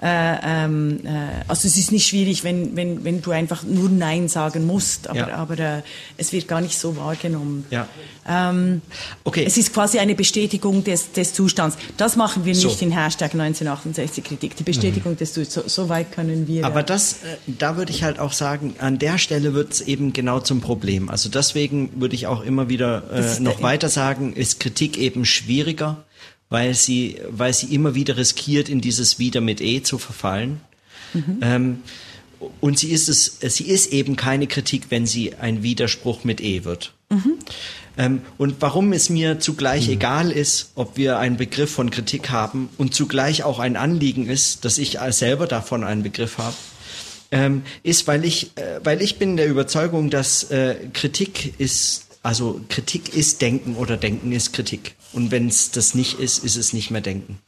Äh, ähm, äh, also es ist nicht schwierig, wenn, wenn, wenn du einfach nur Nein sagen musst, aber, Ja. aber äh, es wird gar nicht so wahrgenommen. Ja. Ähm, Okay. Es ist quasi eine Bestätigung des, des Zustands. Das machen wir So. nicht in Hashtag 1968 Kritik. Die Bestätigung des Zustands, so, so weit können wir. Aber das, äh, da würde ich halt auch sagen, an der Stelle wird es eben genau zum Problem. Also deswegen würde ich auch immer wieder äh, noch weiter sagen, ist Kritik eben schwieriger, weil sie, weil sie immer wieder riskiert, in dieses Wieder mit E zu verfallen. Mhm. Ähm, und sie ist es, sie ist eben keine Kritik, wenn sie ein Widerspruch mit E wird. Mhm. Ähm, und warum es mir zugleich egal ist, ob wir einen Begriff von Kritik haben und zugleich auch ein Anliegen ist, dass ich selber davon einen Begriff habe, ähm, ist, weil ich, äh, weil ich bin der Überzeugung, dass äh, Kritik ist also Kritik ist Denken oder Denken ist Kritik. Und wenn es das nicht ist, ist es nicht mehr Denken.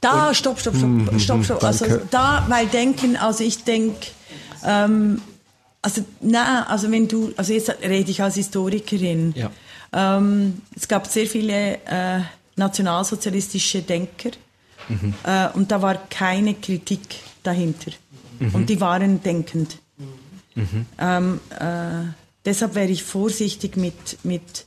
Da, Und, stopp, stopp, stopp, mhm, stopp, stopp. Also da, weil Denken, also ich denke, ähm, also na, also wenn du, also jetzt rede ich als Historikerin. Ja. Ähm, es gab sehr viele äh, nationalsozialistische Denker mhm. äh, und da war keine Kritik dahinter. Mhm. Und die waren denkend. Mhm. Ähm, äh, deshalb wäre ich vorsichtig mit, mit,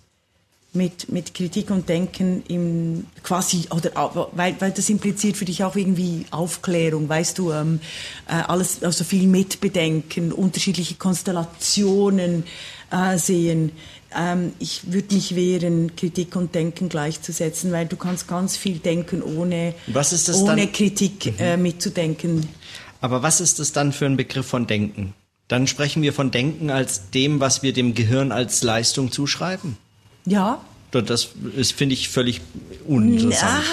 mit, mit Kritik und Denken im quasi, oder weil, weil das impliziert für dich auch irgendwie Aufklärung, weißt du, ähm, äh, alles, also viel mitbedenken, unterschiedliche Konstellationen äh, sehen. Ähm, ich würde mich wehren, Kritik und Denken gleichzusetzen, weil du kannst ganz viel denken, ohne, ohne Kritik äh, mhm. mitzudenken. Aber was ist das dann für ein Begriff von Denken? Dann sprechen wir von Denken als dem, was wir dem Gehirn als Leistung zuschreiben. Ja. Das ist, finde ich, völlig uninteressant.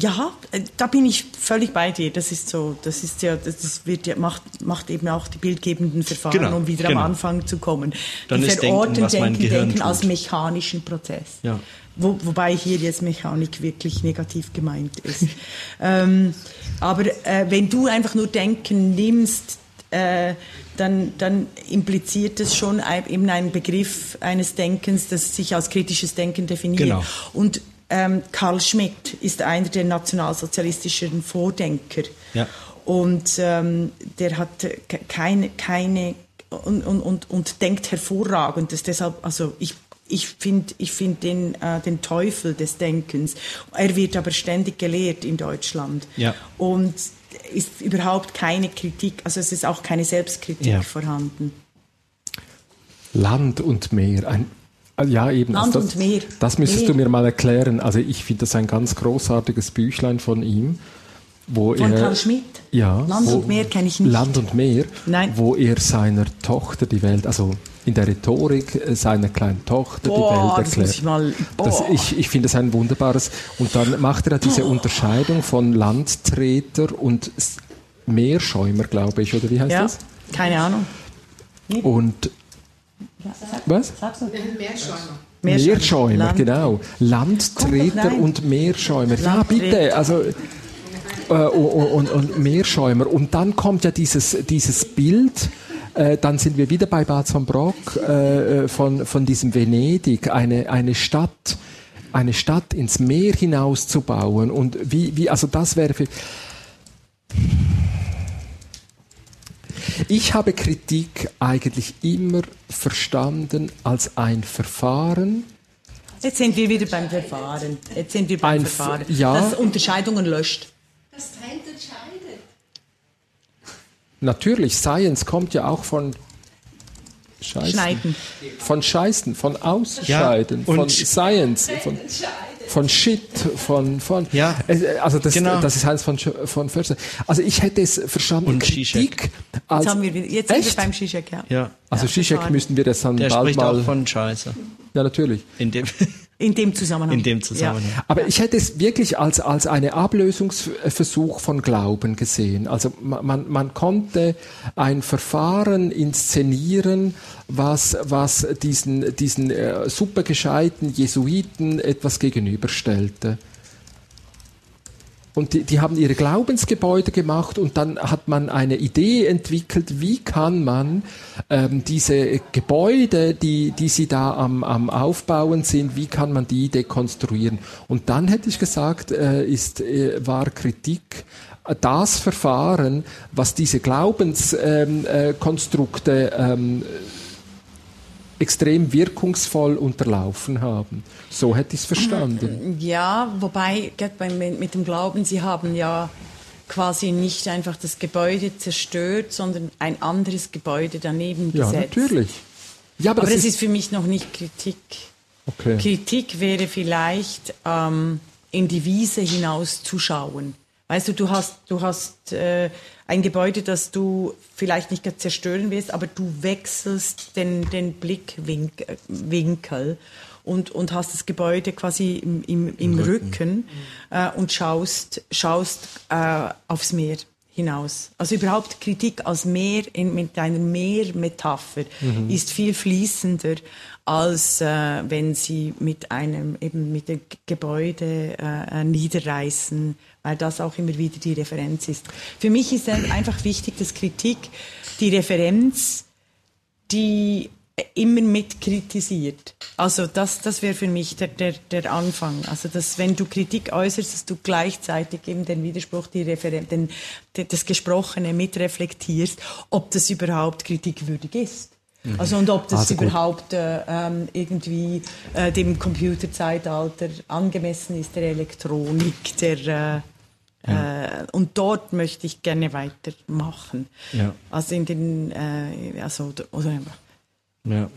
Ja, ja, da bin ich völlig bei dir. Das ist so, das ist ja, das wird ja, macht, macht eben auch die bildgebenden Verfahren, genau, um wieder genau. am Anfang zu kommen. Dann die verorten Denken, Denken, Denken als mechanischen Prozess. Ja. Wo, wobei hier jetzt Mechanik wirklich negativ gemeint ist. ähm, aber äh, wenn du einfach nur Denken nimmst, äh, dann, dann impliziert es schon eben einen Begriff eines Denkens, das sich als kritisches Denken definiert. Genau. Und ähm, Karl Schmidt ist einer der nationalsozialistischen Vordenker. Ja. Und ähm, der hat keine, keine und, und, und, und denkt hervorragend. Das deshalb, also ich ich finde ich find den, äh, den Teufel des Denkens. Er wird aber ständig gelehrt in Deutschland. Ja. Und ist überhaupt keine Kritik, also es ist auch keine Selbstkritik ja. vorhanden. Land und Meer, ein äh, ja, eben. Land also das, und Meer. Das müsstest Meer. du mir mal erklären. Also ich finde das ein ganz großartiges Büchlein von ihm. Wo von er, Karl Schmidt? Ja. Land wo, und Meer kenne ich nicht. Land und Meer, Nein. wo er seiner Tochter die Welt, also in der Rhetorik äh, seiner kleinen Tochter boah, die Welt erklärt. Das ich mal, das, ich ich finde es ein wunderbares. Und dann macht er diese boah. Unterscheidung von Landtreter und Meerschäumer, glaube ich, oder wie heißt ja, das? Keine Ahnung. Und ja, sag, was? Sagst du? Meerschäumer. Meerschäumer, Meerschäumer Land. genau. Landtreter und Meerschäumer. Ja, bitte. Also, äh, und, und, und Meerschäumer. Und dann kommt ja dieses, dieses Bild, äh, dann sind wir wieder bei Bad Brock äh, äh, von, von diesem Venedig, eine, eine Stadt, eine Stadt ins Meer hinaus zu bauen. Und wie, wie also das wäre für. Ich habe Kritik eigentlich immer verstanden als ein Verfahren. Jetzt sind wir wieder beim Verfahren. Jetzt sind wir beim Verfahren. Ja, das Unterscheidungen löscht. Das trennt Natürlich, Science kommt ja auch von Scheißen. Schneiden. Von Scheißen, von Ausscheiden, ja, von Science, von, von Shit, von, von ja, also das, genau. das ist Heinz von, von Förster. Also ich hätte es verstanden, und Kritik als... Jetzt, haben wir, jetzt sind wir beim Zizek, ja. ja. Also ja, Zizek müssten wir das dann Der bald mal... auch von Scheiße. Ja, natürlich. In dem... In dem Zusammenhang. In dem Zusammenhang. Ja. Aber ich hätte es wirklich als, als einen Ablösungsversuch von Glauben gesehen. Also man, man konnte ein Verfahren inszenieren, was, was diesen, diesen äh, supergescheiten Jesuiten etwas gegenüberstellte. Und die, die haben ihre Glaubensgebäude gemacht und dann hat man eine Idee entwickelt, wie kann man ähm, diese Gebäude, die, die sie da am, am Aufbauen sind, wie kann man die dekonstruieren. Und dann hätte ich gesagt, äh, ist, äh, war Kritik das Verfahren, was diese Glaubenskonstrukte ähm, äh, ähm, extrem wirkungsvoll unterlaufen haben. So hätte ich es verstanden. Ja, wobei mit dem Glauben, Sie haben ja quasi nicht einfach das Gebäude zerstört, sondern ein anderes Gebäude daneben gesetzt. Ja, natürlich. Ja, aber, aber das, das ist, ist, für mich noch nicht Kritik. Okay. Kritik wäre vielleicht ähm, in die Wiese hinauszuschauen. Weißt du, du hast, du hast äh, ein Gebäude, das du vielleicht nicht zerstören willst, aber du wechselst den, den Blickwinkel und, und hast das Gebäude quasi im, im, im, Rücken, Rücken äh, und schaust, schaust äh, aufs Meer hinaus. Also überhaupt Kritik als Meer in, mit einer Meermetapher mhm. ist viel fließender als äh, wenn sie mit einem eben mit dem Gebäude äh, niederreißen, weil das auch immer wieder die Referenz ist. Für mich ist einfach wichtig, dass Kritik die Referenz, die immer mit kritisiert. Also das, das wäre für mich der, der, der Anfang. Also dass wenn du Kritik äußerst, dass du gleichzeitig eben den Widerspruch, die Referen den, das Gesprochene mitreflektierst, ob das überhaupt kritikwürdig ist. Mhm. Also und ob das also überhaupt äh, ähm, irgendwie äh, dem Computerzeitalter angemessen ist, der Elektronik, der äh, ja. Äh, und dort möchte ich gerne weitermachen. Ja. Also in den, äh, also, oder, ja.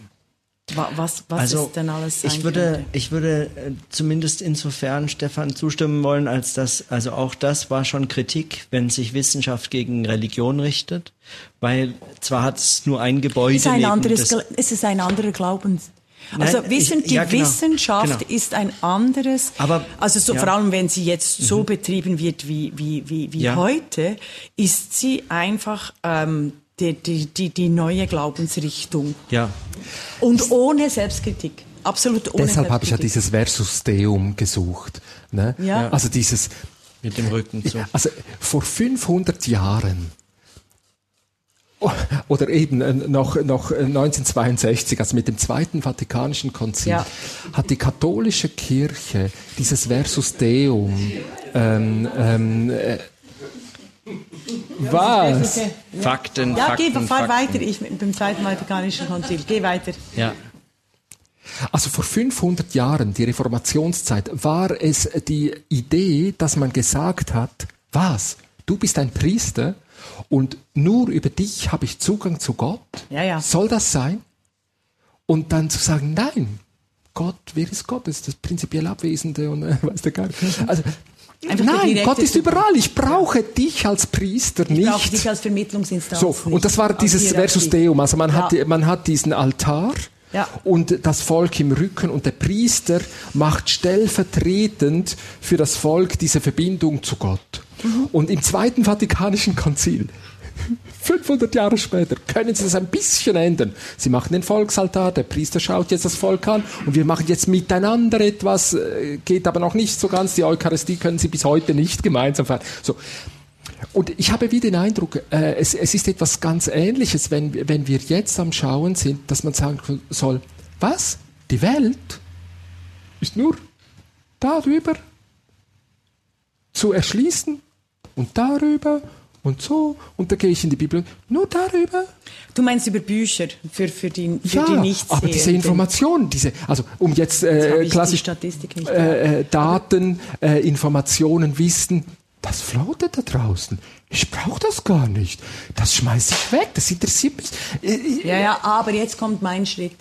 Was, was also, ist denn alles ich würde, ich würde äh, zumindest insofern Stefan zustimmen wollen, als dass, also auch das war schon Kritik, wenn sich Wissenschaft gegen Religion richtet, weil zwar hat es nur ein Gebäude. Es ist ein, anderes, es ist ein anderer Glaubens. Also Nein, wissen, ich, die ja, genau, Wissenschaft genau. ist ein anderes, aber also so, ja. vor allem wenn sie jetzt so mhm. betrieben wird wie, wie, wie, wie ja. heute, ist sie einfach ähm, die, die, die, die neue Glaubensrichtung. Ja. Und ohne Selbstkritik. Absolut ohne Deshalb habe ich ja dieses Versus Deum gesucht. Ne? Ja. Also dieses. Mit dem Rücken zu. Also vor 500 Jahren oder eben äh, noch, noch 1962, also mit dem Zweiten Vatikanischen Konzil, ja. hat die katholische Kirche dieses Versus Deum ähm, ähm, äh, was? Fakten, ja, Fakten, geh, fahr Fakten. weiter, ich mit dem Zweiten Vatikanischen Konzil. Geh weiter. Ja. Also vor 500 Jahren, die Reformationszeit, war es die Idee, dass man gesagt hat, was? Du bist ein Priester und nur über dich habe ich Zugang zu Gott? Ja, ja. Soll das sein? Und dann zu sagen, nein, Gott, wer ist Gott? Das ist das prinzipiell Abwesende und äh, weiß der gar nicht. Also Einfach Nein, Gott ist überall. Ich brauche ja. dich als Priester nicht. Ich brauche dich als Vermittlungsinstanz. So, und das war dieses Versus Deum. Also man, ja. hat, man hat diesen Altar ja. und das Volk im Rücken und der Priester macht stellvertretend für das Volk diese Verbindung zu Gott. Und im Zweiten Vatikanischen Konzil 500 Jahre später können sie das ein bisschen ändern. Sie machen den Volksaltar, der Priester schaut jetzt das Volk an und wir machen jetzt miteinander etwas, äh, geht aber noch nicht so ganz. Die Eucharistie können sie bis heute nicht gemeinsam feiern. So. Und ich habe wieder den Eindruck, äh, es, es ist etwas ganz Ähnliches, wenn, wenn wir jetzt am Schauen sind, dass man sagen soll, was? Die Welt ist nur darüber zu erschließen und darüber und so. Und da gehe ich in die Bibel. Nur darüber. Du meinst über Bücher für, für die, für ja, die nicht aber diese Informationen, diese, also um jetzt äh, klassisch äh, äh, Daten, äh, Informationen, Wissen, das floatet da draußen. Ich brauche das gar nicht. Das schmeiße ich weg. Das interessiert mich. Äh, äh, ja, ja, aber jetzt kommt mein Schritt.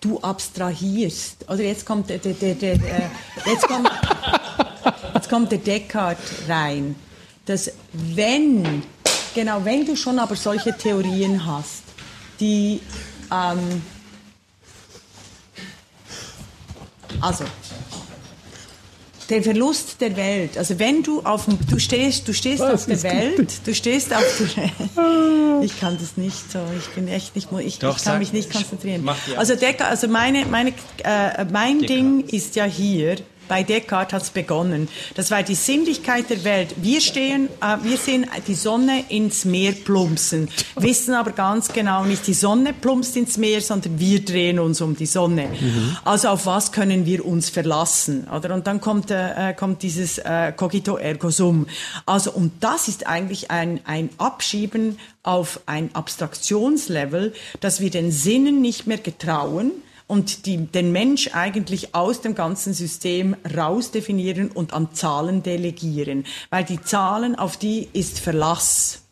Du abstrahierst. Oder jetzt kommt der, der, der, der jetzt kommt, jetzt kommt der Descartes rein dass wenn, genau, wenn du schon aber solche Theorien hast, die, ähm, also, der Verlust der Welt. Also wenn du auf dem, du stehst, du stehst Was, auf der Welt, gut. du stehst auf der Ich kann das nicht so, ich bin echt nicht, ich, Doch, ich kann mich nicht konzentrieren. Also, der, also meine, meine, äh, mein. Ding ist ja hier, bei Descartes hat es begonnen. Das war die Sinnlichkeit der Welt. Wir stehen, äh, wir sehen die Sonne ins Meer plumpsen, wissen aber ganz genau nicht, die Sonne plumpst ins Meer, sondern wir drehen uns um die Sonne. Mhm. Also auf was können wir uns verlassen? Oder? Und dann kommt, äh, kommt dieses äh, cogito ergo sum. Also, und das ist eigentlich ein, ein Abschieben auf ein Abstraktionslevel, dass wir den Sinnen nicht mehr getrauen, und die, den Mensch eigentlich aus dem ganzen System rausdefinieren und an Zahlen delegieren. Weil die Zahlen, auf die ist Verlass.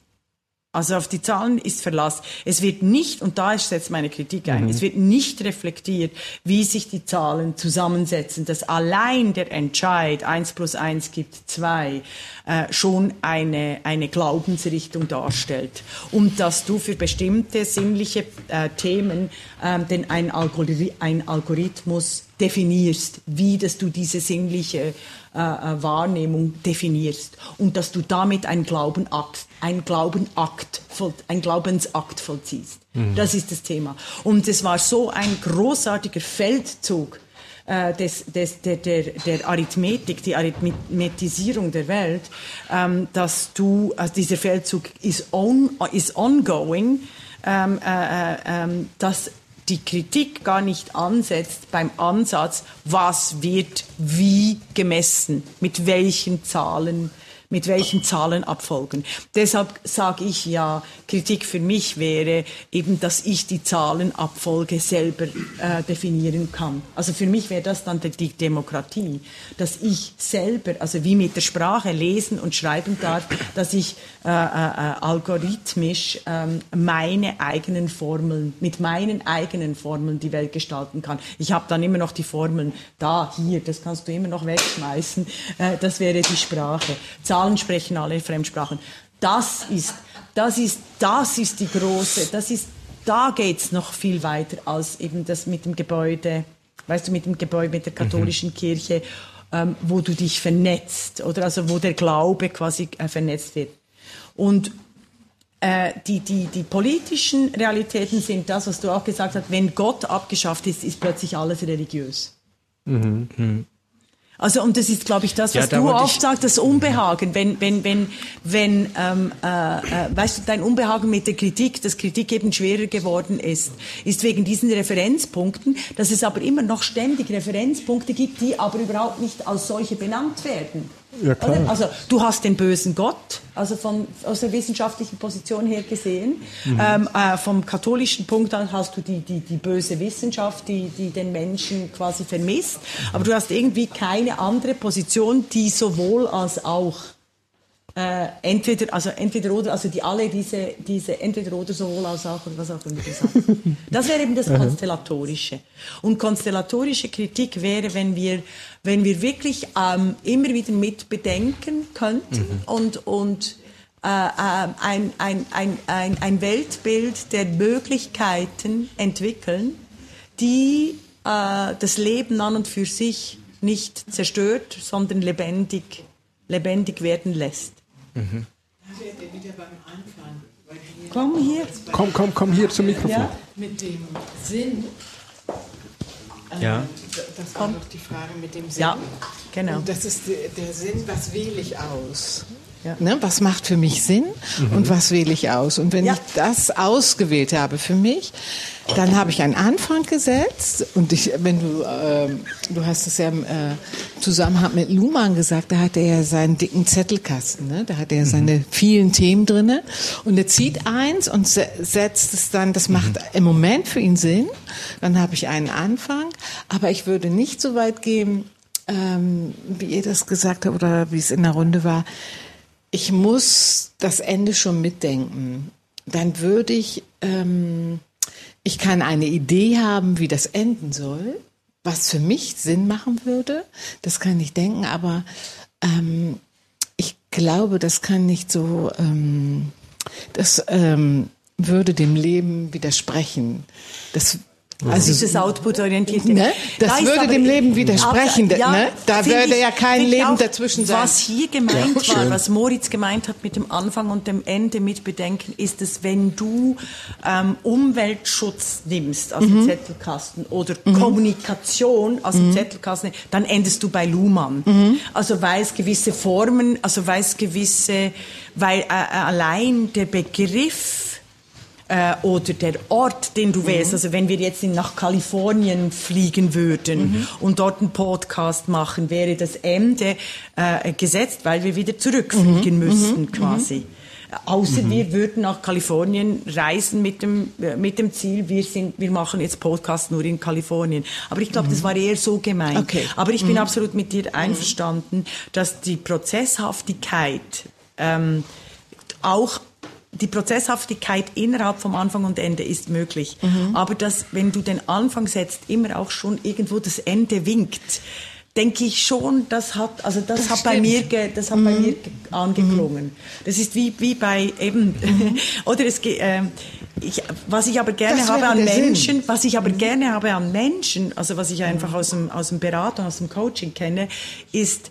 Also auf die Zahlen ist Verlass. Es wird nicht, und da setzt meine Kritik ein, mhm. es wird nicht reflektiert, wie sich die Zahlen zusammensetzen, dass allein der Entscheid, eins plus eins gibt zwei, äh, schon eine, eine Glaubensrichtung darstellt. Und dass du für bestimmte sinnliche äh, Themen äh, denn ein, Algori ein Algorithmus definierst, wie dass du diese sinnliche äh, äh, Wahrnehmung definierst und dass du damit einen Glaubenakt, einen Glaubenakt, ein Glaubensakt vollziehst. Mhm. Das ist das Thema. Und es war so ein großartiger Feldzug äh, des, des, der, der, der Arithmetik, die Arithmetisierung der Welt, ähm, dass du, also dieser Feldzug ist, on, is ongoing, ähm, äh, äh, ähm, dass die Kritik gar nicht ansetzt beim Ansatz, was wird wie gemessen, mit welchen Zahlen mit welchen Zahlen abfolgen. Deshalb sage ich ja, Kritik für mich wäre eben, dass ich die Zahlenabfolge selber äh, definieren kann. Also für mich wäre das dann die Demokratie, dass ich selber, also wie mit der Sprache lesen und schreiben darf, dass ich äh, äh, äh algorithmisch ähm, meine eigenen Formeln, mit meinen eigenen Formeln die Welt gestalten kann. Ich habe dann immer noch die Formeln da, hier, das kannst du immer noch wegschmeißen. Äh, das wäre die Sprache. Zahlen sprechen alle Fremdsprachen. Das ist, das ist, das ist die große, das ist, da geht's noch viel weiter als eben das mit dem Gebäude, weißt du, mit dem Gebäude, mit der katholischen mhm. Kirche, ähm, wo du dich vernetzt, oder also wo der Glaube quasi äh, vernetzt wird. Und äh, die, die, die politischen Realitäten sind das, was du auch gesagt hast, wenn Gott abgeschafft ist, ist plötzlich alles religiös. Mhm. Also und das ist, glaube ich, das, was ja, da du oft sagst, das Unbehagen, wenn, wenn, wenn, wenn, ähm, äh, äh, weißt du, dein Unbehagen mit der Kritik, dass Kritik eben schwerer geworden ist, ist wegen diesen Referenzpunkten, dass es aber immer noch ständig Referenzpunkte gibt, die aber überhaupt nicht als solche benannt werden. Ja, klar. Also du hast den bösen Gott, also von, aus der wissenschaftlichen Position her gesehen. Mhm. Ähm, äh, vom katholischen Punkt an hast du die, die, die böse Wissenschaft, die, die den Menschen quasi vermisst. Aber du hast irgendwie keine andere Position, die sowohl als auch äh, entweder, also entweder oder, also die alle diese, diese entweder oder sowohl als auch und was auch immer du sagst. Das wäre eben das Konstellatorische. Und konstellatorische Kritik wäre, wenn wir, wenn wir wirklich ähm, immer wieder mit bedenken könnten mhm. und, und äh, äh, ein, ein, ein, ein, ein Weltbild der Möglichkeiten entwickeln, die äh, das Leben an und für sich nicht zerstört, sondern lebendig, lebendig werden lässt. Mhm. Komm hier. Komm, komm, komm hier zum Mikrofon. Ja. Mit dem Sinn. Äh, ja. Das war doch die Frage mit dem Sinn. Ja, genau. Und das ist der Sinn, was wähle ich aus? Ja. Ne, was macht für mich Sinn mhm. und was wähle ich aus? Und wenn ja. ich das ausgewählt habe für mich, dann habe ich einen Anfang gesetzt und ich, wenn du, äh, du hast es ja im äh, Zusammenhang mit Luhmann gesagt, da hat er ja seinen dicken Zettelkasten, ne? da hat er mhm. seine vielen Themen drinne und er zieht eins und se setzt es dann, das macht mhm. im Moment für ihn Sinn, dann habe ich einen Anfang, aber ich würde nicht so weit gehen, ähm, wie ihr das gesagt habt oder wie es in der Runde war, ich muss das Ende schon mitdenken. Dann würde ich, ähm, ich kann eine Idee haben, wie das enden soll, was für mich Sinn machen würde. Das kann ich denken, aber ähm, ich glaube, das kann nicht so, ähm, das ähm, würde dem Leben widersprechen. Das also dieses Output-orientierte. Ne? Das da würde dem Leben widersprechen. ja, ne? Da würde ich, ja kein Leben auch, dazwischen sein. Was hier gemeint ja, war, was Moritz gemeint hat mit dem Anfang und dem Ende mit Bedenken, ist es, wenn du ähm, Umweltschutz nimmst aus mhm. dem Zettelkasten oder mhm. Kommunikation aus dem mhm. Zettelkasten, dann endest du bei Luhmann. Mhm. Also weil es gewisse Formen, also weil es gewisse, weil äh, allein der Begriff äh, oder der Ort, den du wählst. Mhm. Also wenn wir jetzt nach Kalifornien fliegen würden mhm. und dort einen Podcast machen, wäre das Ende äh, gesetzt, weil wir wieder zurückfliegen mhm. müssten mhm. quasi. Außer mhm. wir würden nach Kalifornien reisen mit dem, äh, mit dem Ziel, wir, sind, wir machen jetzt Podcast nur in Kalifornien. Aber ich glaube, mhm. das war eher so gemeint. Okay. Aber ich bin mhm. absolut mit dir einverstanden, dass die Prozesshaftigkeit ähm, auch die Prozesshaftigkeit innerhalb vom Anfang und Ende ist möglich. Mhm. Aber dass, wenn du den Anfang setzt, immer auch schon irgendwo das Ende winkt, denke ich schon, das hat, also das, das hat bei mir, das hat mhm. bei mir angeklungen. Mhm. Das ist wie, wie bei eben, mhm. oder es, äh, ich, was ich aber gerne das habe an Menschen, Sinn. was ich aber gerne habe an Menschen, also was ich einfach aus dem, aus dem Beratung, aus dem Coaching kenne, ist,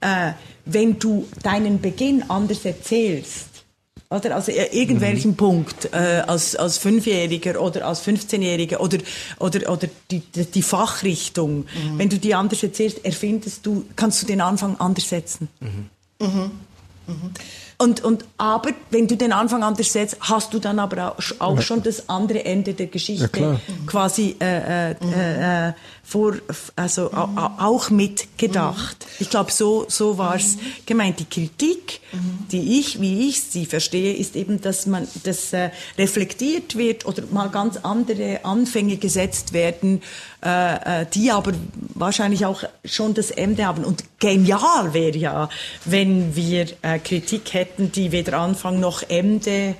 äh, wenn du deinen Beginn anders erzählst, oder? Also irgendwelchen mhm. Punkt äh, als, als Fünfjähriger oder als 15-Jähriger oder, oder, oder die, die Fachrichtung, mhm. wenn du die anders erzählst, erfindest du, kannst du den Anfang anders setzen. Mhm. mhm. mhm. Und, und, aber wenn du den Anfang anders setzt, hast du dann aber auch, schon das andere Ende der Geschichte ja, quasi äh, äh, äh, vor, also mhm. auch mitgedacht. Mhm. Ich glaube, so, so war es mhm. gemeint. Die Kritik, mhm. die ich, wie ich sie verstehe, ist eben, dass man das äh, reflektiert wird oder mal ganz andere Anfänge gesetzt werden, äh, äh, die aber wahrscheinlich auch schon das Ende haben. Und genial wäre ja, wenn wir äh, Kritik hätten, die weder Anfang noch Ende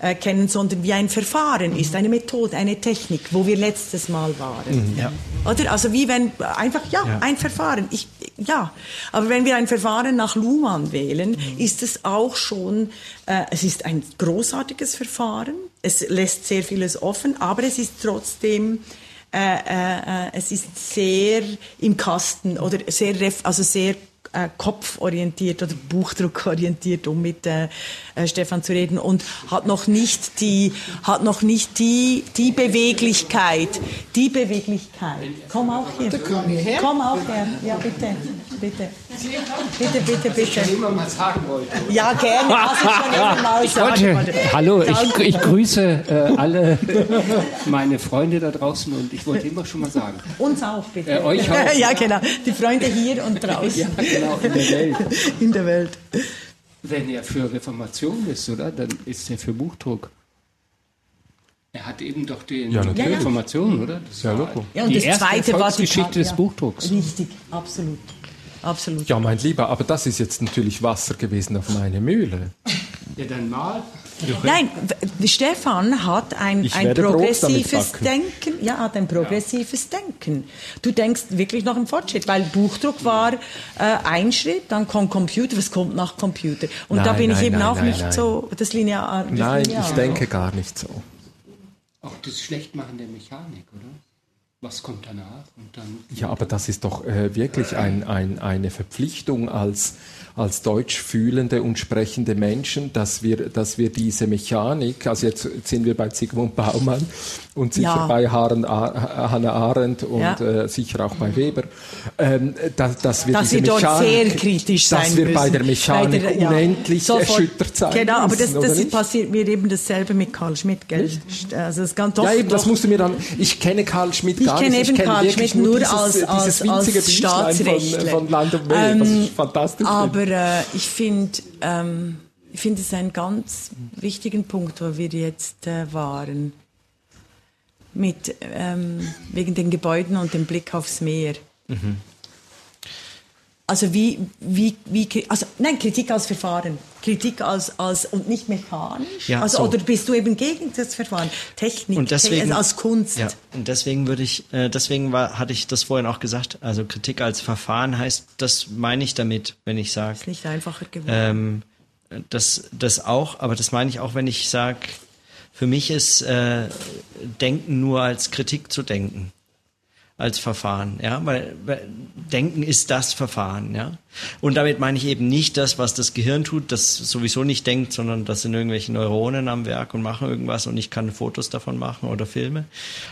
äh, kennen, sondern wie ein Verfahren ist, eine Methode, eine Technik, wo wir letztes Mal waren. Mhm. Ja. Oder? Also wie wenn einfach, ja, ja, ein Verfahren. Ich, ja, aber wenn wir ein Verfahren nach Luhmann wählen, mhm. ist es auch schon, äh, es ist ein großartiges Verfahren, es lässt sehr vieles offen, aber es ist trotzdem äh, äh, äh es ist sehr im Kasten oder sehr, also sehr äh, kopforientiert oder buchdruckorientiert, um mit äh, äh, Stefan zu reden und hat noch nicht die hat noch nicht die die Beweglichkeit, die Beweglichkeit. Komm auch hier. Komm auch her. Ja bitte, bitte, bitte, bitte, bitte. Ich immer mal sagen wollte. Ja gerne. Was ich schon immer mal sagen wollte. Hallo, ich, ich grüße äh, alle meine Freunde da draußen und ich wollte immer schon mal sagen. Uns auch bitte. Äh, euch auch. ja genau. Die Freunde hier und draußen. ja, genau in der Welt. In der Welt. Wenn er für Reformation ist, oder? Dann ist er für Buchdruck. Er hat eben doch den ja, die Reformation, oder? Das ja, Loco. Ja, und die das erste zweite war die Geschichte des Buchdrucks. Richtig, absolut. Absolut. Ja, mein Lieber, aber das ist jetzt natürlich Wasser gewesen auf meine Mühle. Ja, dann mal. Nein, Stefan hat ein, ein progressives Denken. Ja, hat ein progressives ja. Denken. Du denkst wirklich noch im Fortschritt, weil Buchdruck war äh, ein Schritt, dann kommt Computer, was kommt nach Computer? Und nein, da bin nein, ich eben nein, auch nicht so das Linear. Das nein, Linear. ich denke gar nicht so. Auch das Schlechtmachen der Mechanik, oder? Was kommt danach? ja, aber das ist doch äh, wirklich ein, ein, eine Verpflichtung als, als deutsch fühlende und sprechende Menschen, dass wir, dass wir diese Mechanik, also jetzt sind wir bei Sigmund Baumann und sicher ja. bei Haren, Hannah Arendt und ja. äh, sicher auch bei Weber, ähm, dass, dass wir dass diese dort Mechanik, sehr kritisch sein dass wir müssen. bei der Mechanik der, ja, unendlich sofort, erschüttert sein Genau, aber das, das passiert mir eben dasselbe mit Karl Schmidt, gell? Also das ganz doch, ja, eben, das musst du mir dann, ich kenne Karl Schmidt gar ich kenne eben Karl Schmidt nur, dieses, als, als, als Staatsrechtler. Von, von Land und Welt, was ich fantastisch Aber äh, ich finde, ähm, ich finde es einen ganz wichtigen Punkt, wo wir jetzt äh, waren, mit ähm, wegen den Gebäuden und dem Blick aufs Meer. Mhm. Also wie, wie, wie, also nein, Kritik als Verfahren, Kritik als, als und nicht mechanisch. Ja, also, so. Oder bist du eben gegen das Verfahren? Technik, und deswegen, als Kunst. Ja, und deswegen würde ich, äh, deswegen war, hatte ich das vorhin auch gesagt, also Kritik als Verfahren heißt, das meine ich damit, wenn ich sage. Ist nicht einfacher geworden. Ähm, das, das auch, aber das meine ich auch, wenn ich sage, für mich ist äh, Denken nur als Kritik zu denken als Verfahren, ja, weil, Denken ist das Verfahren, ja. Und damit meine ich eben nicht das, was das Gehirn tut, das sowieso nicht denkt, sondern das sind irgendwelche Neuronen am Werk und machen irgendwas und ich kann Fotos davon machen oder Filme.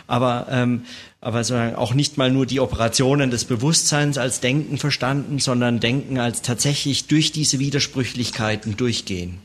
Aber ähm, aber sozusagen auch nicht mal nur die Operationen des Bewusstseins als Denken verstanden, sondern Denken als tatsächlich durch diese Widersprüchlichkeiten durchgehen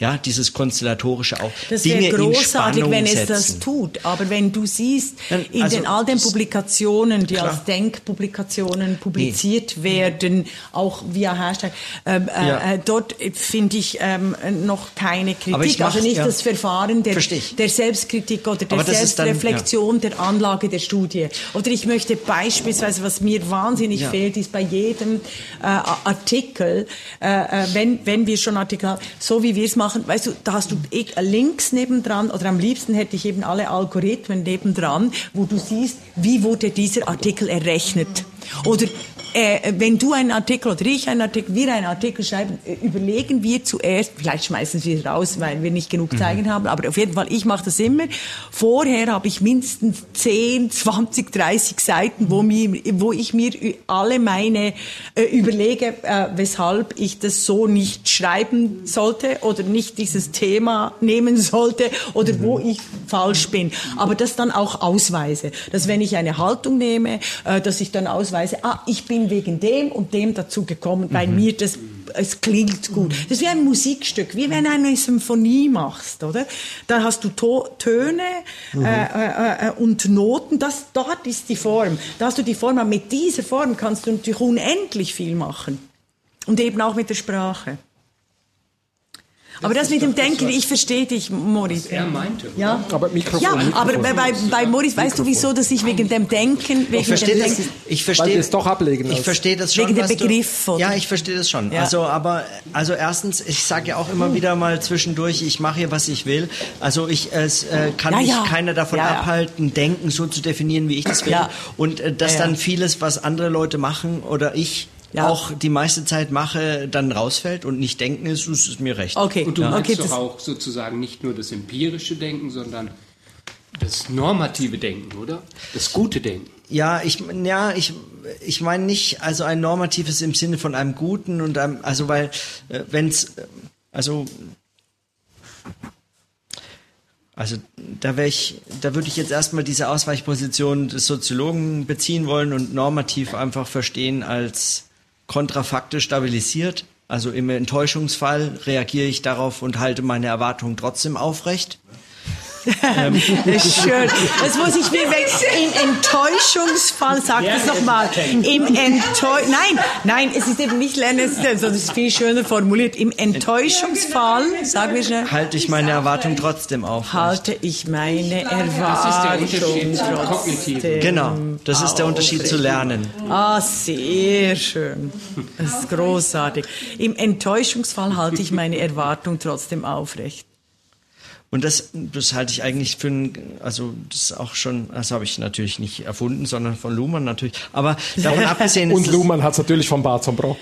ja, dieses konstellatorische auch. Das wäre großartig, wenn es das tut. Aber wenn du siehst, in also, den all den Publikationen, die klar. als Denkpublikationen publiziert nee. werden, auch via Hashtag, ähm, äh, ja. äh, dort finde ich ähm, noch keine Kritik. Mach, also nicht ja. das Verfahren der, der Selbstkritik oder der Selbstreflexion dann, ja. der Anlage der Studie. Oder ich möchte beispielsweise, was mir wahnsinnig fehlt, ist bei jedem äh, Artikel, äh, äh, wenn, wenn wir schon Artikel haben, so wie wir es machen, machen, weißt du, da hast du eh Links nebendran oder am liebsten hätte ich eben alle Algorithmen nebendran, wo du siehst, wie wurde dieser Artikel errechnet. Oder äh, wenn du einen Artikel oder ich einen Artikel, wir einen Artikel schreiben, äh, überlegen wir zuerst, vielleicht schmeißen wir es raus, weil wir nicht genug zeigen mhm. haben, aber auf jeden Fall, ich mache das immer. Vorher habe ich mindestens 10, 20, 30 Seiten, wo, mir, wo ich mir alle meine äh, überlege, äh, weshalb ich das so nicht schreiben sollte oder nicht dieses Thema nehmen sollte oder mhm. wo ich falsch bin. Aber das dann auch ausweise. Dass wenn ich eine Haltung nehme, äh, dass ich dann ausweise, ah, ich bin wegen dem und dem dazu gekommen, weil mhm. mir das es klingt gut. Das ist wie ein Musikstück, wie wenn du eine Symphonie machst, oder? Da hast du to Töne mhm. äh, äh, äh, und Noten, das, dort ist die Form. Da hast du die Form, aber mit dieser Form kannst du natürlich unendlich viel machen. Und eben auch mit der Sprache. Aber das, das mit dem Denken, ich verstehe dich, Moritz. er meinte. Ja, aber Mikrofon. Ja, aber Mikrofon. bei, bei Moritz, weißt Mikrofon. du wieso, dass ich wegen dem Denken, wegen ich verstehe dem das, Denken, ich verstehe es doch ablegen. Ich verstehe das schon. Wegen dem Begriff. Du, ja, ich verstehe das schon. Ja. Also, aber also erstens, ich sage ja auch immer wieder mal zwischendurch, ich mache hier was ich will. Also ich es äh, kann ja, mich ja. keiner davon abhalten, Denken so zu definieren, wie ich das will. Und äh, dass dann vieles, was andere Leute machen oder ich ja. auch die meiste Zeit mache, dann rausfällt und nicht denken ist, ist, ist mir recht. Okay. Und du ja. meinst okay, doch auch sozusagen nicht nur das empirische Denken, sondern das normative Denken, oder? Das gute Denken. Ja, ich, ja, ich, ich meine nicht, also ein normatives im Sinne von einem guten und einem, also weil, äh, wenn's, äh, also, also da wäre ich, da würde ich jetzt erstmal diese Ausweichposition des Soziologen beziehen wollen und normativ einfach verstehen als kontrafaktisch stabilisiert. Also im Enttäuschungsfall reagiere ich darauf und halte meine Erwartungen trotzdem aufrecht. Ähm. Schön. Das muss ich mir weg. Im Enttäuschungsfall, sag ja, das nochmal. Im Enttäusch Nein, nein, es ist eben nicht lernen, es ist, also das ist viel schöner formuliert. Im Enttäuschungsfall, sagen wir schnell. Halte ich meine Erwartung trotzdem auf. Halte ich meine Erwartung trotzdem. Genau, das ist der Unterschied zu lernen. Ah, sehr schön. Das ist großartig. Im Enttäuschungsfall halte ich meine Erwartung trotzdem aufrecht. Und das, das halte ich eigentlich für ein, also das ist auch schon, das habe ich natürlich nicht erfunden, sondern von Luhmann natürlich. Aber davon abgesehen Und Luhmann hat es natürlich von Barton Brock.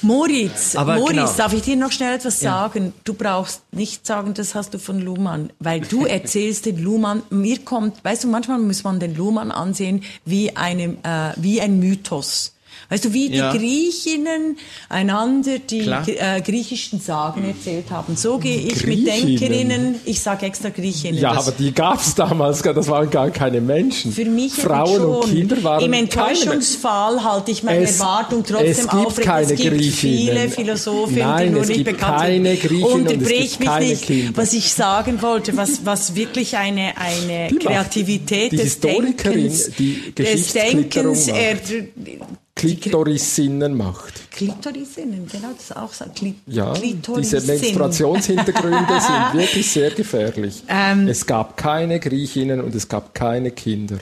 Moritz, Aber Moritz, genau. darf ich dir noch schnell etwas sagen? Ja. Du brauchst nicht sagen, das hast du von Luhmann, weil du erzählst den Luhmann, mir kommt, weißt du, manchmal muss man den Luhmann ansehen wie, eine, äh, wie ein Mythos. Weißt du, wie die ja. Griechinnen einander die äh, griechischen Sagen erzählt haben. So gehe ich mit Denkerinnen, ich sage extra Griechinnen. Ja, aber die gab es damals, das waren gar keine Menschen. Für mich Frauen und Kinder waren Im Enttäuschungsfall halte ich meine es, Erwartung trotzdem es gibt aufrecht. Keine es gibt Griechinnen. viele Philosophen, Nein, die nur nicht bekannt keine sind. Unterbrich mich nicht, Kinder. was ich sagen wollte, was, was wirklich eine, eine Kreativität des Denkens, die des Denkens er, Klitorisinnen macht. Klitorisinnen, genau, das ist auch so. Kli ja, diese Menstruationshintergründe sind wirklich sehr gefährlich. Ähm, es gab keine Griechinnen und es gab keine Kinder.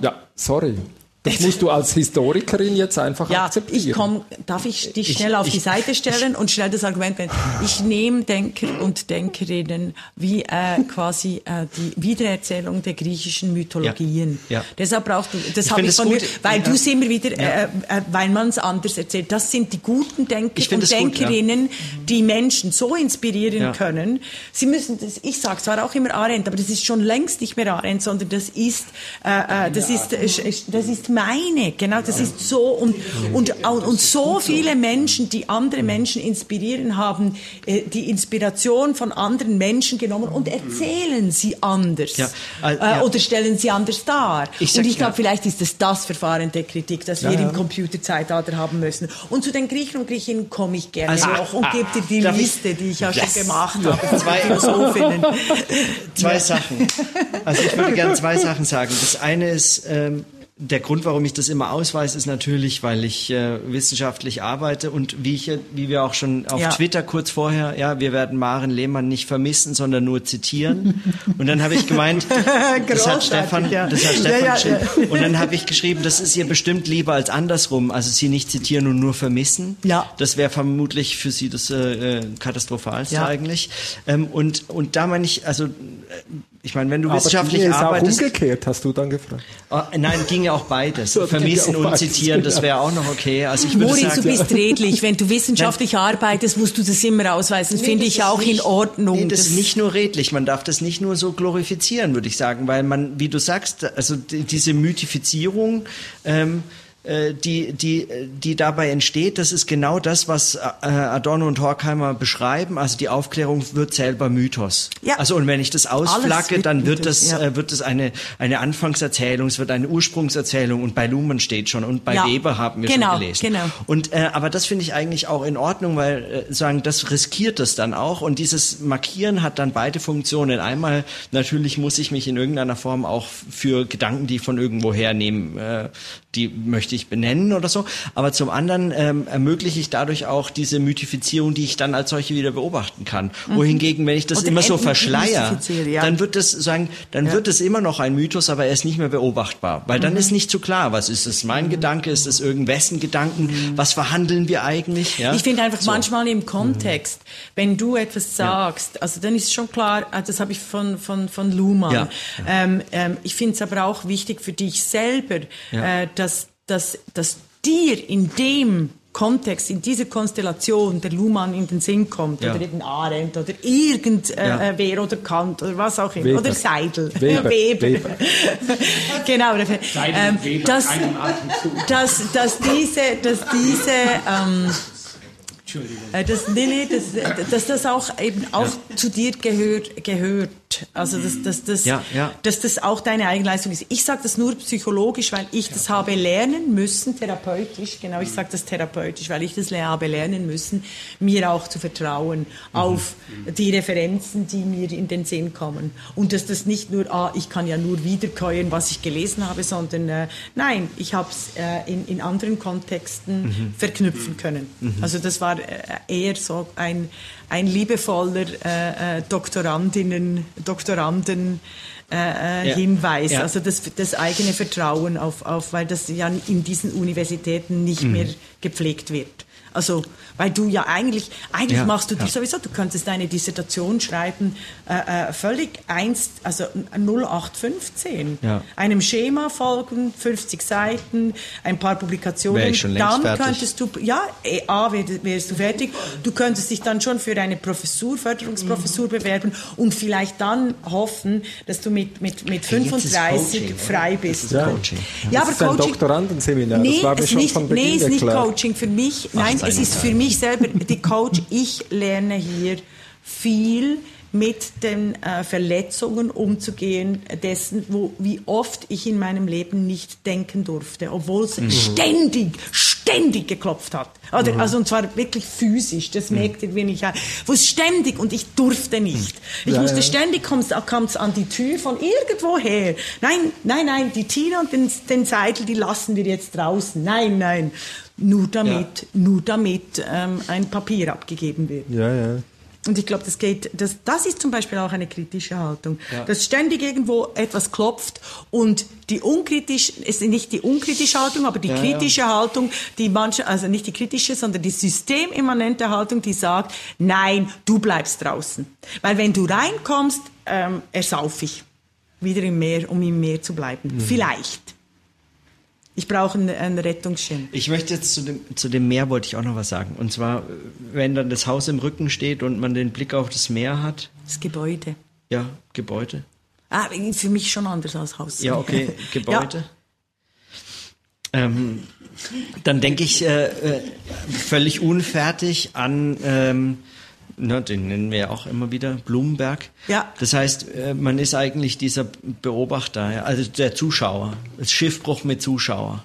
Ja, sorry. Das musst du als Historikerin jetzt einfach ja, akzeptieren. Ich komm, darf ich dich schnell ich, auf die Seite stellen und schnell das Argument nennen? Ich nehme Denker und Denkerinnen wie äh, quasi äh, die Wiedererzählung der griechischen Mythologien. Ja, ja. Deshalb brauchst du, das habe ich von gut. mir, weil ja. du es immer wieder, äh, äh, weil man es anders erzählt. Das sind die guten Denker und Denkerinnen, gut, die Menschen so inspirieren können. Sie müssen das, ich sage zwar auch immer Arendt, aber das ist schon längst nicht mehr Arendt, sondern das ist, äh, äh das ist, das ist meine, genau, das ist so und, und, und so viele Menschen, die andere Menschen inspirieren, haben äh, die Inspiration von anderen Menschen genommen und erzählen sie anders ja, äh, ja. oder stellen sie anders dar. Ich und ich glaube, ja. vielleicht ist es das Verfahren der Kritik, das wir im Computerzeitalter haben müssen. Und zu den Griechen und Griechinnen komme ich gerne also, noch und gebe dir die Liste, ich, die ich ja yes. schon gemacht habe. Zwei, zwei Sachen. Also ich würde gerne zwei Sachen sagen. Das eine ist, ähm, der Grund, warum ich das immer ausweise, ist natürlich, weil ich äh, wissenschaftlich arbeite und wie ich, wie wir auch schon auf ja. Twitter kurz vorher, ja, wir werden Maren Lehmann nicht vermissen, sondern nur zitieren. Und dann habe ich gemeint, das hat Stefan, ja. das hat Stefan ja, ja, Und dann habe ich geschrieben, das ist ihr bestimmt lieber als andersrum, also sie nicht zitieren und nur vermissen. Ja. Das wäre vermutlich für sie das äh, äh katastrophalste eigentlich. Ähm, und und da meine ich, also ich meine, wenn du wissenschaftlich Aber arbeitest. Auch umgekehrt, hast du dann gefragt. Oh, nein, ging ja auch beides. Vermissen und zitieren, das wäre auch noch okay. Also ich würde Moritz, sagen, du bist redlich. Wenn du wissenschaftlich arbeitest, musst du das immer ausweisen. Das finde das ich auch nicht, in Ordnung. Nee, das, ist nicht nur redlich, man darf das nicht nur so glorifizieren, würde ich sagen, weil man, wie du sagst, also die, diese Mythifizierung, ähm, äh, die, die, die dabei entsteht, das ist genau das, was äh, Adorno und Horkheimer beschreiben. Also die Aufklärung wird selber Mythos. Ja. Also und wenn ich das ausflagge, dann wird Mythos, das, ja. äh, wird das eine, eine Anfangserzählung, es wird eine Ursprungserzählung und bei Luhmann steht schon und bei Ja. Weber haben wir Genau, schon gelesen. genau. Und äh, aber das finde ich eigentlich auch in Ordnung, weil äh, sagen, das riskiert es dann auch und dieses Markieren hat dann beide Funktionen. Einmal natürlich muss ich mich in irgendeiner Form auch für Gedanken, die von irgendwo hernehmen, äh, die möchte ich benennen oder so. Aber zum anderen ähm, ermögliche ich dadurch auch diese Mythifizierung, die ich dann als solche wieder beobachten kann. Wohingegen, wenn ich das Oder immer so verschleier, ja. dann wird es sagen, dann wird es immer noch ein Mythos, aber er ist nicht mehr beobachtbar, weil Mhm. dann ist nicht so klar, was ist es mein Gedanke, ist es irgendwessen Gedanken, was verhandeln wir eigentlich? Ja? Mhm. Ich finde einfach So. manchmal im Kontext, wenn du etwas sagst, also dann ist schon klar, äh, das habe ich von, von, von Luhmann. Ja. Ähm, ähm, ich finde es aber auch wichtig für dich selber, Ja. äh, dass, dass, dass dir in dem Kontext, in dieser Konstellation der Luhmann in den Sinn kommt, Ja. oder eben Arendt, oder irgendwer Ja. äh, wer oder Kant, oder was auch immer, Weber. oder Seidel, Weber. Weber. Weber. genau, Seidel ähm, und Weber, dass, dass, dass diese, dass diese ähm, Entschuldigung. äh, Das, nee, nee, das, dass das auch eben auch zu dir gehört, gehört. Also dass, dass, dass, Ja, ja. dass das auch deine Eigenleistung ist. Ich sage das nur psychologisch, weil ich das habe lernen müssen, therapeutisch, genau, ich sage das therapeutisch, weil ich das habe lernen müssen, mir auch zu vertrauen auf die Referenzen, die mir in den Sinn kommen. Und dass das nicht nur, ah, ich kann ja nur wiederkäuen, was ich gelesen habe, sondern äh, nein, ich habe es äh, in, in anderen Kontexten verknüpfen können. Also das war äh, eher so ein, ein liebevoller äh, äh, Doktorandinnen, Doktoranden äh, äh, Ja. Hinweis, Ja. also das, das eigene Vertrauen auf, auf, weil das ja in diesen Universitäten nicht Mhm. mehr gepflegt wird. Also, weil du ja eigentlich, eigentlich Ja, machst du ja. dich sowieso, du könntest deine Dissertation schreiben, äh, äh, völlig eins, also 0815. Ja. Einem Schema folgen, 50 Seiten, ein paar Publikationen. Dann fertig. könntest du, ja, eh, A, wär- wärst du fertig. Du könntest dich dann schon für eine Professur, Förderungsprofessur bewerben und vielleicht dann hoffen, dass du mit, mit, mit Hey, jetzt ist 35 Coaching, frei bist. Ja. Coaching. Ja, das aber ist ein Coaching. Doktorandenseminar. Nee, das war mir schon nicht, von Beginn nee, ist nicht. Coaching für mich. Nein, es ist für mich selber die Coach. Ich lerne hier viel mit den äh, Verletzungen umzugehen, dessen, wo, wie oft ich in meinem Leben nicht denken durfte, obwohl Mhm. es ständig, ständig geklopft hat. Oder, Also, und zwar wirklich physisch, das Mhm. merkt ihr, äh, wo es ständig, und ich durfte nicht. Ich Ja, musste ja. ständig, kam es an die Tür von irgendwoher. Nein, nein, nein, die Tina und den, den Seidel, die lassen wir jetzt draußen. Nein, nein. Nur damit, nur damit ähm, ein Papier abgegeben wird. Ja, ja. Und ich glaube, das geht, das, das ist zum Beispiel auch eine kritische Haltung. Dass ständig irgendwo etwas klopft und die unkritisch, es ist nicht die unkritische Haltung, aber die kritische Haltung, die manche, also nicht die kritische, sondern die systemimmanente Haltung, die sagt, nein, du bleibst draußen. Weil wenn du reinkommst, ähm, ersauf ich. Wieder im Meer, um im Meer zu bleiben. Vielleicht. Ich brauche einen, einen Rettungsschirm. Ich möchte jetzt zu dem, zu dem Meer wollte ich auch noch was sagen. Und zwar, wenn dann das Haus im Rücken steht und man den Blick auf das Meer hat, Das Gebäude. ja, Gebäude. Ah, für mich schon anders als Haus. Ja, okay, Gebäude. Ähm, dann denke ich äh, äh, völlig unfertig an, ähm, ne, den nennen wir ja auch immer wieder, Blumenberg. Ja. Das heißt, äh, man ist eigentlich dieser Beobachter, also der Zuschauer. Das Schiffbruch mit Zuschauer.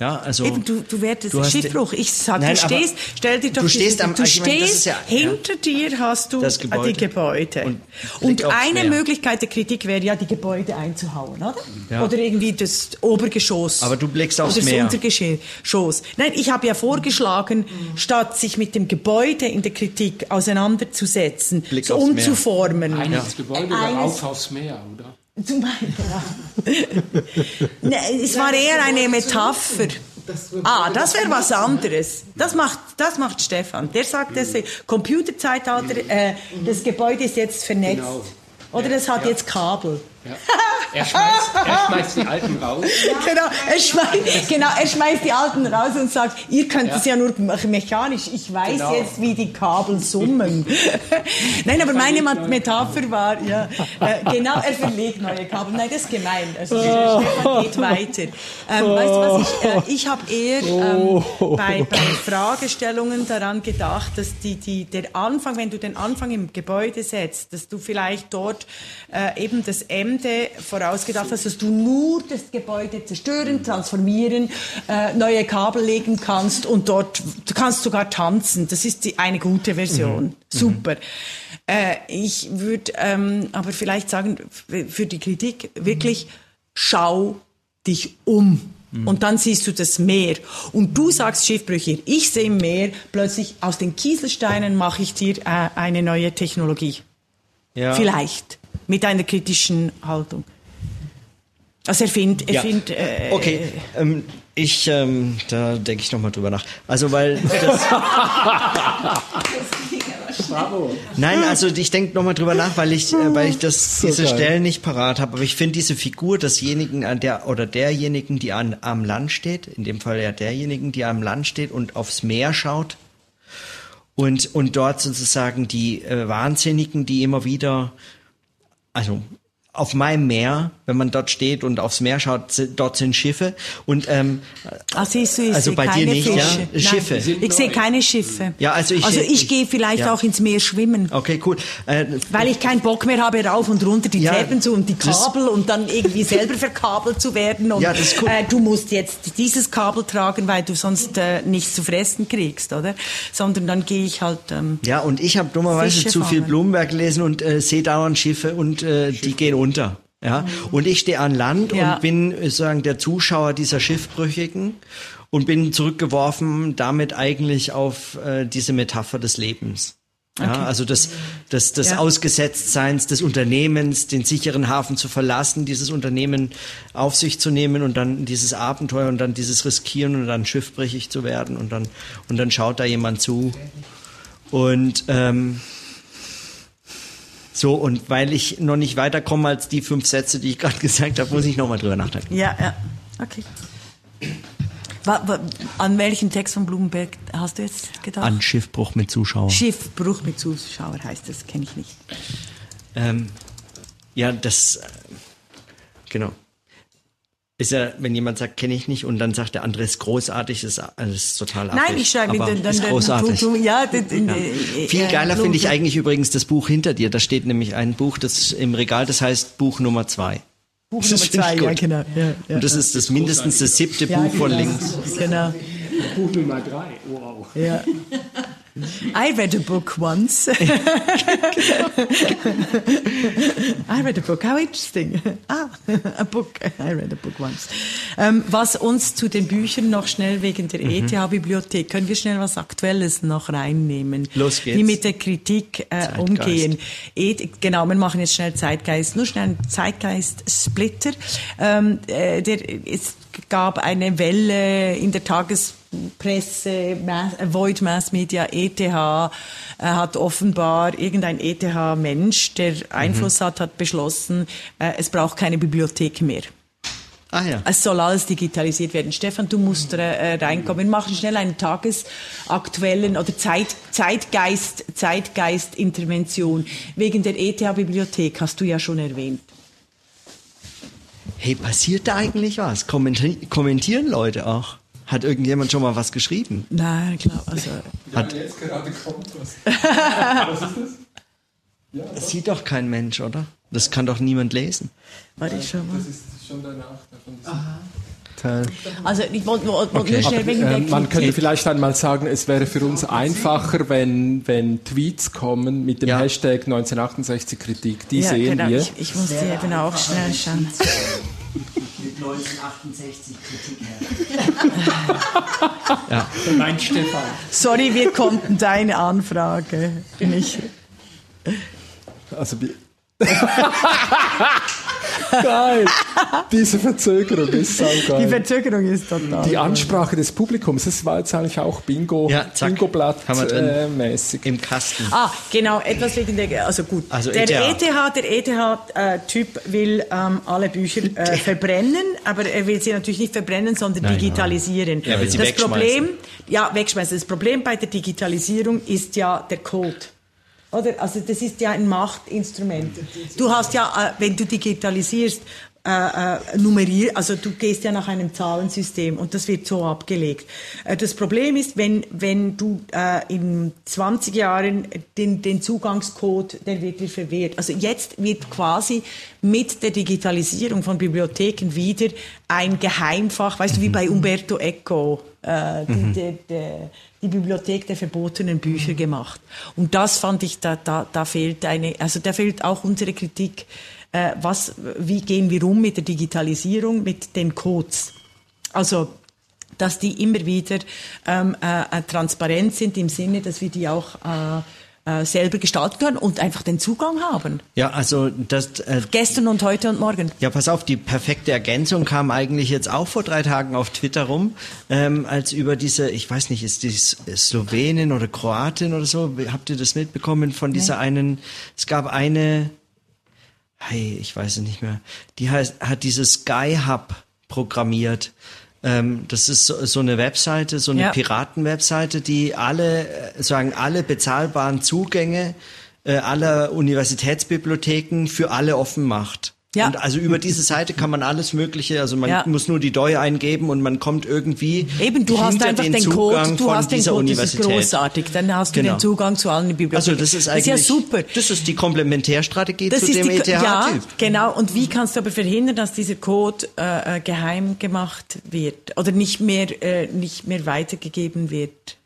Ja, also. Eben, du, du werdest Du Schiffbruch. Ich sag, Nein, du stehst, stell dir doch du stehst am- du meine, stehst, ist ja- hinter dir hast du Das Gebäude. die Gebäude. Und Und, eine Meer. Möglichkeit der Kritik wäre ja, die Gebäude einzuhauen, oder? Ja. Oder irgendwie das Obergeschoss. Aber du blickst aufs oder Meer. das Untergeschoss. Nein, ich habe ja vorgeschlagen, statt sich mit dem Gebäude in der Kritik auseinanderzusetzen, Blick so umzuformen. Eines Gebäude oder Eines- auf aufs Meer, oder? Zum Beispiel. ne, es war eher eine Metapher. Ah, das wäre was anderes. Das macht, das macht Stefan. Der sagt, das Computerzeitalter, äh, das Gebäude ist jetzt vernetzt. Genau. Oder es hat jetzt Kabel. Ja. Er, schmeißt, er schmeißt die Alten raus. Genau er, schmeißt, genau, er schmeißt die Alten raus und sagt, ihr könnt es ja. nur mechanisch. Ich weiß genau. jetzt, wie die Kabel summen. Nein, aber meine Metapher war, ja, äh, genau, er verlegt neue Kabel. Nein, das ist gemein. Also, Stefan geht weiter. Ähm, weißt du was, ich, äh, ich habe eher ähm, bei, bei Fragestellungen daran gedacht, dass die, die, der Anfang, wenn du den Anfang im Gebäude setzt, dass du vielleicht dort äh, eben das Ende vorausgedacht hast, dass du nur das Gebäude zerstören, transformieren, äh, neue Kabel legen kannst und dort du kannst sogar tanzen. Das ist die, eine gute Version. Mhm. Super. Äh, ich würde ähm, aber vielleicht sagen, für die Kritik wirklich, schau dich um. Mhm. Und dann siehst du das Meer. Und du sagst Schiffbrüche, ich sehe Meer, plötzlich aus den Kieselsteinen mache ich dir äh, eine neue Technologie. Ja. Vielleicht mit einer kritischen Haltung. Also er findet, er ja. findet. Äh, okay, ähm, ich, ähm, da denke ich nochmal drüber nach. Also weil das. Bravo. Nein, also ich denke nochmal drüber nach, weil ich, äh, weil ich das, so diese geil. Stellen nicht parat habe. Aber ich finde diese Figur desjenigen an der oder derjenigen, die an, am Land steht, in dem Fall ja derjenigen, die am Land steht und aufs Meer schaut und und dort sozusagen die äh, Wahnsinnigen, die immer wieder also auf meinem Meer, wenn man dort steht und aufs Meer schaut, dort sind Schiffe und ähm, Ach, siehst du, ich also bei dir nicht, Fische. ja, Schiffe. Nein, ich sehe keine Schiffe. Ja, also ich, also ich, ich gehe vielleicht ja. auch ins Meer schwimmen. Okay, cool. Äh, Weil ich keinen Bock mehr habe, rauf und runter die ja, Treppen zu und die Kabel und dann irgendwie selber verkabelt zu werden und ja, das ist cool. äh, du musst jetzt dieses Kabel tragen, weil du sonst äh, nichts zu fressen kriegst, oder? Sondern dann gehe ich halt. Ähm, ja, und ich habe dummerweise zu viel Blumenberg gelesen und äh, sehe dauernd Schiffe und äh, die gehen unter. Ja, und ich stehe an Land ja. und bin sozusagen der Zuschauer dieser Schiffbrüchigen und bin zurückgeworfen damit eigentlich auf äh, diese Metapher des Lebens. Ja, okay. also des, des, des ja. Ausgesetztseins des Unternehmens, den sicheren Hafen zu verlassen, dieses Unternehmen auf sich zu nehmen und dann dieses Abenteuer und dann dieses Riskieren und dann schiffbrüchig zu werden und dann und dann schaut da jemand zu und ähm, so, und weil ich noch nicht weiterkomme als die fünf Sätze, die ich gerade gesagt habe, muss ich nochmal drüber nachdenken. Ja, ja. Okay. An welchen Text von Blumenberg hast du jetzt gedacht? An Schiffbruch mit Zuschauer. Schiffbruch mit Zuschauer heißt das, kenne ich nicht. Ähm, ja, das, äh, genau ist ja, wenn jemand sagt, kenne ich nicht, und dann sagt der andere ist großartig, ist alles total affig, Nein, ich schreibe dann, dann, ist großartig. Dann, ja, ja. Viel geiler finde ich eigentlich übrigens das Buch hinter dir. Da steht nämlich ein Buch, das im Regal, das heißt Buch Nummer zwei. Buch das Nummer zwei, ja, genau. Ja, ja, und das ist das mindestens das siebte Buch von genau. links. Genau. Buch Nummer drei, wow. Ja. I read a book once. I read a book. How interesting. Ah, a book. I read a book once. Ähm, was uns zu den Büchern noch schnell wegen der mhm. ETH-Bibliothek, können wir schnell was Aktuelles noch reinnehmen? Los geht's. Wie mit der Kritik äh, umgehen. E genau, wir machen jetzt schnell Zeitgeist. Nur schnell einen Zeitgeist-Splitter. Ähm, äh, der, es gab eine Welle in der Tages Presse, Mass, Void Mass Media, ETH, äh, hat offenbar irgendein ETH-Mensch, der Einfluss mhm. hat, hat beschlossen, äh, es braucht keine Bibliothek mehr. Ah, ja. Es soll alles digitalisiert werden. Stefan, du musst äh, reinkommen. Wir machen schnell einen tagesaktuellen oder Zeit, Zeitgeist, Zeitgeist-Intervention. Wegen der ETH-Bibliothek hast du ja schon erwähnt. Hey, passiert da eigentlich was? Kommentieren Leute auch? Hat irgendjemand schon mal was geschrieben? Nein, klar. Also, Hat, ja, jetzt gerade kommt was. was ist das? Ja, das sieht doch kein Mensch, oder? Das kann doch niemand lesen. Warte, ich schau mal. Das ist schon danach. Aha. Teil. Also ich wollte wollt, wollt okay. schnell wegen äh, Man könnte vielleicht einmal sagen, es wäre für uns einfacher, wenn, wenn Tweets kommen mit dem ja. Hashtag 1968 Kritik. Die ja, sehen genau. wir. Ich, ich muss die eben auch schnell schauen. 1968 Kritik her. ja. Mein Stefan. Sorry, wir konnten deine Anfrage nicht. Also Geil. Diese Verzögerung ist so geil. Die Verzögerung ist total. Die Ansprache des Publikums, das war jetzt eigentlich auch Bingo, Ja, zack. Bingo-Blatt äh, mäßig. Im Kasten. Ah, genau, etwas wegen der, also gut. Also der ETH. ETH, der ETH-Typ will ähm, alle Bücher äh, verbrennen, aber er will sie natürlich nicht verbrennen, sondern Nein, digitalisieren. Er will sie das. Problem, ja, wegschmeißen. Das Problem bei der Digitalisierung ist ja der Code. Oder? Also das ist ja ein Machtinstrument. Du hast ja, äh, wenn du digitalisierst, äh, äh, nummerier, also du gehst ja nach einem Zahlensystem und das wird so abgelegt. Äh, das Problem ist, wenn, wenn du äh, in 20 Jahren den, den Zugangscode, der wird dir verwehrt. Also jetzt wird quasi mit der Digitalisierung von Bibliotheken wieder ein Geheimfach, weißt du, wie bei Umberto Eco, äh, die, der, der, die Bibliothek der verbotenen Bücher gemacht. Und das fand ich, da, da, da fehlt eine, also da fehlt auch unsere Kritik. Äh, was, wie gehen wir um mit der Digitalisierung, mit den Codes? Also, dass die immer wieder ähm, äh, äh, transparent sind im Sinne, dass wir die auch äh, äh, selber gestalten können und einfach den Zugang haben. Ja, also das. Äh, Gestern und heute und morgen. Ja, pass auf, die perfekte Ergänzung kam eigentlich jetzt auch vor drei Tagen auf Twitter rum, ähm, als über diese, ich weiß nicht, ist die Slowenin oder Kroatin oder so, habt ihr das mitbekommen von dieser einen, es gab eine, hey, ich weiß es nicht mehr, die heißt, hat dieses Sky Hub programmiert. Ähm, das ist so, so eine Webseite, so eine Ja. Piratenwebseite, die alle, äh, sagen, alle bezahlbaren Zugänge äh, aller Universitätsbibliotheken für alle offen macht. Ja. Und also über diese Seite kann man alles Mögliche, also man Ja. muss nur die DOI eingeben und man kommt irgendwie Eben, du hast einfach den, Zugang Code, du von hast den dieser Code, das ist großartig. Dann hast du Genau. den Zugang zu allen Bibliotheken. Also das ist eigentlich ja super. Das ist die Komplementärstrategie Das zu ist dem E die, ETH-Typ. ja, genau. Und wie kannst du aber verhindern, dass dieser Code äh, äh, geheim gemacht wird oder nicht mehr, äh, nicht mehr weitergegeben wird?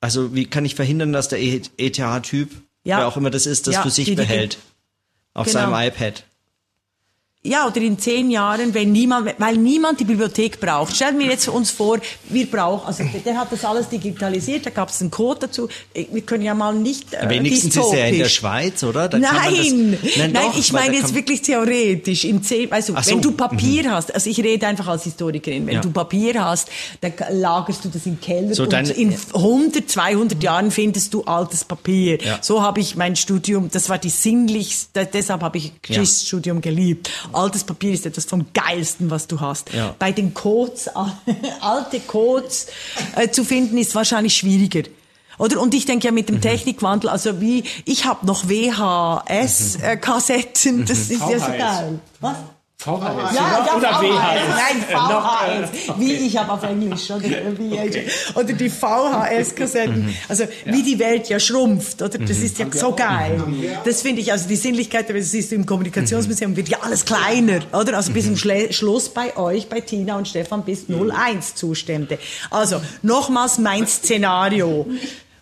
Also wie kann ich verhindern, dass der E- ETH-Typ, Ja. wer auch immer das ist, das Ja, für sich behält auf Genau. seinem iPad? Ja, oder in zehn Jahren, wenn niemand, weil niemand die Bibliothek braucht. Stellen wir jetzt uns vor, wir brauchen, also der, hat das alles digitalisiert, da gab es einen Code dazu. Wir können ja mal nicht äh, Wenigstens ist er in der. Schweiz, oder? Kann man das- Nein, nein, doch, ich meine da jetzt wirklich theoretisch. In zehn, Ach so, wenn du mhm. Papier hast, also ich rede einfach als Historikerin, wenn Ja. du Papier hast, dann lagerst du das im Keller So, und in 100, 200 Jahren findest du altes Papier. Ja. So habe ich mein Studium, das war die sinnlichste, deshalb habe ich Geschichtsstudium geliebt. Altes Papier ist etwas vom geilsten, was du hast. Ja. Bei den Codes, alte Codes äh, zu finden, ist wahrscheinlich schwieriger. Oder? Und ich denke ja mit Mhm. dem Technikwandel, also wie, ich habe noch VHS-Kassetten, das ist ja so geil. Was? VHS Ja, ja, oder VHS. WHS? Nein, VHS. Wie ich habe auf Englisch. Oder, wie, oder die VHS-Kassetten. Also wie die Welt ja schrumpft. Oder? Das ist ja so geil. Das finde ich, also die Sinnlichkeit, das ist im Kommunikationsmuseum, wird ja alles kleiner. Oder? Also bis zum Schle Schluss bei euch, bei Tina und Stefan, bis 01 Zustände. Also nochmals mein Szenario.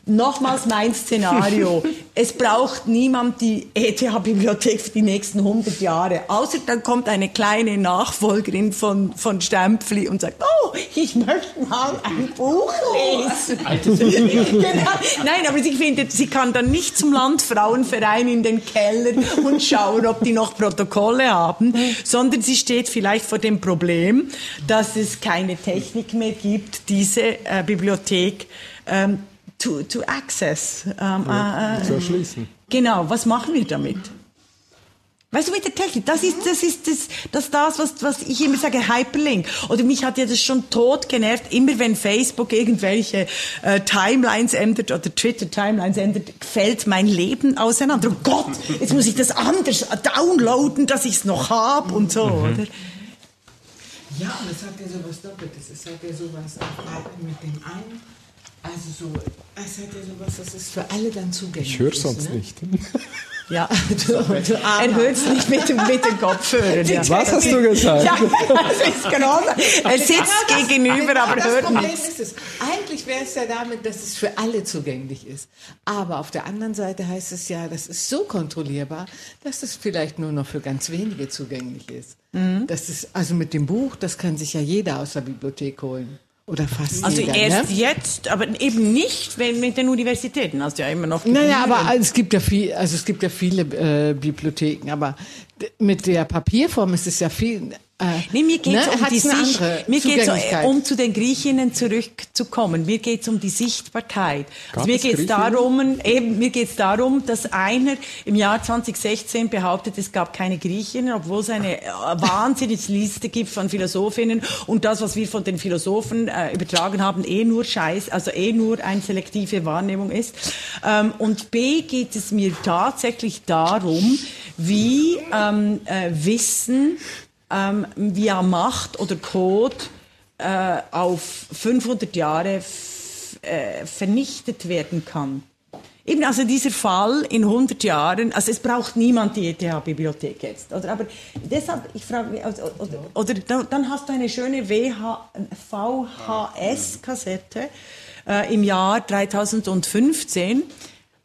Nochmals mein Szenario. Es braucht niemand die ETH-Bibliothek für die nächsten 100 Jahre. Außer dann kommt eine kleine Nachfolgerin von, von Stempfli und sagt, oh, ich möchte mal ein Buch lesen. genau. Nein, aber ich finde, sie kann dann nicht zum Landfrauenverein in den Keller und schauen, ob die noch Protokolle haben, sondern sie steht vielleicht vor dem Problem, dass es keine Technik mehr gibt, diese äh, Bibliothek ähm, to, to access. Ähm, äh, äh, Zu erschließen. Genau, was machen wir damit? Weißt du, mit der Technik, das ist das, ist das, das, das was, was ich immer sage, Hyperlink. Oder mich hat ja das schon tot genervt, immer wenn Facebook irgendwelche äh, Timelines ändert oder Twitter Timelines ändert, fällt mein Leben auseinander. Oh Gott, jetzt muss ich das anders downloaden, dass ich es noch hab und so, oder? Ja, und es hat ja sowas Doppeltes. Es hat ja sowas auch mit dem einen. Also so, es hat ja sowas, das ist für alle dann zugänglich. Ich höre ist, sonst ne? nicht. Ja, er hört es nicht mit, dem- mit den Kopfhörern. Ja. Was hast du gesagt? Ja, das ist genau so. Er sitzt gegenüber, aber das hört Problem nichts. ist es. Eigentlich wäre es ja damit, dass es für alle zugänglich ist. Aber auf der anderen Seite heißt es ja, das ist so kontrollierbar, dass es vielleicht nur noch für ganz wenige zugänglich ist. Mhm. Das ist also mit dem Buch, das kann sich ja jeder aus der Bibliothek holen. Oder fast Also jeder. erst ne? jetzt, aber eben nicht wenn mit den Universitäten. Hast du ja immer noch Naja, aber es gibt ja viel, also es gibt ja viele äh, Bibliotheken, aber mit der Papierform ist es ja viel äh, nee, mir geht es ne? um die Sicht, mir geht's um zu den Griechinnen zurückzukommen. Mir geht es um die Sichtbarkeit. Also mir geht es darum, eben, mir geht darum, dass einer im Jahr 2016 behauptet, es gab keine Griechinnen, obwohl es eine äh, wahnsinnige Liste gibt von Philosophinnen und das, was wir von den Philosophen äh, übertragen haben, eh nur Scheiß, also eh nur eine selektive Wahrnehmung ist. Ähm, und B geht es mir tatsächlich darum, wie ähm, äh, Wissen ähm, via Macht oder Code äh, auf 500 Jahre äh, vernichtet werden kann. Eben also dieser Fall in 100 Jahren, also es braucht niemand die ETH-Bibliothek jetzt, oder? Aber deshalb, ich frage mich, also, oder, oder, dann hast du eine schöne VHS-Kassette äh, im Jahr 2015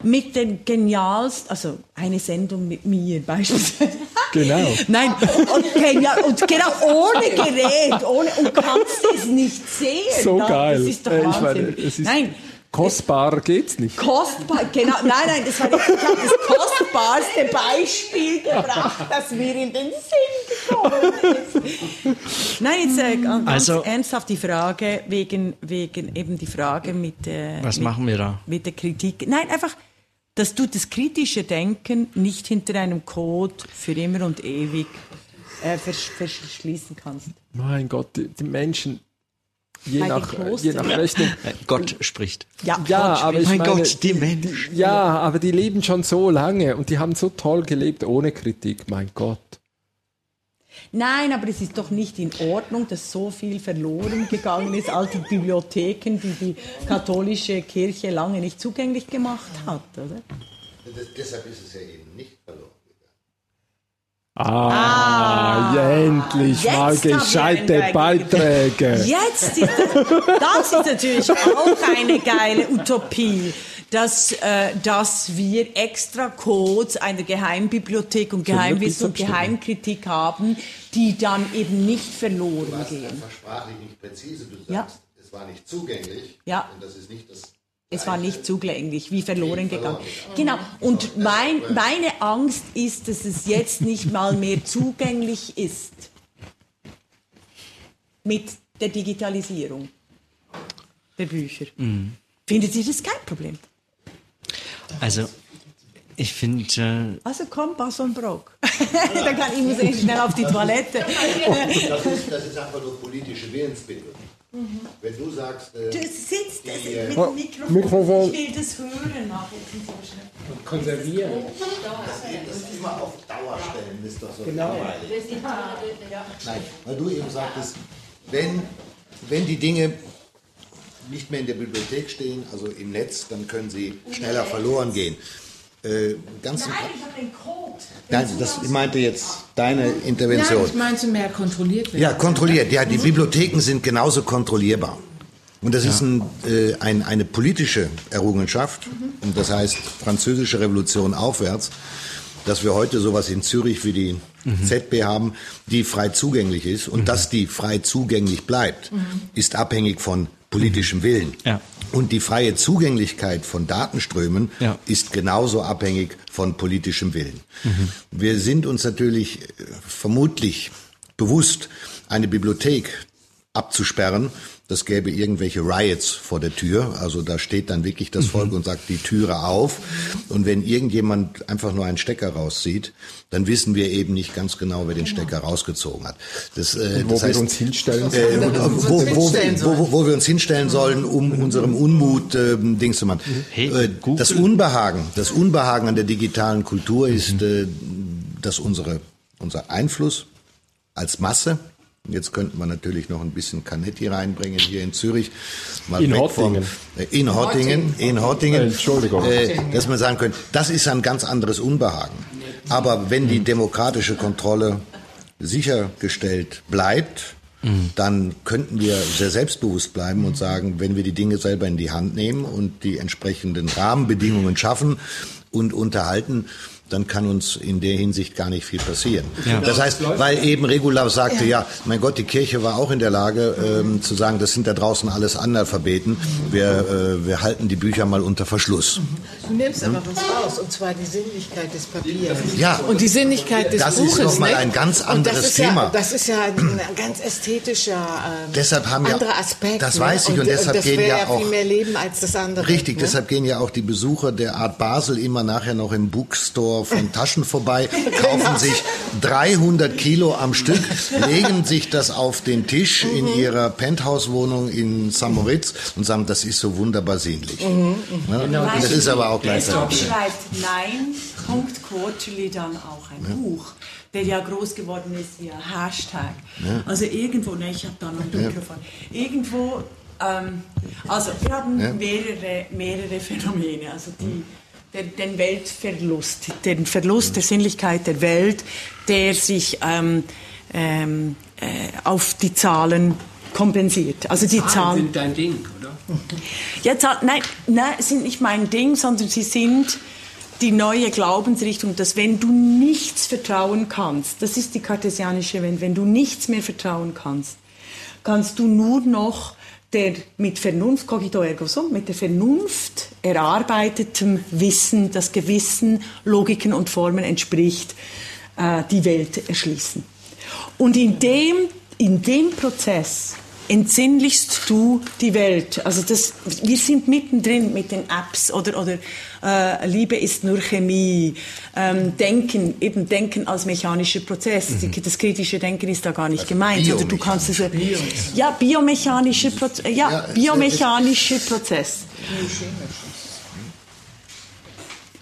mit den genialsten, also eine Sendung mit mir beispielsweise. Genau. Nein, und, genial, und genau ohne Gerät, ohne, und kannst es nicht sehen. So da, geil. Das ist doch Wahnsinn. Meine, ist Nein, Kostbar geht's nicht. Kostbar, genau. Nein, nein, das war nicht, ich habe das kostbarste Beispiel gebracht, das mir in den Sinn gekommen ist. Nein, jetzt äh, ganz also, ernsthaft die Frage wegen, wegen eben die Frage mit, äh, was mit, machen wir da? Mit der Kritik. Nein, einfach dass du das kritische Denken nicht hinter einem Code für immer und ewig äh, vers verschließen kannst. Mein Gott, die, die Menschen, je nach, je nach Rechnung. Gott spricht. Ja, ja aber ich mein meine, Gott, die Menschen. Ja, aber die leben schon so lange und die haben so toll gelebt ohne Kritik. Mein Gott. Nein, aber es ist doch nicht in Ordnung, dass so viel verloren gegangen ist, alte Bibliotheken, die die katholische Kirche lange nicht zugänglich gemacht hat, oder? Das, deshalb ist es ja eben nicht verloren. Ah, ah, endlich mal gescheite Beiträge. Jetzt ist das, das ist natürlich auch eine geile Utopie dass, äh, dass wir extra Codes einer Geheimbibliothek und Geheimwissen und Geheimkritik haben, die dann eben nicht verloren du gehen. Einfach sprachlich nicht präzise. Du sagst, ja. es war nicht zugänglich. Ja. Und das ist nicht das es war nicht zugänglich, wie verloren gegangen. Genau. Und mein, meine Angst ist, dass es jetzt nicht mal mehr zugänglich ist mit der Digitalisierung der Bücher. Mhm. Findet ihr das kein Problem? Also, ich finde. Äh also komm, Bass und Brock. Dann kann ich muss ich schnell auf die Toilette. das, ist, das ist einfach nur politische Willensbildung. Mhm. Wenn du sagst. Äh, du sitzt die, äh, mit dem Mikrofon. Mikrofon. Ich will das hören nachher. Und konservieren. Das, das immer auf Dauer stellen ist doch so. Genau. Nein, weil du eben sagtest, wenn, wenn die Dinge nicht mehr in der Bibliothek stehen, also im Netz, dann können sie schneller verloren gehen. Äh, ganz Nein, ich habe den Code. Nein, das meinte jetzt deine Intervention. Nein, ich meinte mehr kontrolliert werden. Ja, kontrolliert. Ja, die Bibliotheken sind genauso kontrollierbar. Und das ja. ist ein, äh, ein, eine politische Errungenschaft. Mhm. Und das heißt französische Revolution aufwärts, dass wir heute sowas in Zürich wie die mhm. ZB haben, die frei zugänglich ist. Und mhm. dass die frei zugänglich bleibt, mhm. ist abhängig von politischem Willen. Ja. Und die freie Zugänglichkeit von Datenströmen ja. ist genauso abhängig von politischem Willen. Mhm. Wir sind uns natürlich äh, vermutlich bewusst, eine Bibliothek abzusperren, das gäbe irgendwelche Riots vor der Tür. Also da steht dann wirklich das Volk mhm. und sagt die Türe auf. Und wenn irgendjemand einfach nur einen Stecker rauszieht, dann wissen wir eben nicht ganz genau, wer den Stecker rausgezogen hat. Das, äh, wo das heißt, wir uns hinstellen sollen. Äh, wo, wo, wo, wo, wir uns hinstellen sollen, um unserem Unmut äh, Dings zu machen. Äh, das Unbehagen, das Unbehagen an der digitalen Kultur ist, äh, dass unsere, unser Einfluss als Masse Jetzt könnten wir natürlich noch ein bisschen Canetti reinbringen hier in Zürich. Mal in Hottingen. Vom, äh, in Hottingen. In Hottingen. Äh, Entschuldigung. Äh, dass man sagen könnte, das ist ein ganz anderes Unbehagen. Aber wenn die demokratische Kontrolle sichergestellt bleibt, mhm. dann könnten wir sehr selbstbewusst bleiben und sagen, wenn wir die Dinge selber in die Hand nehmen und die entsprechenden Rahmenbedingungen schaffen und unterhalten, dann kann uns in der Hinsicht gar nicht viel passieren. Ja. Das heißt, weil eben Regula sagte, ja. ja. mein Gott, die Kirche war auch in der Lage ähm, zu sagen, das sind da draußen alles Analphabeten, wir, äh, wir halten die Bücher mal unter Verschluss. Du nimmst aber was raus, und zwar die Sinnlichkeit des Papiers. Ja. Und die Sinnlichkeit des das Buches. Das ist nochmal ein ganz anderes Thema. Ja, das ist ja ein ganz ästhetischer ähm, deshalb haben anderer ja, Aspekt. Das weiß ich und, und deshalb das gehen ja, ja auch viel mehr Leben als das andere. Richtig, ne? deshalb gehen ja auch die Besucher der Art Basel immer nachher noch im Bookstore von Taschen vorbei, kaufen sich 300 Kilo am Stück, legen sich das auf den Tisch mhm. in ihrer Penthouse-Wohnung in St. Moritz und sagen, das ist so wunderbar sinnlich. Mhm. Ja? Genau. Das ist aber auch gleichzeitig. schreibt Nein, Punkt Quarterly dann auch ein ja. Buch der ja groß geworden ist wie ein Hashtag. Ja. Also irgendwo, ne, ich habe da noch ein Mikrofon, ja. irgendwo, ähm, also wir haben ja. mehrere, mehrere Phänomene, also die, der, den Weltverlust, den Verlust der Sinnlichkeit der Welt, der sich ähm, ähm, äh, auf die Zahlen kompensiert. Also die Zahlen, Zahlen sind dein Ding, oder? Ja, Zahlen, nein, nein, sind nicht mein Ding, sondern sie sind die neue Glaubensrichtung, dass wenn du nichts vertrauen kannst, das ist die kartesianische Welt, wenn du nichts mehr vertrauen kannst, kannst du nur noch der mit Vernunft, cogito ergo sum, mit der Vernunft erarbeitetem Wissen, das gewissen Logiken und Formen entspricht, äh, die Welt erschließen. Und in dem, in dem Prozess entsinnlichst du die Welt. Also das, wir sind mittendrin mit den Apps oder, oder äh, Liebe ist nur Chemie, ähm, Denken, eben Denken als mechanischer Prozess. Mhm. Das kritische Denken ist da gar nicht also gemeint. Oder du kannst es, ja, biomechanischer Prozess, ja, ja, biomechanischer Prozess.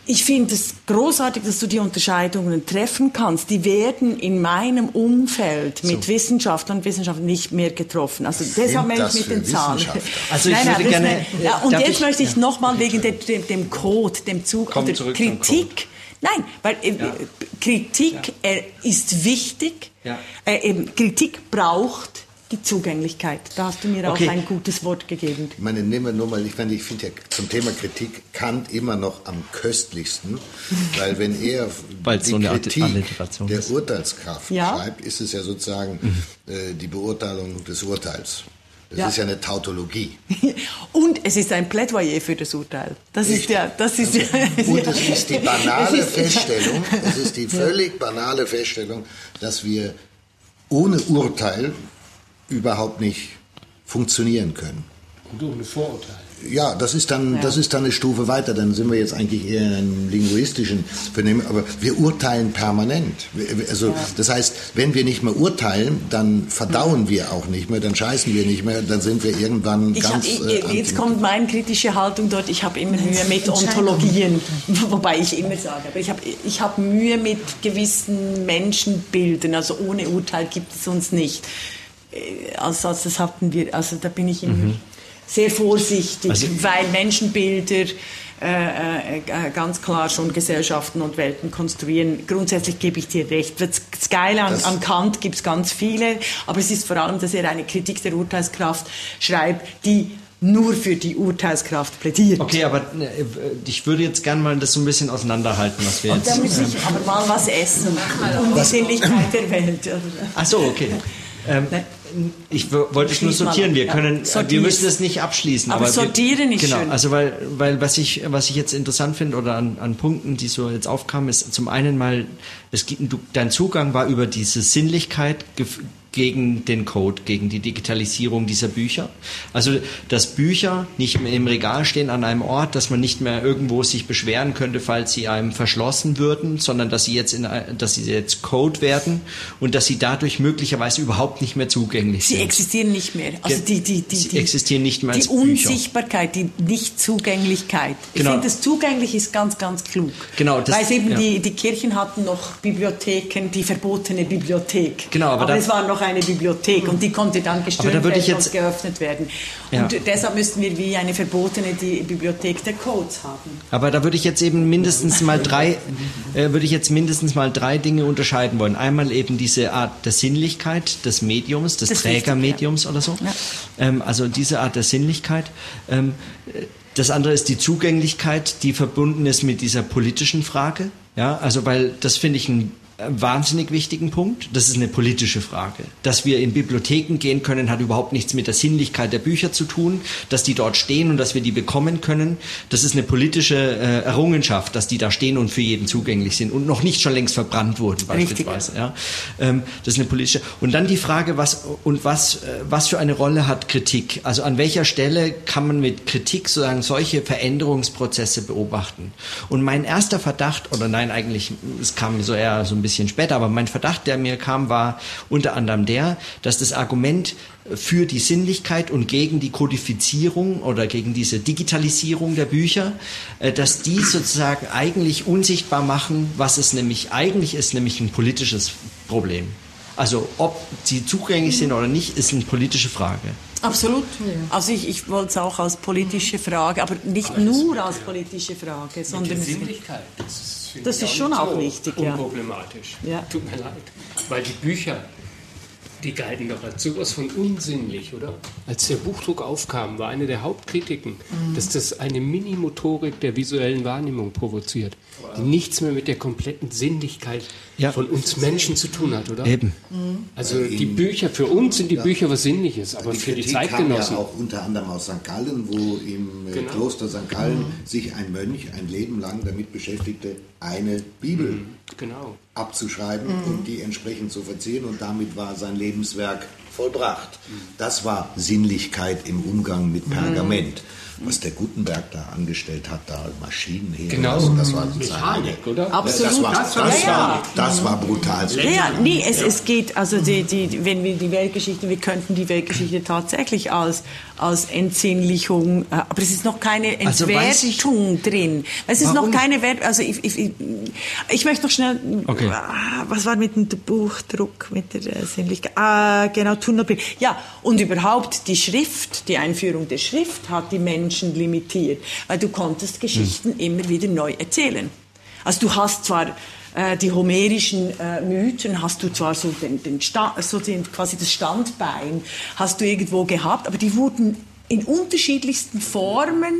Ich finde es großartig, dass du die Unterscheidungen treffen kannst. Die werden in meinem Umfeld mit so. Wissenschaftlern und Wissenschaftlern nicht mehr getroffen. Also deshalb meine ich mit den Zahlen. Also ich nein, würde gerne. Eine, ja, und jetzt ich, möchte ich ja. nochmal wegen dem, dem, Code, dem Zug Komm oder Kritik. Nein, weil äh, ja. Kritik äh, ist wichtig. Äh, eben, Kritik braucht die Zugänglichkeit. Da hast du mir okay. auch ein gutes Wort gegeben. Ich meine, nehmen wir nur mal, ich, meine, ich finde ja zum Thema Kritik Kant immer noch am köstlichsten, weil wenn er die so Kritik der ist. Urteilskraft ja? schreibt, ist es ja sozusagen mhm. äh, die Beurteilung des Urteils. Das ja. ist ja eine Tautologie. Und es ist ein Plädoyer für das Urteil. Das Richtig. ist ja, das ist ja. Und es ist die banale ist Feststellung, es ist die völlig banale Feststellung, dass wir ohne Urteil überhaupt nicht funktionieren können. Und ohne Vorurteile. Ja, das ist dann, ja. das ist dann eine Stufe weiter. Dann sind wir jetzt eigentlich eher in einem linguistischen Vernehmen. Aber wir urteilen permanent. Also, ja. das heißt, wenn wir nicht mehr urteilen, dann verdauen wir auch nicht mehr, dann scheißen wir nicht mehr, dann sind wir irgendwann ich ganz. Hab, äh, jetzt kommt meine kritische Haltung dort. Ich habe immer Mühe mit Ontologien, wobei ich immer sage, aber ich habe ich hab Mühe mit gewissen Menschenbildern. Also ohne Urteil gibt es uns nicht. Äh, also, also das hatten wir, also da bin ich immer mhm. sehr vorsichtig, also, weil Menschenbilder äh, äh, ganz klar schon Gesellschaften und Welten konstruieren. Grundsätzlich gebe ich dir recht. Das Geile an, an Kant gibt es ganz viele, aber es ist vor allem, dass er eine Kritik der Urteilskraft schreibt, die nur für die Urteilskraft plädiert. Okay, aber äh, ich würde jetzt gerne mal das so ein bisschen auseinanderhalten, was wir und jetzt... Da muss ich aber mal was essen, um die Sinnlichkeit der Welt. Ach so, okay. Ähm, ich wollte es nur sortieren. Wir können, ja, wir müssen es nicht abschließen. Aber, aber sortieren wir, ist genau, schön. Also weil, weil was ich, was ich jetzt interessant finde oder an, an Punkten, die so jetzt aufkamen, ist zum einen mal, es, du, dein Zugang war über diese Sinnlichkeit gegen den Code, gegen die Digitalisierung dieser Bücher. Also, dass Bücher nicht mehr im Regal stehen an einem Ort, dass man nicht mehr irgendwo sich beschweren könnte, falls sie einem verschlossen würden, sondern dass sie jetzt in, dass sie jetzt Code werden und dass sie dadurch möglicherweise überhaupt nicht mehr zugänglich sie sind. Sie existieren nicht mehr. Also die, die, die, sie existieren nicht mehr als Die Unsichtbarkeit, die Nichtzugänglichkeit. Genau. Ich finde, das zugänglich ist ganz, ganz klug. Genau. Das, Weil eben ja. die, die Kirchen hatten noch Bibliotheken, die verbotene Bibliothek. Genau, aber, aber es war noch eine Bibliothek und die konnte dann gestürmt da werden jetzt, und geöffnet werden. Ja. Und deshalb müssten wir wie eine verbotene die Bibliothek der Codes haben. Aber da würde ich jetzt eben mindestens mal drei, äh, würde ich jetzt mindestens mal drei Dinge unterscheiden wollen. Einmal eben diese Art der Sinnlichkeit des Mediums, des das Trägermediums ja. oder so. Ja. Ähm, also diese Art der Sinnlichkeit. Ähm, das andere ist die Zugänglichkeit, die verbunden ist mit dieser politischen Frage. Ja, also weil das finde ich ein wahnsinnig wichtigen Punkt. Das ist eine politische Frage. Dass wir in Bibliotheken gehen können, hat überhaupt nichts mit der Sinnlichkeit der Bücher zu tun. Dass die dort stehen und dass wir die bekommen können, das ist eine politische äh, Errungenschaft, dass die da stehen und für jeden zugänglich sind und noch nicht schon längst verbrannt wurden beispielsweise. Ja. Ähm, das ist eine politische. Und dann die Frage, was und was äh, was für eine Rolle hat Kritik? Also an welcher Stelle kann man mit Kritik sozusagen solche Veränderungsprozesse beobachten? Und mein erster Verdacht oder nein, eigentlich es kam so eher so ein bisschen bisschen später, aber mein Verdacht, der mir kam, war unter anderem der, dass das Argument für die Sinnlichkeit und gegen die Kodifizierung oder gegen diese Digitalisierung der Bücher, äh, dass die sozusagen eigentlich unsichtbar machen, was es nämlich eigentlich ist, nämlich ein politisches Problem. Also ob sie zugänglich sind oder nicht, ist eine politische Frage. Absolut. Also ich, ich wollte es auch als politische Frage, aber nicht aber nur als politische Frage, sondern... Die Sinnlichkeit, das ist das ist schon auch so wichtig. Unproblematisch. Ja. Tut mir leid. Weil die Bücher, die galten doch als sowas von unsinnlich, oder? Als der Buchdruck aufkam, war eine der Hauptkritiken, mhm. dass das eine Minimotorik der visuellen Wahrnehmung provoziert, die nichts mehr mit der kompletten Sinnlichkeit ja. von uns Menschen zu tun hat, oder? Eben. Mhm. Also die Bücher, für uns sind die ja. Bücher was Sinnliches, aber die für Kritik die Zeitgenossen. Kam ja auch unter anderem aus St. Gallen, wo im äh, genau. Kloster St. Gallen mhm. sich ein Mönch ein Leben lang damit beschäftigte, eine Bibel mhm. genau. abzuschreiben mhm. und die entsprechend zu verzieren und damit war sein Lebenswerk vollbracht. Mhm. Das war Sinnlichkeit im Umgang mit Pergament was der Gutenberg da angestellt hat, da Maschinen her. Genau, also das war Mechanik, oder? Absolut. Das war, das, das, ja, war, das war brutal. Ja, ja, nee, es, es geht, also die, die, wenn wir die Weltgeschichte, wir könnten die Weltgeschichte tatsächlich als, als Entsinnlichung, äh, aber es ist noch keine also Entwertung also drin. Es ist Warum? noch keine Wert, also ich, ich, ich, ich möchte noch schnell, okay. Ah, was war mit dem Buchdruck, mit der äh, Sinnlichkeit, ah, genau, Tunnelbild. Ja, und überhaupt die Schrift, die Einführung der Schrift hat die Menschen Menschen limitiert, weil du konntest Geschichten hm. immer wieder neu erzählen. Also du hast zwar äh, die homerischen äh, Mythen hast du zwar so den, den so den, quasi das Standbein hast du irgendwo gehabt, aber die wurden in unterschiedlichsten Formen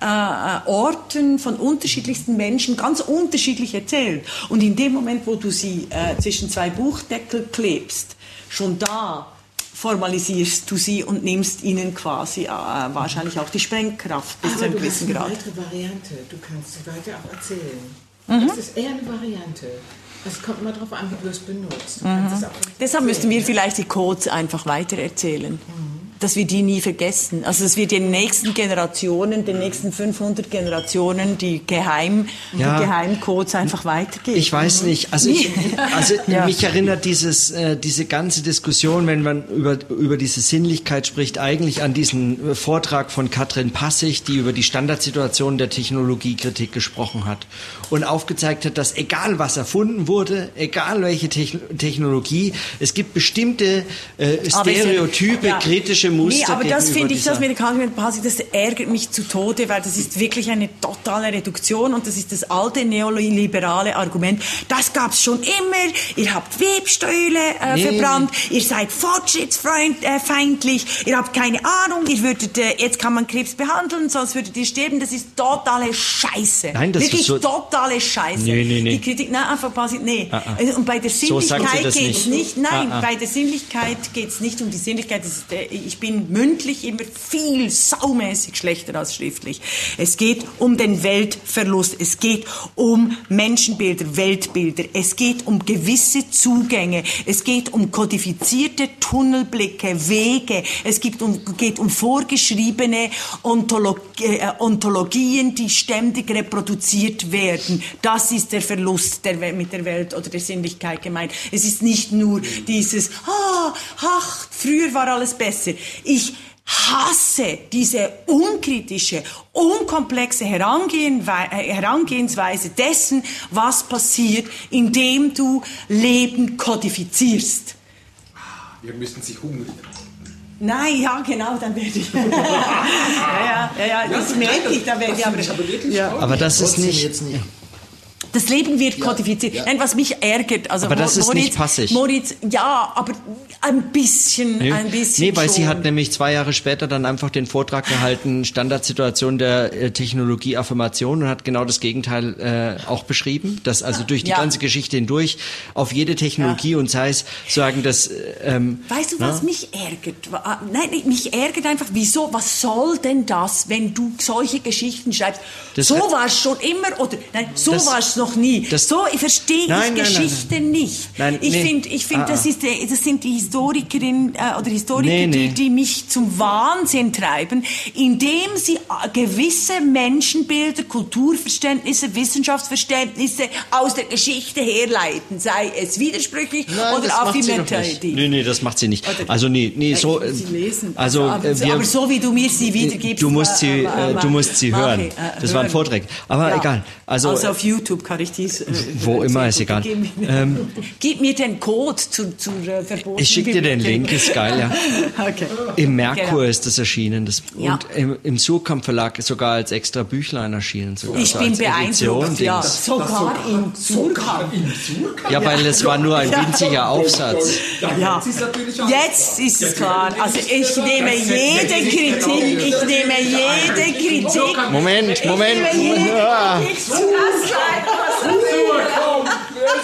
äh, äh, Orten von unterschiedlichsten Menschen ganz unterschiedlich erzählt. Und in dem Moment, wo du sie äh, zwischen zwei Buchdeckel klebst, schon da formalisierst du sie und nimmst ihnen quasi äh, wahrscheinlich auch die Sprengkraft bis zu einem gewissen Grad. eine weitere Variante. Du kannst sie weiter auch erzählen. Mhm. Das ist eher eine Variante. Es kommt immer darauf an, wie du es benutzt. Mhm. Deshalb müssten wir vielleicht die Codes einfach weitererzählen. Mhm dass wir die nie vergessen. Also dass wir den nächsten Generationen, den nächsten 500 Generationen die, Geheim, ja. die Geheimcodes einfach weitergeben. Ich weiß nicht. Also, ich, also ja. mich erinnert dieses, äh, diese ganze Diskussion, wenn man über, über diese Sinnlichkeit spricht, eigentlich an diesen äh, Vortrag von Katrin Passig, die über die Standardsituation der Technologiekritik gesprochen hat und aufgezeigt hat, dass egal was erfunden wurde, egal welche Technologie, es gibt bestimmte äh, Stereotype, ja. kritische Muster. Nee, aber das finde ich, das mit das ärgert mich zu Tode, weil das ist wirklich eine totale Reduktion und das ist das alte neoliberale Argument. Das gab es schon immer. Ihr habt Webstäule äh, nee, verbrannt, ihr seid fortschrittsfeindlich, äh, ihr habt keine Ahnung, ihr würdet, äh, jetzt kann man Krebs behandeln, sonst würdet ihr sterben. Das ist totale Scheiße. Nein, das wirklich ist so totale Scheiße. Nee, nee, nee. Die Kritik, nein, einfach quasi, nee. Ah, ah. Und bei der Sinnlichkeit so geht es nicht. Nein, ah, ah. bei der Sinnlichkeit geht es nicht um die Sinnlichkeit. Ist, ich bin mündlich immer viel saumäßig schlechter als schriftlich. Es geht um den Weltverlust. Es geht um Menschenbilder, Weltbilder. Es geht um gewisse Zugänge. Es geht um kodifizierte Tunnelblicke, Wege. Es geht um, geht um vorgeschriebene Ontolog äh, Ontologien, die ständig reproduziert werden. Das ist der Verlust der, mit der Welt oder der Sinnlichkeit gemeint. Es ist nicht nur dieses, ah, ach, früher war alles besser. Ich hasse diese unkritische, unkomplexe Herangehensweise dessen, was passiert, indem du Leben kodifizierst. Wir müssen sie hungrig Nein, ja, genau, dann werde ich. ja, ja, ja, ja, das merke ich, da werde ich aber. Ja. Aber das ist nicht. Das Leben wird ja, kodifiziert. Ja. Nein, was mich ärgert, also aber das Moritz, ist nicht passig. Moritz, ja, aber ein bisschen, nee. ein bisschen. Nee, weil schon. sie hat nämlich zwei Jahre später dann einfach den Vortrag gehalten, Standardsituation der äh, Technologieaffirmation und hat genau das Gegenteil äh, auch beschrieben, dass also durch die ja. ganze Geschichte hindurch auf jede Technologie und sei es sagen, dass äh, ähm, Weißt du, was na? mich ärgert? Ah, nein, mich ärgert einfach, wieso, was soll denn das, wenn du solche Geschichten schreibst? Das so war es schon immer oder nein, so war es noch noch nie. Das so verstehe ich Geschichte nein, nein, nicht. Nein, ich nee. finde, ich find, ah, das, ah. ist, das sind die Historikerinnen äh, oder Historiker, nee, nee. Die, die mich zum Wahnsinn treiben, indem sie äh, gewisse Menschenbilder, Kulturverständnisse, Wissenschaftsverständnisse aus der Geschichte herleiten, sei es widersprüchlich Nein, oder affirmativ. Nee, nee, das macht sie nicht. Also nee, nee, so äh, also aber, äh, wir, aber, so wie du mir sie wiedergibst, du musst sie, äh, du musst sie hören. Das war ein Vortrag. Aber ja. egal. Also, also auf YouTube kann ich dies. Äh, wo immer ist egal. Gib, ähm, gib mir den Code zu, zu äh, verbotenen. Ich schicke dir den Link, ist geil, ja. okay. Im Merkur genau. ist das erschienen. Das, ja. Und im, im Surkamp Verlag sogar als extra Büchlein erschienen. Sogar, ich also bin beeindruckt, ja. Sogar im Surkamp. Ja, weil es war nur ein winziger Aufsatz. Ja. Jetzt ist es klar. Also ich nehme jede Kritik, ich nehme jede Kritik. Moment, Moment. Ich Kritik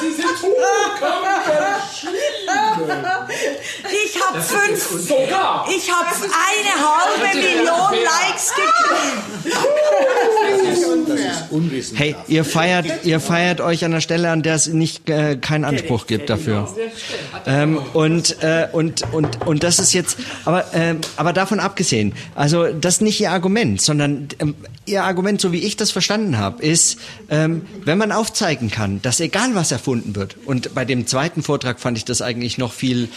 Sie sind Ich habe fünf. Ich habe eine halbe Million Likes gekriegt. Hey, ihr feiert, ihr feiert euch an der Stelle, an der es nicht äh, keinen Anspruch gibt dafür. Ähm, und, äh, und, und, und das ist jetzt, aber, ähm, aber davon abgesehen, also das ist nicht ihr Argument, sondern ähm, ihr Argument, so wie ich das verstanden habe, ist, ähm, wenn man aufzeigen kann, dass egal was erfunden wird, und bei dem zweiten Vortrag fand ich das eigentlich noch viel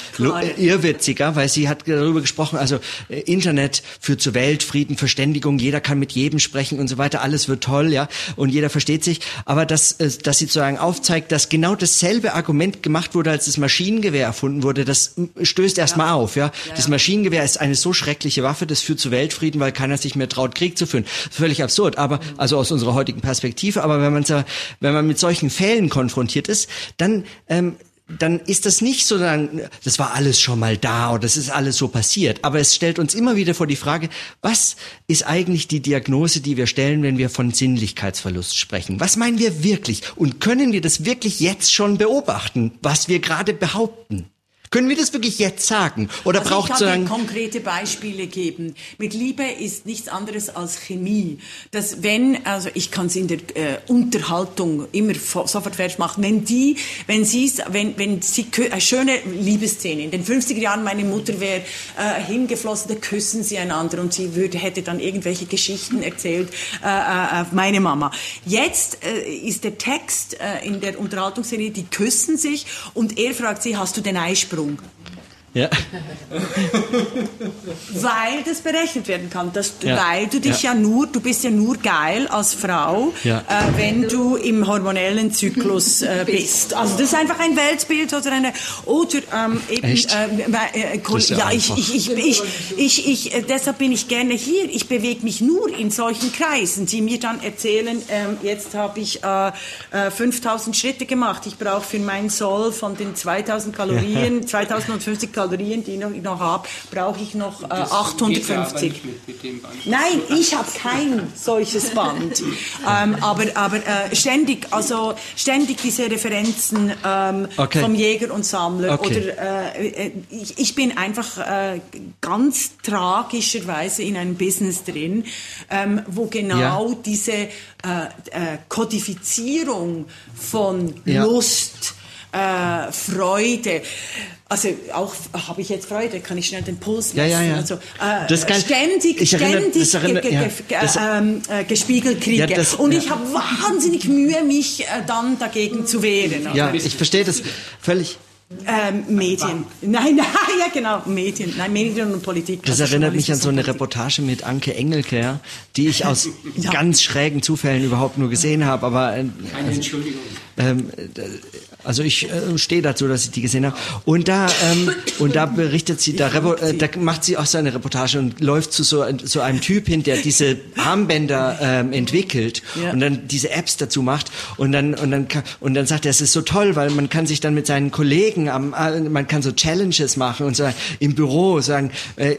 irrwitziger, weil sie hat darüber gesprochen, also äh, Internet führt zu Weltfrieden, Verständigung, jeder kann mit jedem sprechen und so weiter, alles wird toll, ja, und jeder versteht sich, aber dass, äh, dass sie sozusagen aufzeigt, dass genau dasselbe Argument gemacht wurde, als das Maschinengewehr erfunden wurde, das stößt erstmal ja. auf, ja? ja. Das Maschinengewehr ist eine so schreckliche Waffe, das führt zu Weltfrieden, weil keiner sich mehr traut, Krieg zu führen. Völlig absurd, aber, also aus unserer heutigen Perspektive, aber wenn man, wenn man mit solchen Fällen konfrontiert ist, dann ähm, dann ist das nicht so, das war alles schon mal da oder das ist alles so passiert. Aber es stellt uns immer wieder vor die Frage, was ist eigentlich die Diagnose, die wir stellen, wenn wir von Sinnlichkeitsverlust sprechen? Was meinen wir wirklich? Und können wir das wirklich jetzt schon beobachten, was wir gerade behaupten? Können wir das wirklich jetzt sagen? Oder also braucht ich kann dir konkrete Beispiele geben. Mit Liebe ist nichts anderes als Chemie. Dass wenn, also ich kann es in der äh, Unterhaltung immer sofort fertig machen, wenn die, wenn sie, wenn, wenn sie, eine schöne Liebesszene, in den 50er Jahren meine Mutter wäre äh, hingeflossen, da küssen sie einander und sie würde, hätte dann irgendwelche Geschichten erzählt, äh, äh, meine Mama. Jetzt äh, ist der Text äh, in der Unterhaltungsserie, die küssen sich und er fragt sie, hast du den Eisprung? longa. Ja. weil das berechnet werden kann. Dass, ja. Weil du dich ja. ja. nur, du bist ja nur geil als Frau, ja. äh, wenn du im hormonellen Zyklus äh, bist. Also das ist einfach ein Weltbild oder eine oder ähm, eben Echt? Äh, äh, ja, ich, ich, ich, ich, ich, ich, äh, deshalb bin ich gerne hier. Ich bewege mich nur in solchen Kreisen, die mir dann erzählen, ähm, jetzt habe ich 5000 äh, Schritte gemacht. Ich brauche für mein Soll von den 2000 Kalorien 2050 Kalorien Kalorien, die ich noch habe, brauche ich noch äh, 850. Mit, mit Nein, ich habe kein solches Band. ähm, aber aber äh, ständig, also ständig diese Referenzen ähm, okay. vom Jäger und Sammler. Okay. Oder äh, äh, ich, ich, bin einfach äh, ganz tragischerweise in einem Business drin, ähm, wo genau ja. diese äh, Kodifizierung von ja. Lust, Freude, also auch habe ich jetzt Freude, kann ich schnell den Puls messen. Ja, ja, ja. Also äh, das kann, ständig, ich erinnere, ständig erinnere, ge, ge, das, ähm, äh, gespiegelt kriege. Ja, das, und ich habe wahnsinnig Mühe, mich äh, dann dagegen zu wehren. Ja, ich verstehe das völlig. Ähm, Medien. Nein, nein, ja genau, Medien. Nein, Medien und Politik. Das erinnert mich an so eine Reportage mit Anke Engelke, die ich aus ja. ganz schrägen Zufällen überhaupt nur gesehen habe. Aber äh, Keine Entschuldigung. Ähm, Also ich äh, stehe dazu, dass ich die gesehen habe. Und da ähm, und da berichtet sie, da, äh, da macht sie auch so eine Reportage und läuft zu so, so einem Typ hin, der diese Armbänder ähm, entwickelt ja. und dann diese Apps dazu macht und dann und dann und dann sagt er, es ist so toll, weil man kann sich dann mit seinen Kollegen am, äh, man kann so Challenges machen und so im Büro sagen, äh,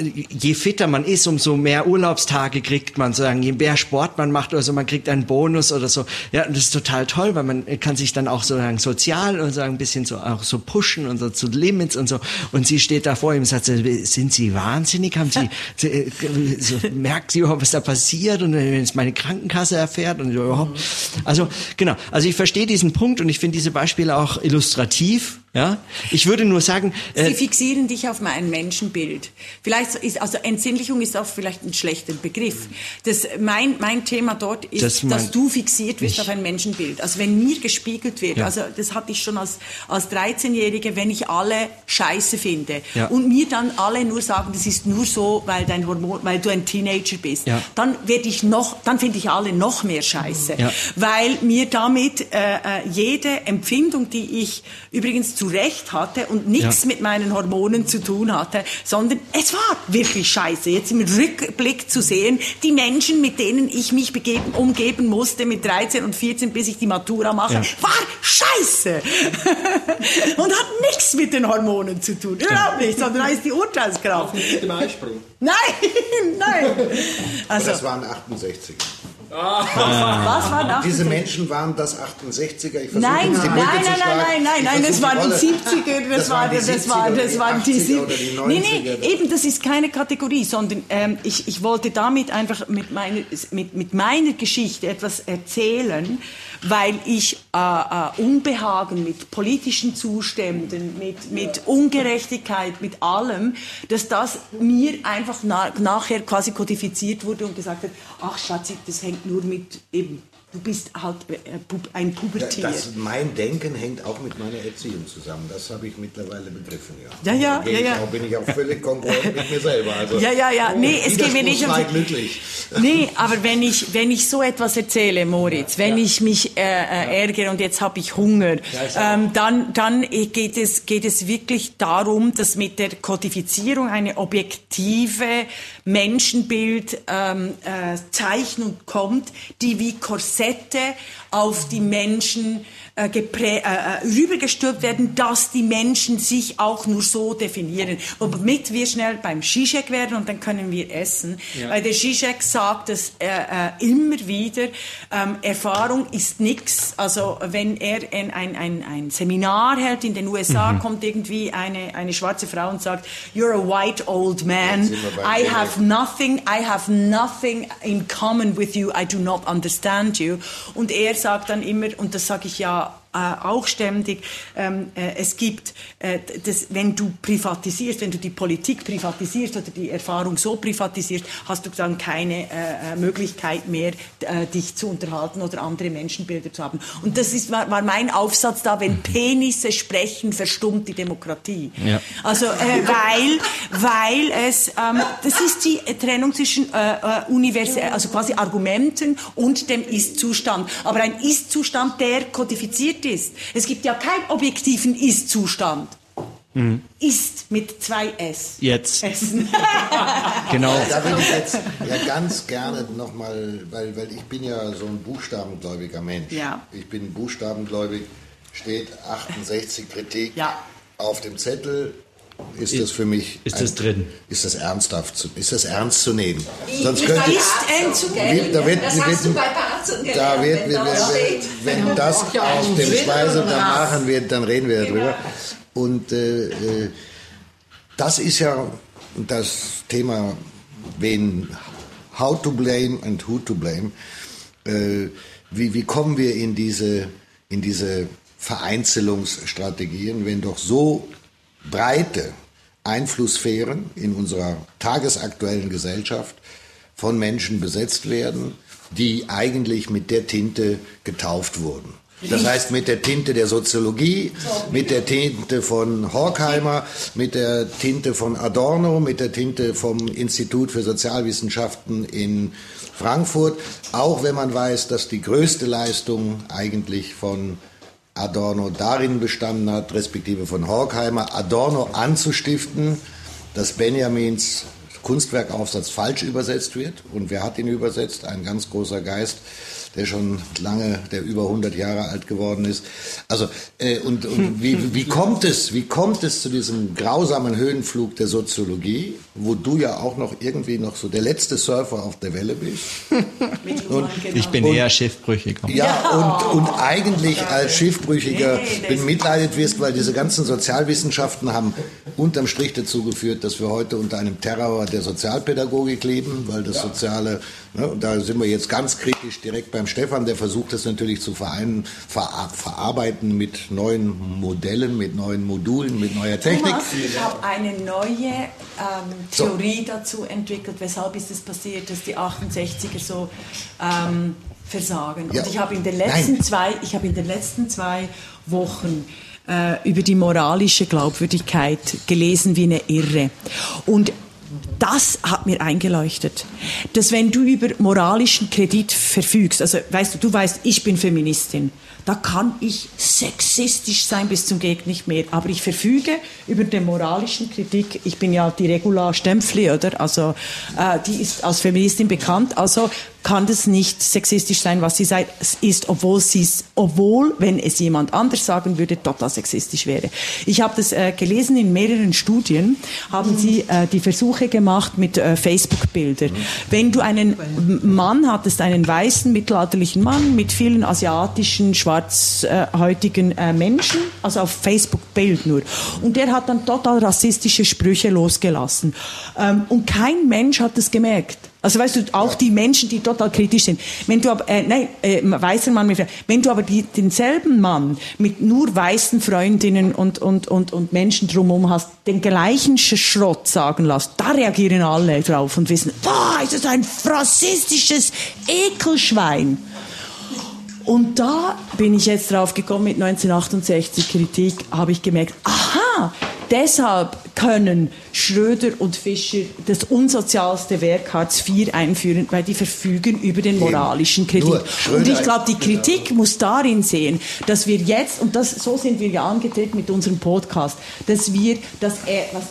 je fitter man ist, umso mehr Urlaubstage kriegt man, sagen, je mehr Sport man macht oder so, man kriegt einen Bonus oder so. Ja, und das ist total toll, weil man kann sich dann auch so sagen, sozial und so ein bisschen so auch so pushen und so zu Limits und so. Und sie steht da vor ihm und sagt, sind Sie wahnsinnig? Haben Sie, sie so, merkt Sie überhaupt, was da passiert? Und wenn es meine Krankenkasse erfährt und überhaupt. Also, genau. Also ich verstehe diesen Punkt und ich finde diese Beispiele auch illustrativ ja? Ich würde nur sagen... Äh, Sie fixieren dich auf mein Menschenbild. Vielleicht ist, also Entsinnlichung ist auch vielleicht ein schlechter Begriff. Das, mein, mein Thema dort ist, das dass du fixiert wirst auf ein Menschenbild. Also wenn mir gespiegelt wird, ja. also das hatte ich schon als, als 13-Jährige, wenn ich alle scheiße finde ja. und mir dann alle nur sagen, das ist nur so, weil dein Hormon, weil du ein Teenager bist, ja. dann werde ich noch, dann finde ich alle noch mehr scheiße. Weil mir damit äh, äh, jede Empfindung, die ich übrigens zu Recht hatte und nichts ja. mit meinen Hormonen zu tun hatte, sondern es war wirklich scheiße. Jetzt im Rückblick zu sehen, die Menschen, mit denen ich mich begeben, umgeben musste mit 13 und 14, bis ich die Matura mache, ja. war scheiße. und hat nichts mit den Hormonen zu tun. Überhaupt nicht, sondern da ist die Urteilskraft. Nein, nein. Also, das waren 68. Was waren 68? Diese Menschen waren das 68er. Ich nein, nein, nein, nein, nein, nein, nein, das waren die 70er, das, waren, das, war, das waren die 70er. Nee, nee, eben, das ist keine Kategorie, sondern ähm, ich, ich wollte damit einfach mit meiner, mit, mit meiner Geschichte etwas erzählen, weil ich äh, äh, Unbehagen mit politischen Zuständen, mit, mit Ungerechtigkeit, mit allem, dass das mir einfach na, nachher quasi kodifiziert wurde und gesagt hat, ach Schatzi, das hängt nur mit eben Du bist halt äh, ein Pubertier. Das, mein Denken hängt auch mit meiner Erziehung zusammen. Das habe ich mittlerweile begriffen, ja. Ja, ja, ja, ja. Bin ich auch völlig konkurrent mit mir selber. Also, ja, ja, ja. Nee, es geht mir nicht um... glücklich. Nee, aber wenn ich, wenn ich so etwas erzähle, Moritz, wenn ja. ich mich äh, äh, ärgere und jetzt habe ich Hunger, ja, ähm, dann, dann geht, es, geht es wirklich darum, dass mit der Kodifizierung eine objektive Menschenbild ähm, äh, Zeichnung kommt, die wie Korsette auf die Menschen äh, äh, äh, rübergestülpt werden, dass die Menschen sich auch nur so definieren. Womit wir schnell beim Zizek werden und dann können wir essen. Ja. Weil der Zizek sagt es äh, äh, immer wieder, ähm, Erfahrung ist nichts. Also wenn er ein, ein, ein, ein Seminar hält in den USA, mhm. kommt irgendwie eine, eine schwarze Frau und sagt, you're a white old man, I have nothing, I have nothing in common with you, I do not understand you. Und er sagt dann immer, und das sage ich ja auch ständig, ähm, äh, es gibt, äh, das, wenn du privatisierst, wenn du die Politik privatisierst oder die Erfahrung so privatisierst, hast du dann keine äh, äh Möglichkeit mehr, äh, dich zu unterhalten oder andere Menschenbilder zu haben. Und das ist, war, war mein Aufsatz da, wenn Penisse sprechen, verstummt die Demokratie. Ja. Also, weil, weil es, ähm, das ist die Trennung zwischen universell, also quasi Argumenten und dem Ist-Zustand. Aber ein Ist-Zustand, der kodifiziert ist. Es gibt ja keinen objektiven Ist-Zustand. Mhm. Ist mit zwei S. Jetzt. Essen. genau. Da will ich jetzt ja ganz gerne nochmal, weil, weil ich bin ja so ein buchstabengläubiger Mensch. Ja. Ich bin buchstabengläubig, steht 68 Kritik ja. auf dem Zettel, ist, ist das für mich. Ist ein, das drin? Ist das ernsthaft zu, ist das ernst zu nehmen? Sonst könnte ist. Da wird, das wird, hast du bei gelernt, da wird, wenn, wenn das auf dem Speiseplan machen wird, dann reden wir darüber. Genau. Und äh, äh, das ist ja das Thema, wen how to blame and who to blame. Äh, wie, wie kommen wir in diese, in diese Vereinzelungsstrategien, wenn doch so breite Einflusssphären in unserer tagesaktuellen Gesellschaft von Menschen besetzt werden, die eigentlich mit der Tinte getauft wurden. Das heißt mit der Tinte der Soziologie, mit der Tinte von Horkheimer, mit der Tinte von Adorno, mit der Tinte vom Institut für Sozialwissenschaften in Frankfurt, auch wenn man weiß, dass die größte Leistung eigentlich von Adorno darin bestanden hat, respektive von Horkheimer, Adorno anzustiften, dass Benjamins Kunstwerkaufsatz falsch übersetzt wird. Und wer hat ihn übersetzt? Ein ganz großer Geist, der schon lange, der über 100 Jahre alt geworden ist. Also, äh, und, und wie, wie kommt es, wie kommt es zu diesem grausamen Höhenflug der Soziologie, wo du ja auch noch irgendwie noch so der letzte Surfer auf der Welle bist? und, ich bin eher Schiffbrüchiger. Ja, und, und eigentlich als Schiffbrüchiger bemitleidet wirst, weil diese ganzen Sozialwissenschaften haben unterm Strich dazu geführt, dass wir heute unter einem Terror der Sozialpädagogik leben, weil das Soziale und da sind wir jetzt ganz kritisch direkt beim Stefan, der versucht es natürlich zu vereinen, ver verarbeiten mit neuen Modellen, mit neuen Modulen, mit neuer Technik. Thomas, ich habe eine neue ähm, Theorie so. dazu entwickelt. Weshalb ist es passiert, dass die 68er so ähm, versagen? Ja. Und ich habe in den letzten zwei, ich habe in den letzten zwei Wochen äh, über die moralische Glaubwürdigkeit gelesen wie eine Irre. Und das hat mir eingeleuchtet, dass wenn du über moralischen Kredit verfügst, also weißt du, du weißt, ich bin Feministin, da kann ich sexistisch sein bis zum Geht nicht mehr, aber ich verfüge über den moralischen Kritik. Ich bin ja die Regula Stempfli, oder? Also äh, die ist als Feministin bekannt, also kann das nicht sexistisch sein, was sie sagt, ist, obwohl sie es, obwohl, wenn es jemand anders sagen würde, total sexistisch wäre. Ich habe das äh, gelesen in mehreren Studien, haben mhm. sie äh, die Versuche gemacht mit äh, Facebook-Bildern. Mhm. Wenn du einen Mann hattest, einen weißen mittelalterlichen Mann mit vielen asiatischen, schwarzhäutigen äh, Menschen, also auf Facebook-Bild nur, und der hat dann total rassistische Sprüche losgelassen. Ähm, und kein Mensch hat das gemerkt. Also weißt du, auch die Menschen, die total kritisch sind. Wenn du aber, äh, nein, äh, weißer Mann mit, wenn du aber die, denselben Mann mit nur weißen Freundinnen und, und, und, und Menschen drumherum hast, den gleichen Schrott sagen lässt, da reagieren alle drauf und wissen, boah, ist das ein rassistisches Ekelschwein. Und da bin ich jetzt drauf gekommen mit 1968 Kritik, habe ich gemerkt, aha, deshalb können Schröder und Fischer das unsozialste Werk Hartz IV einführen, weil die verfügen über den moralischen Kredit. Und ich glaube, die Kritik muss darin sehen, dass wir jetzt, und das, so sind wir ja angetreten mit unserem Podcast, dass wir das,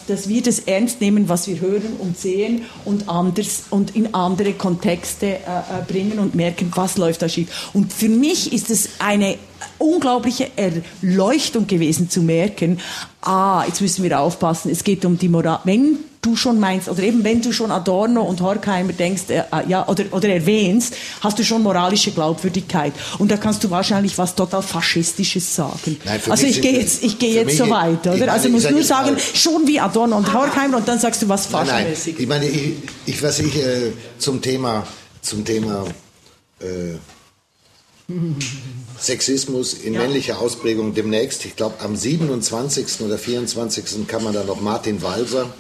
dass wir das ernst nehmen, was wir hören und sehen und anders und in andere Kontexte äh, äh bringen und merken, was läuft da schief. Und für mich ist es eine unglaubliche Erleuchtung gewesen zu merken, ah, jetzt müssen wir aufpassen, es geht um die Moral. Wenn du schon meinst, oder eben wenn du schon Adorno und Horkheimer denkst, äh, äh, ja, oder, oder erwähnst, hast du schon moralische Glaubwürdigkeit. Und da kannst du wahrscheinlich was total Faschistisches sagen. Nein, also ich gehe jetzt, ich gehe jetzt so weit, oder? Meine, also ich muss nur sagen, schon wie Adorno und Horkheimer und dann sagst du was Faschmäßig. Ich meine, ich, ich was ich äh, zum Thema, zum Thema, äh, Sexismus in ja. männlicher Ausprägung demnächst. Ich glaube, am 27. oder 24. kann man da noch Martin Walser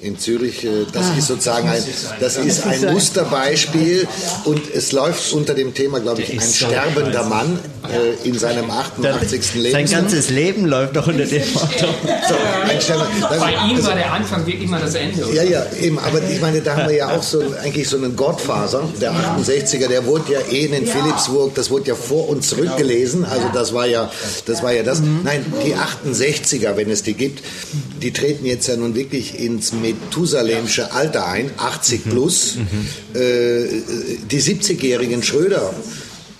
in Zürich. Äh, das ah, ist sozusagen ein, das ist ein Musterbeispiel und es läuft unter dem Thema, glaube ich, ein sterbender Mann äh, in seinem 88. Leben. Sein ganzes Leben läuft noch unter dem Motto. So, Bei ihm war der Anfang wirklich mal das Ende. Oder? Ja, ja, eben. Aber ich meine, da haben wir ja auch so eigentlich so einen Gottfaser, der 68er, der wurde ja eh in Philipsburg, das wurde ja vor und zurück gelesen. Also das war ja, das war ja das. Nein, die 68er, wenn es die gibt, die treten jetzt ja nun wirklich ins methusalemsche Alter ein, 80 mhm. plus. Mhm. Äh, die 70-jährigen Schröder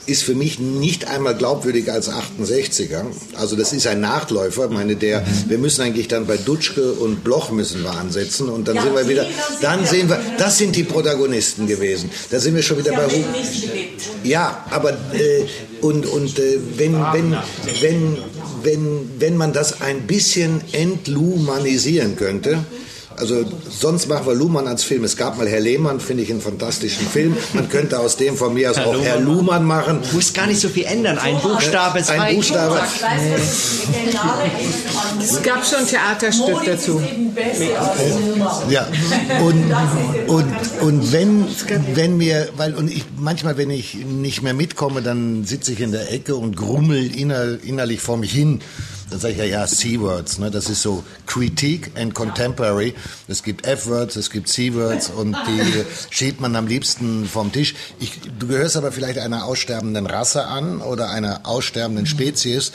ist für mich nicht einmal glaubwürdiger als 68er. Also das ist ein Nachläufer. meine, der, wir müssen eigentlich dann bei Dutschke und Bloch müssen wir ansetzen und dann ja, sind wir wieder, dann sehen wir, das sind die Protagonisten gewesen. Da sind wir schon wieder bei Ja, aber äh, und und äh, wenn wenn wenn wenn wenn man das ein bisschen entlumanisieren könnte also sonst machen wir Luhmann als Film. Es gab mal Herr Lehmann, finde ich einen fantastischen Film. Man könnte aus dem von mir aus Herr auch Herr Luhmann machen. Du musst gar nicht so viel ändern. Ein Buchstabe, zwei. Ein Buchstabe. Es gab schon ein Theaterstück dazu. Ja. Und, und, und wenn, wenn mir, weil, und ich, manchmal, wenn ich nicht mehr mitkomme, dann sitze ich in der Ecke und grummel inner, innerlich vor mich hin Dann sage ich ja, ja, C-Words, ne? das ist so Critique and Contemporary. Es gibt F-Words, es gibt C-Words und die schiebt man am liebsten vom Tisch. Ich, du gehörst aber vielleicht einer aussterbenden Rasse an oder einer aussterbenden Spezies,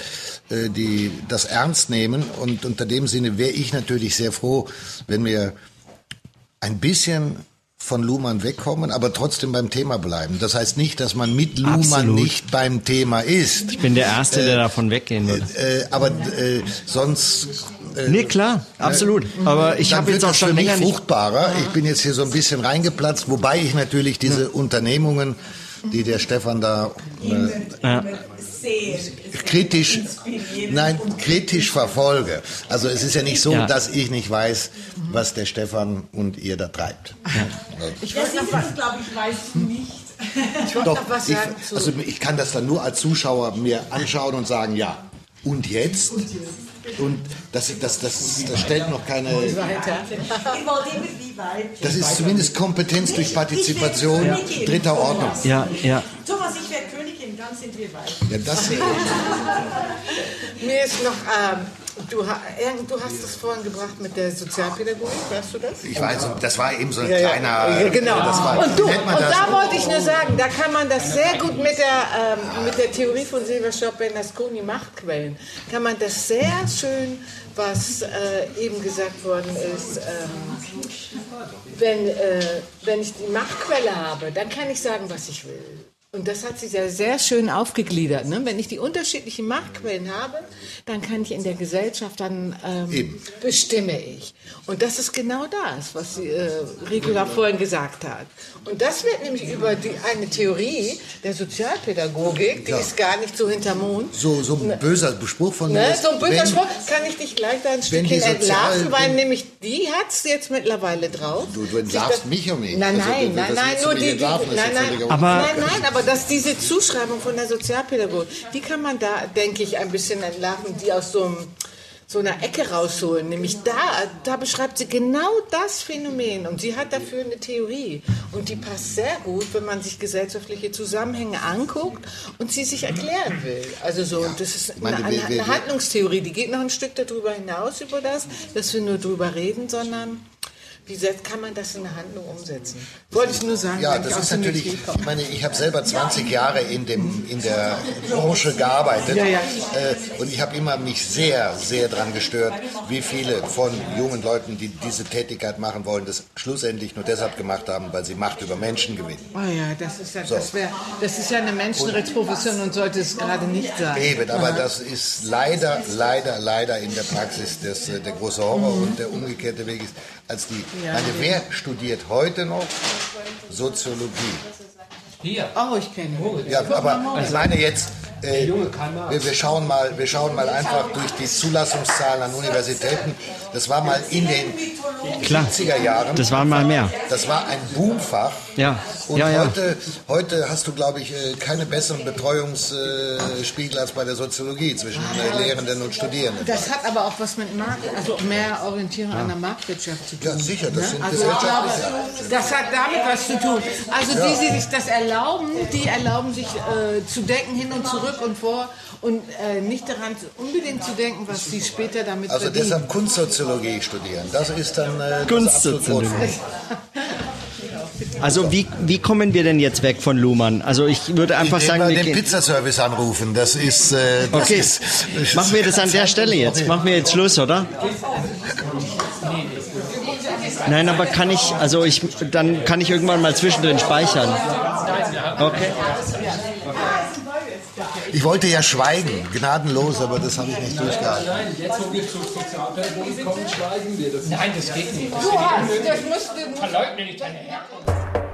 äh, die das ernst nehmen. Und unter dem Sinne wäre ich natürlich sehr froh, wenn wir ein bisschen von Luhmann wegkommen, aber trotzdem beim Thema bleiben. Das heißt nicht, dass man mit Luhmann Absolut. nicht beim Thema ist. Ich bin der Erste, der davon weggehen will. Äh, aber äh, sonst. Äh, Nee, klar, absolut. Aber ich habe jetzt auch schon für mich länger nicht. fruchtbarer. Ich bin jetzt hier so ein bisschen reingeplatzt, wobei ich natürlich diese Unternehmungen, die der Stefan da äh, Ja. Kritisch, nein, kritisch verfolge. Also es ist ja nicht so, Ja. dass ich nicht weiß, was der Stefan und ihr da treibt. Ich noch was, glaube ich, weiß nicht. Ich Doch, was ich, also ich kann das dann nur als Zuschauer mir anschauen und sagen, ja. Und jetzt? Und das, das, das, das stellt noch keine. Das ist zumindest Kompetenz durch Partizipation dritter Ordnung. Ja, ja. Thomas, ich wäre Königin, dann sind wir weit. Ja, das, Mir ist noch, ähm, du, du hast es vorhin gebracht mit der Sozialpädagogik, weißt du das? ich weiß, das war eben so ein Ja, kleiner. Ja, genau. Das war, und du, und das? da wollte ich nur sagen, da kann man das sehr gut mit der, ähm, mit der Theorie von Silvia Schopp-Bernasconi Machtquellen, kann man das sehr schön, was äh, eben gesagt worden ist, ähm, wenn, äh, wenn ich die Machtquelle habe, dann kann ich sagen, was ich will. Und das hat sie sehr, sehr schön aufgegliedert. Ne? Wenn ich die unterschiedlichen Machtquellen habe, dann kann ich in der Gesellschaft, dann ähm, bestimme ich. Und das ist genau das, was sie, äh, Regula vorhin gesagt hat. Und das wird nämlich über die, eine Theorie der Sozialpädagogik, die Ja. ist gar nicht so hinterm Mond. So, so ein böser Spruch von mir. Ne, so ein böser wenn- Spruch kann ich dich gleich da ein Stückchen entlarven, weil wenn- nämlich die hat es jetzt mittlerweile drauf. Du, du entlarvst mich um mich. Nein, Also, nein, du- nein, nein, nur die, die nein, ja nein, Aber- nein, nein, aber dass diese Zuschreibung von der Sozialpädagogik, die kann man da, denke ich, ein bisschen entlarven, die aus so einem so einer Ecke rausholen. Nämlich da, da beschreibt sie genau das Phänomen und sie hat dafür eine Theorie. Und die passt sehr gut, wenn man sich gesellschaftliche Zusammenhänge anguckt und sie sich erklären will. Also so, und das ist eine, eine, eine Handlungstheorie, die geht noch ein Stück darüber hinaus, über das, dass wir nur drüber reden, sondern wie kann man das in eine Handlung umsetzen? Wollte ich nur sagen. Ja, das ist der natürlich, ich meine, ich habe selber 20 Jahre in, dem, in der Branche gearbeitet Ja, ja. Äh, und ich habe immer mich sehr, sehr daran gestört, wie viele von jungen Leuten, die diese Tätigkeit machen wollen, das schlussendlich nur deshalb gemacht haben, weil sie Macht über Menschen gewinnen. Oh ja, das ist ja, das wär, das ist ja eine Menschenrechtsprofession und sollte es gerade nicht sein. Eben, aber das ist leider, leider, leider in der Praxis das, äh, der große Horror und der umgekehrte Weg ist, als die, Ja, meine, wer studiert heute noch Soziologie? Hier. Oh, ich kenne ihn. Ja, aber ich meine jetzt, äh, wir, wir, schauen mal, wir schauen mal einfach durch die Zulassungszahlen an Universitäten. Das war mal in den Klar. 70er Jahren. Das waren mal mehr. Das war ein Boomfach. Ja, Und ja, ja. Heute, heute hast du, glaube ich, äh, keine besseren Betreuungsspiegel als bei der Soziologie zwischen äh, Lehrenden und Studierenden. Das hat aber auch was mit Markt, also mehr Orientierung an der Marktwirtschaft zu tun. Ja, sicher, das ne? sind also ich glaube, das hat damit was zu tun. Also Ja. die, die sich das erlauben, die erlauben sich äh, zu denken hin und zurück und vor und äh, nicht daran unbedingt zu denken, was sie später damit Also verdienen. deshalb Kunstsoziologie studieren. Das ist dann äh, das Kunstsoziologie. Also wie, wie kommen wir denn jetzt weg von Luhmann? Also ich würde einfach Indem sagen, wir den. Pizzaservice anrufen. Das ist. Äh, das Okay, ist, machen wir das an der Stelle jetzt. Machen wir jetzt Schluss, oder? Nein, aber kann ich, also ich, dann kann ich irgendwann mal zwischendrin speichern. Okay. Ich wollte ja schweigen, gnadenlos, aber das habe ich nicht durchgehalten. Nein, jetzt wo wir zur Sozialpädagogik kommen, schweigen wir. Das Nein, das geht nicht. Das Du hast, das musst du, verleugne nicht deine Herkunft.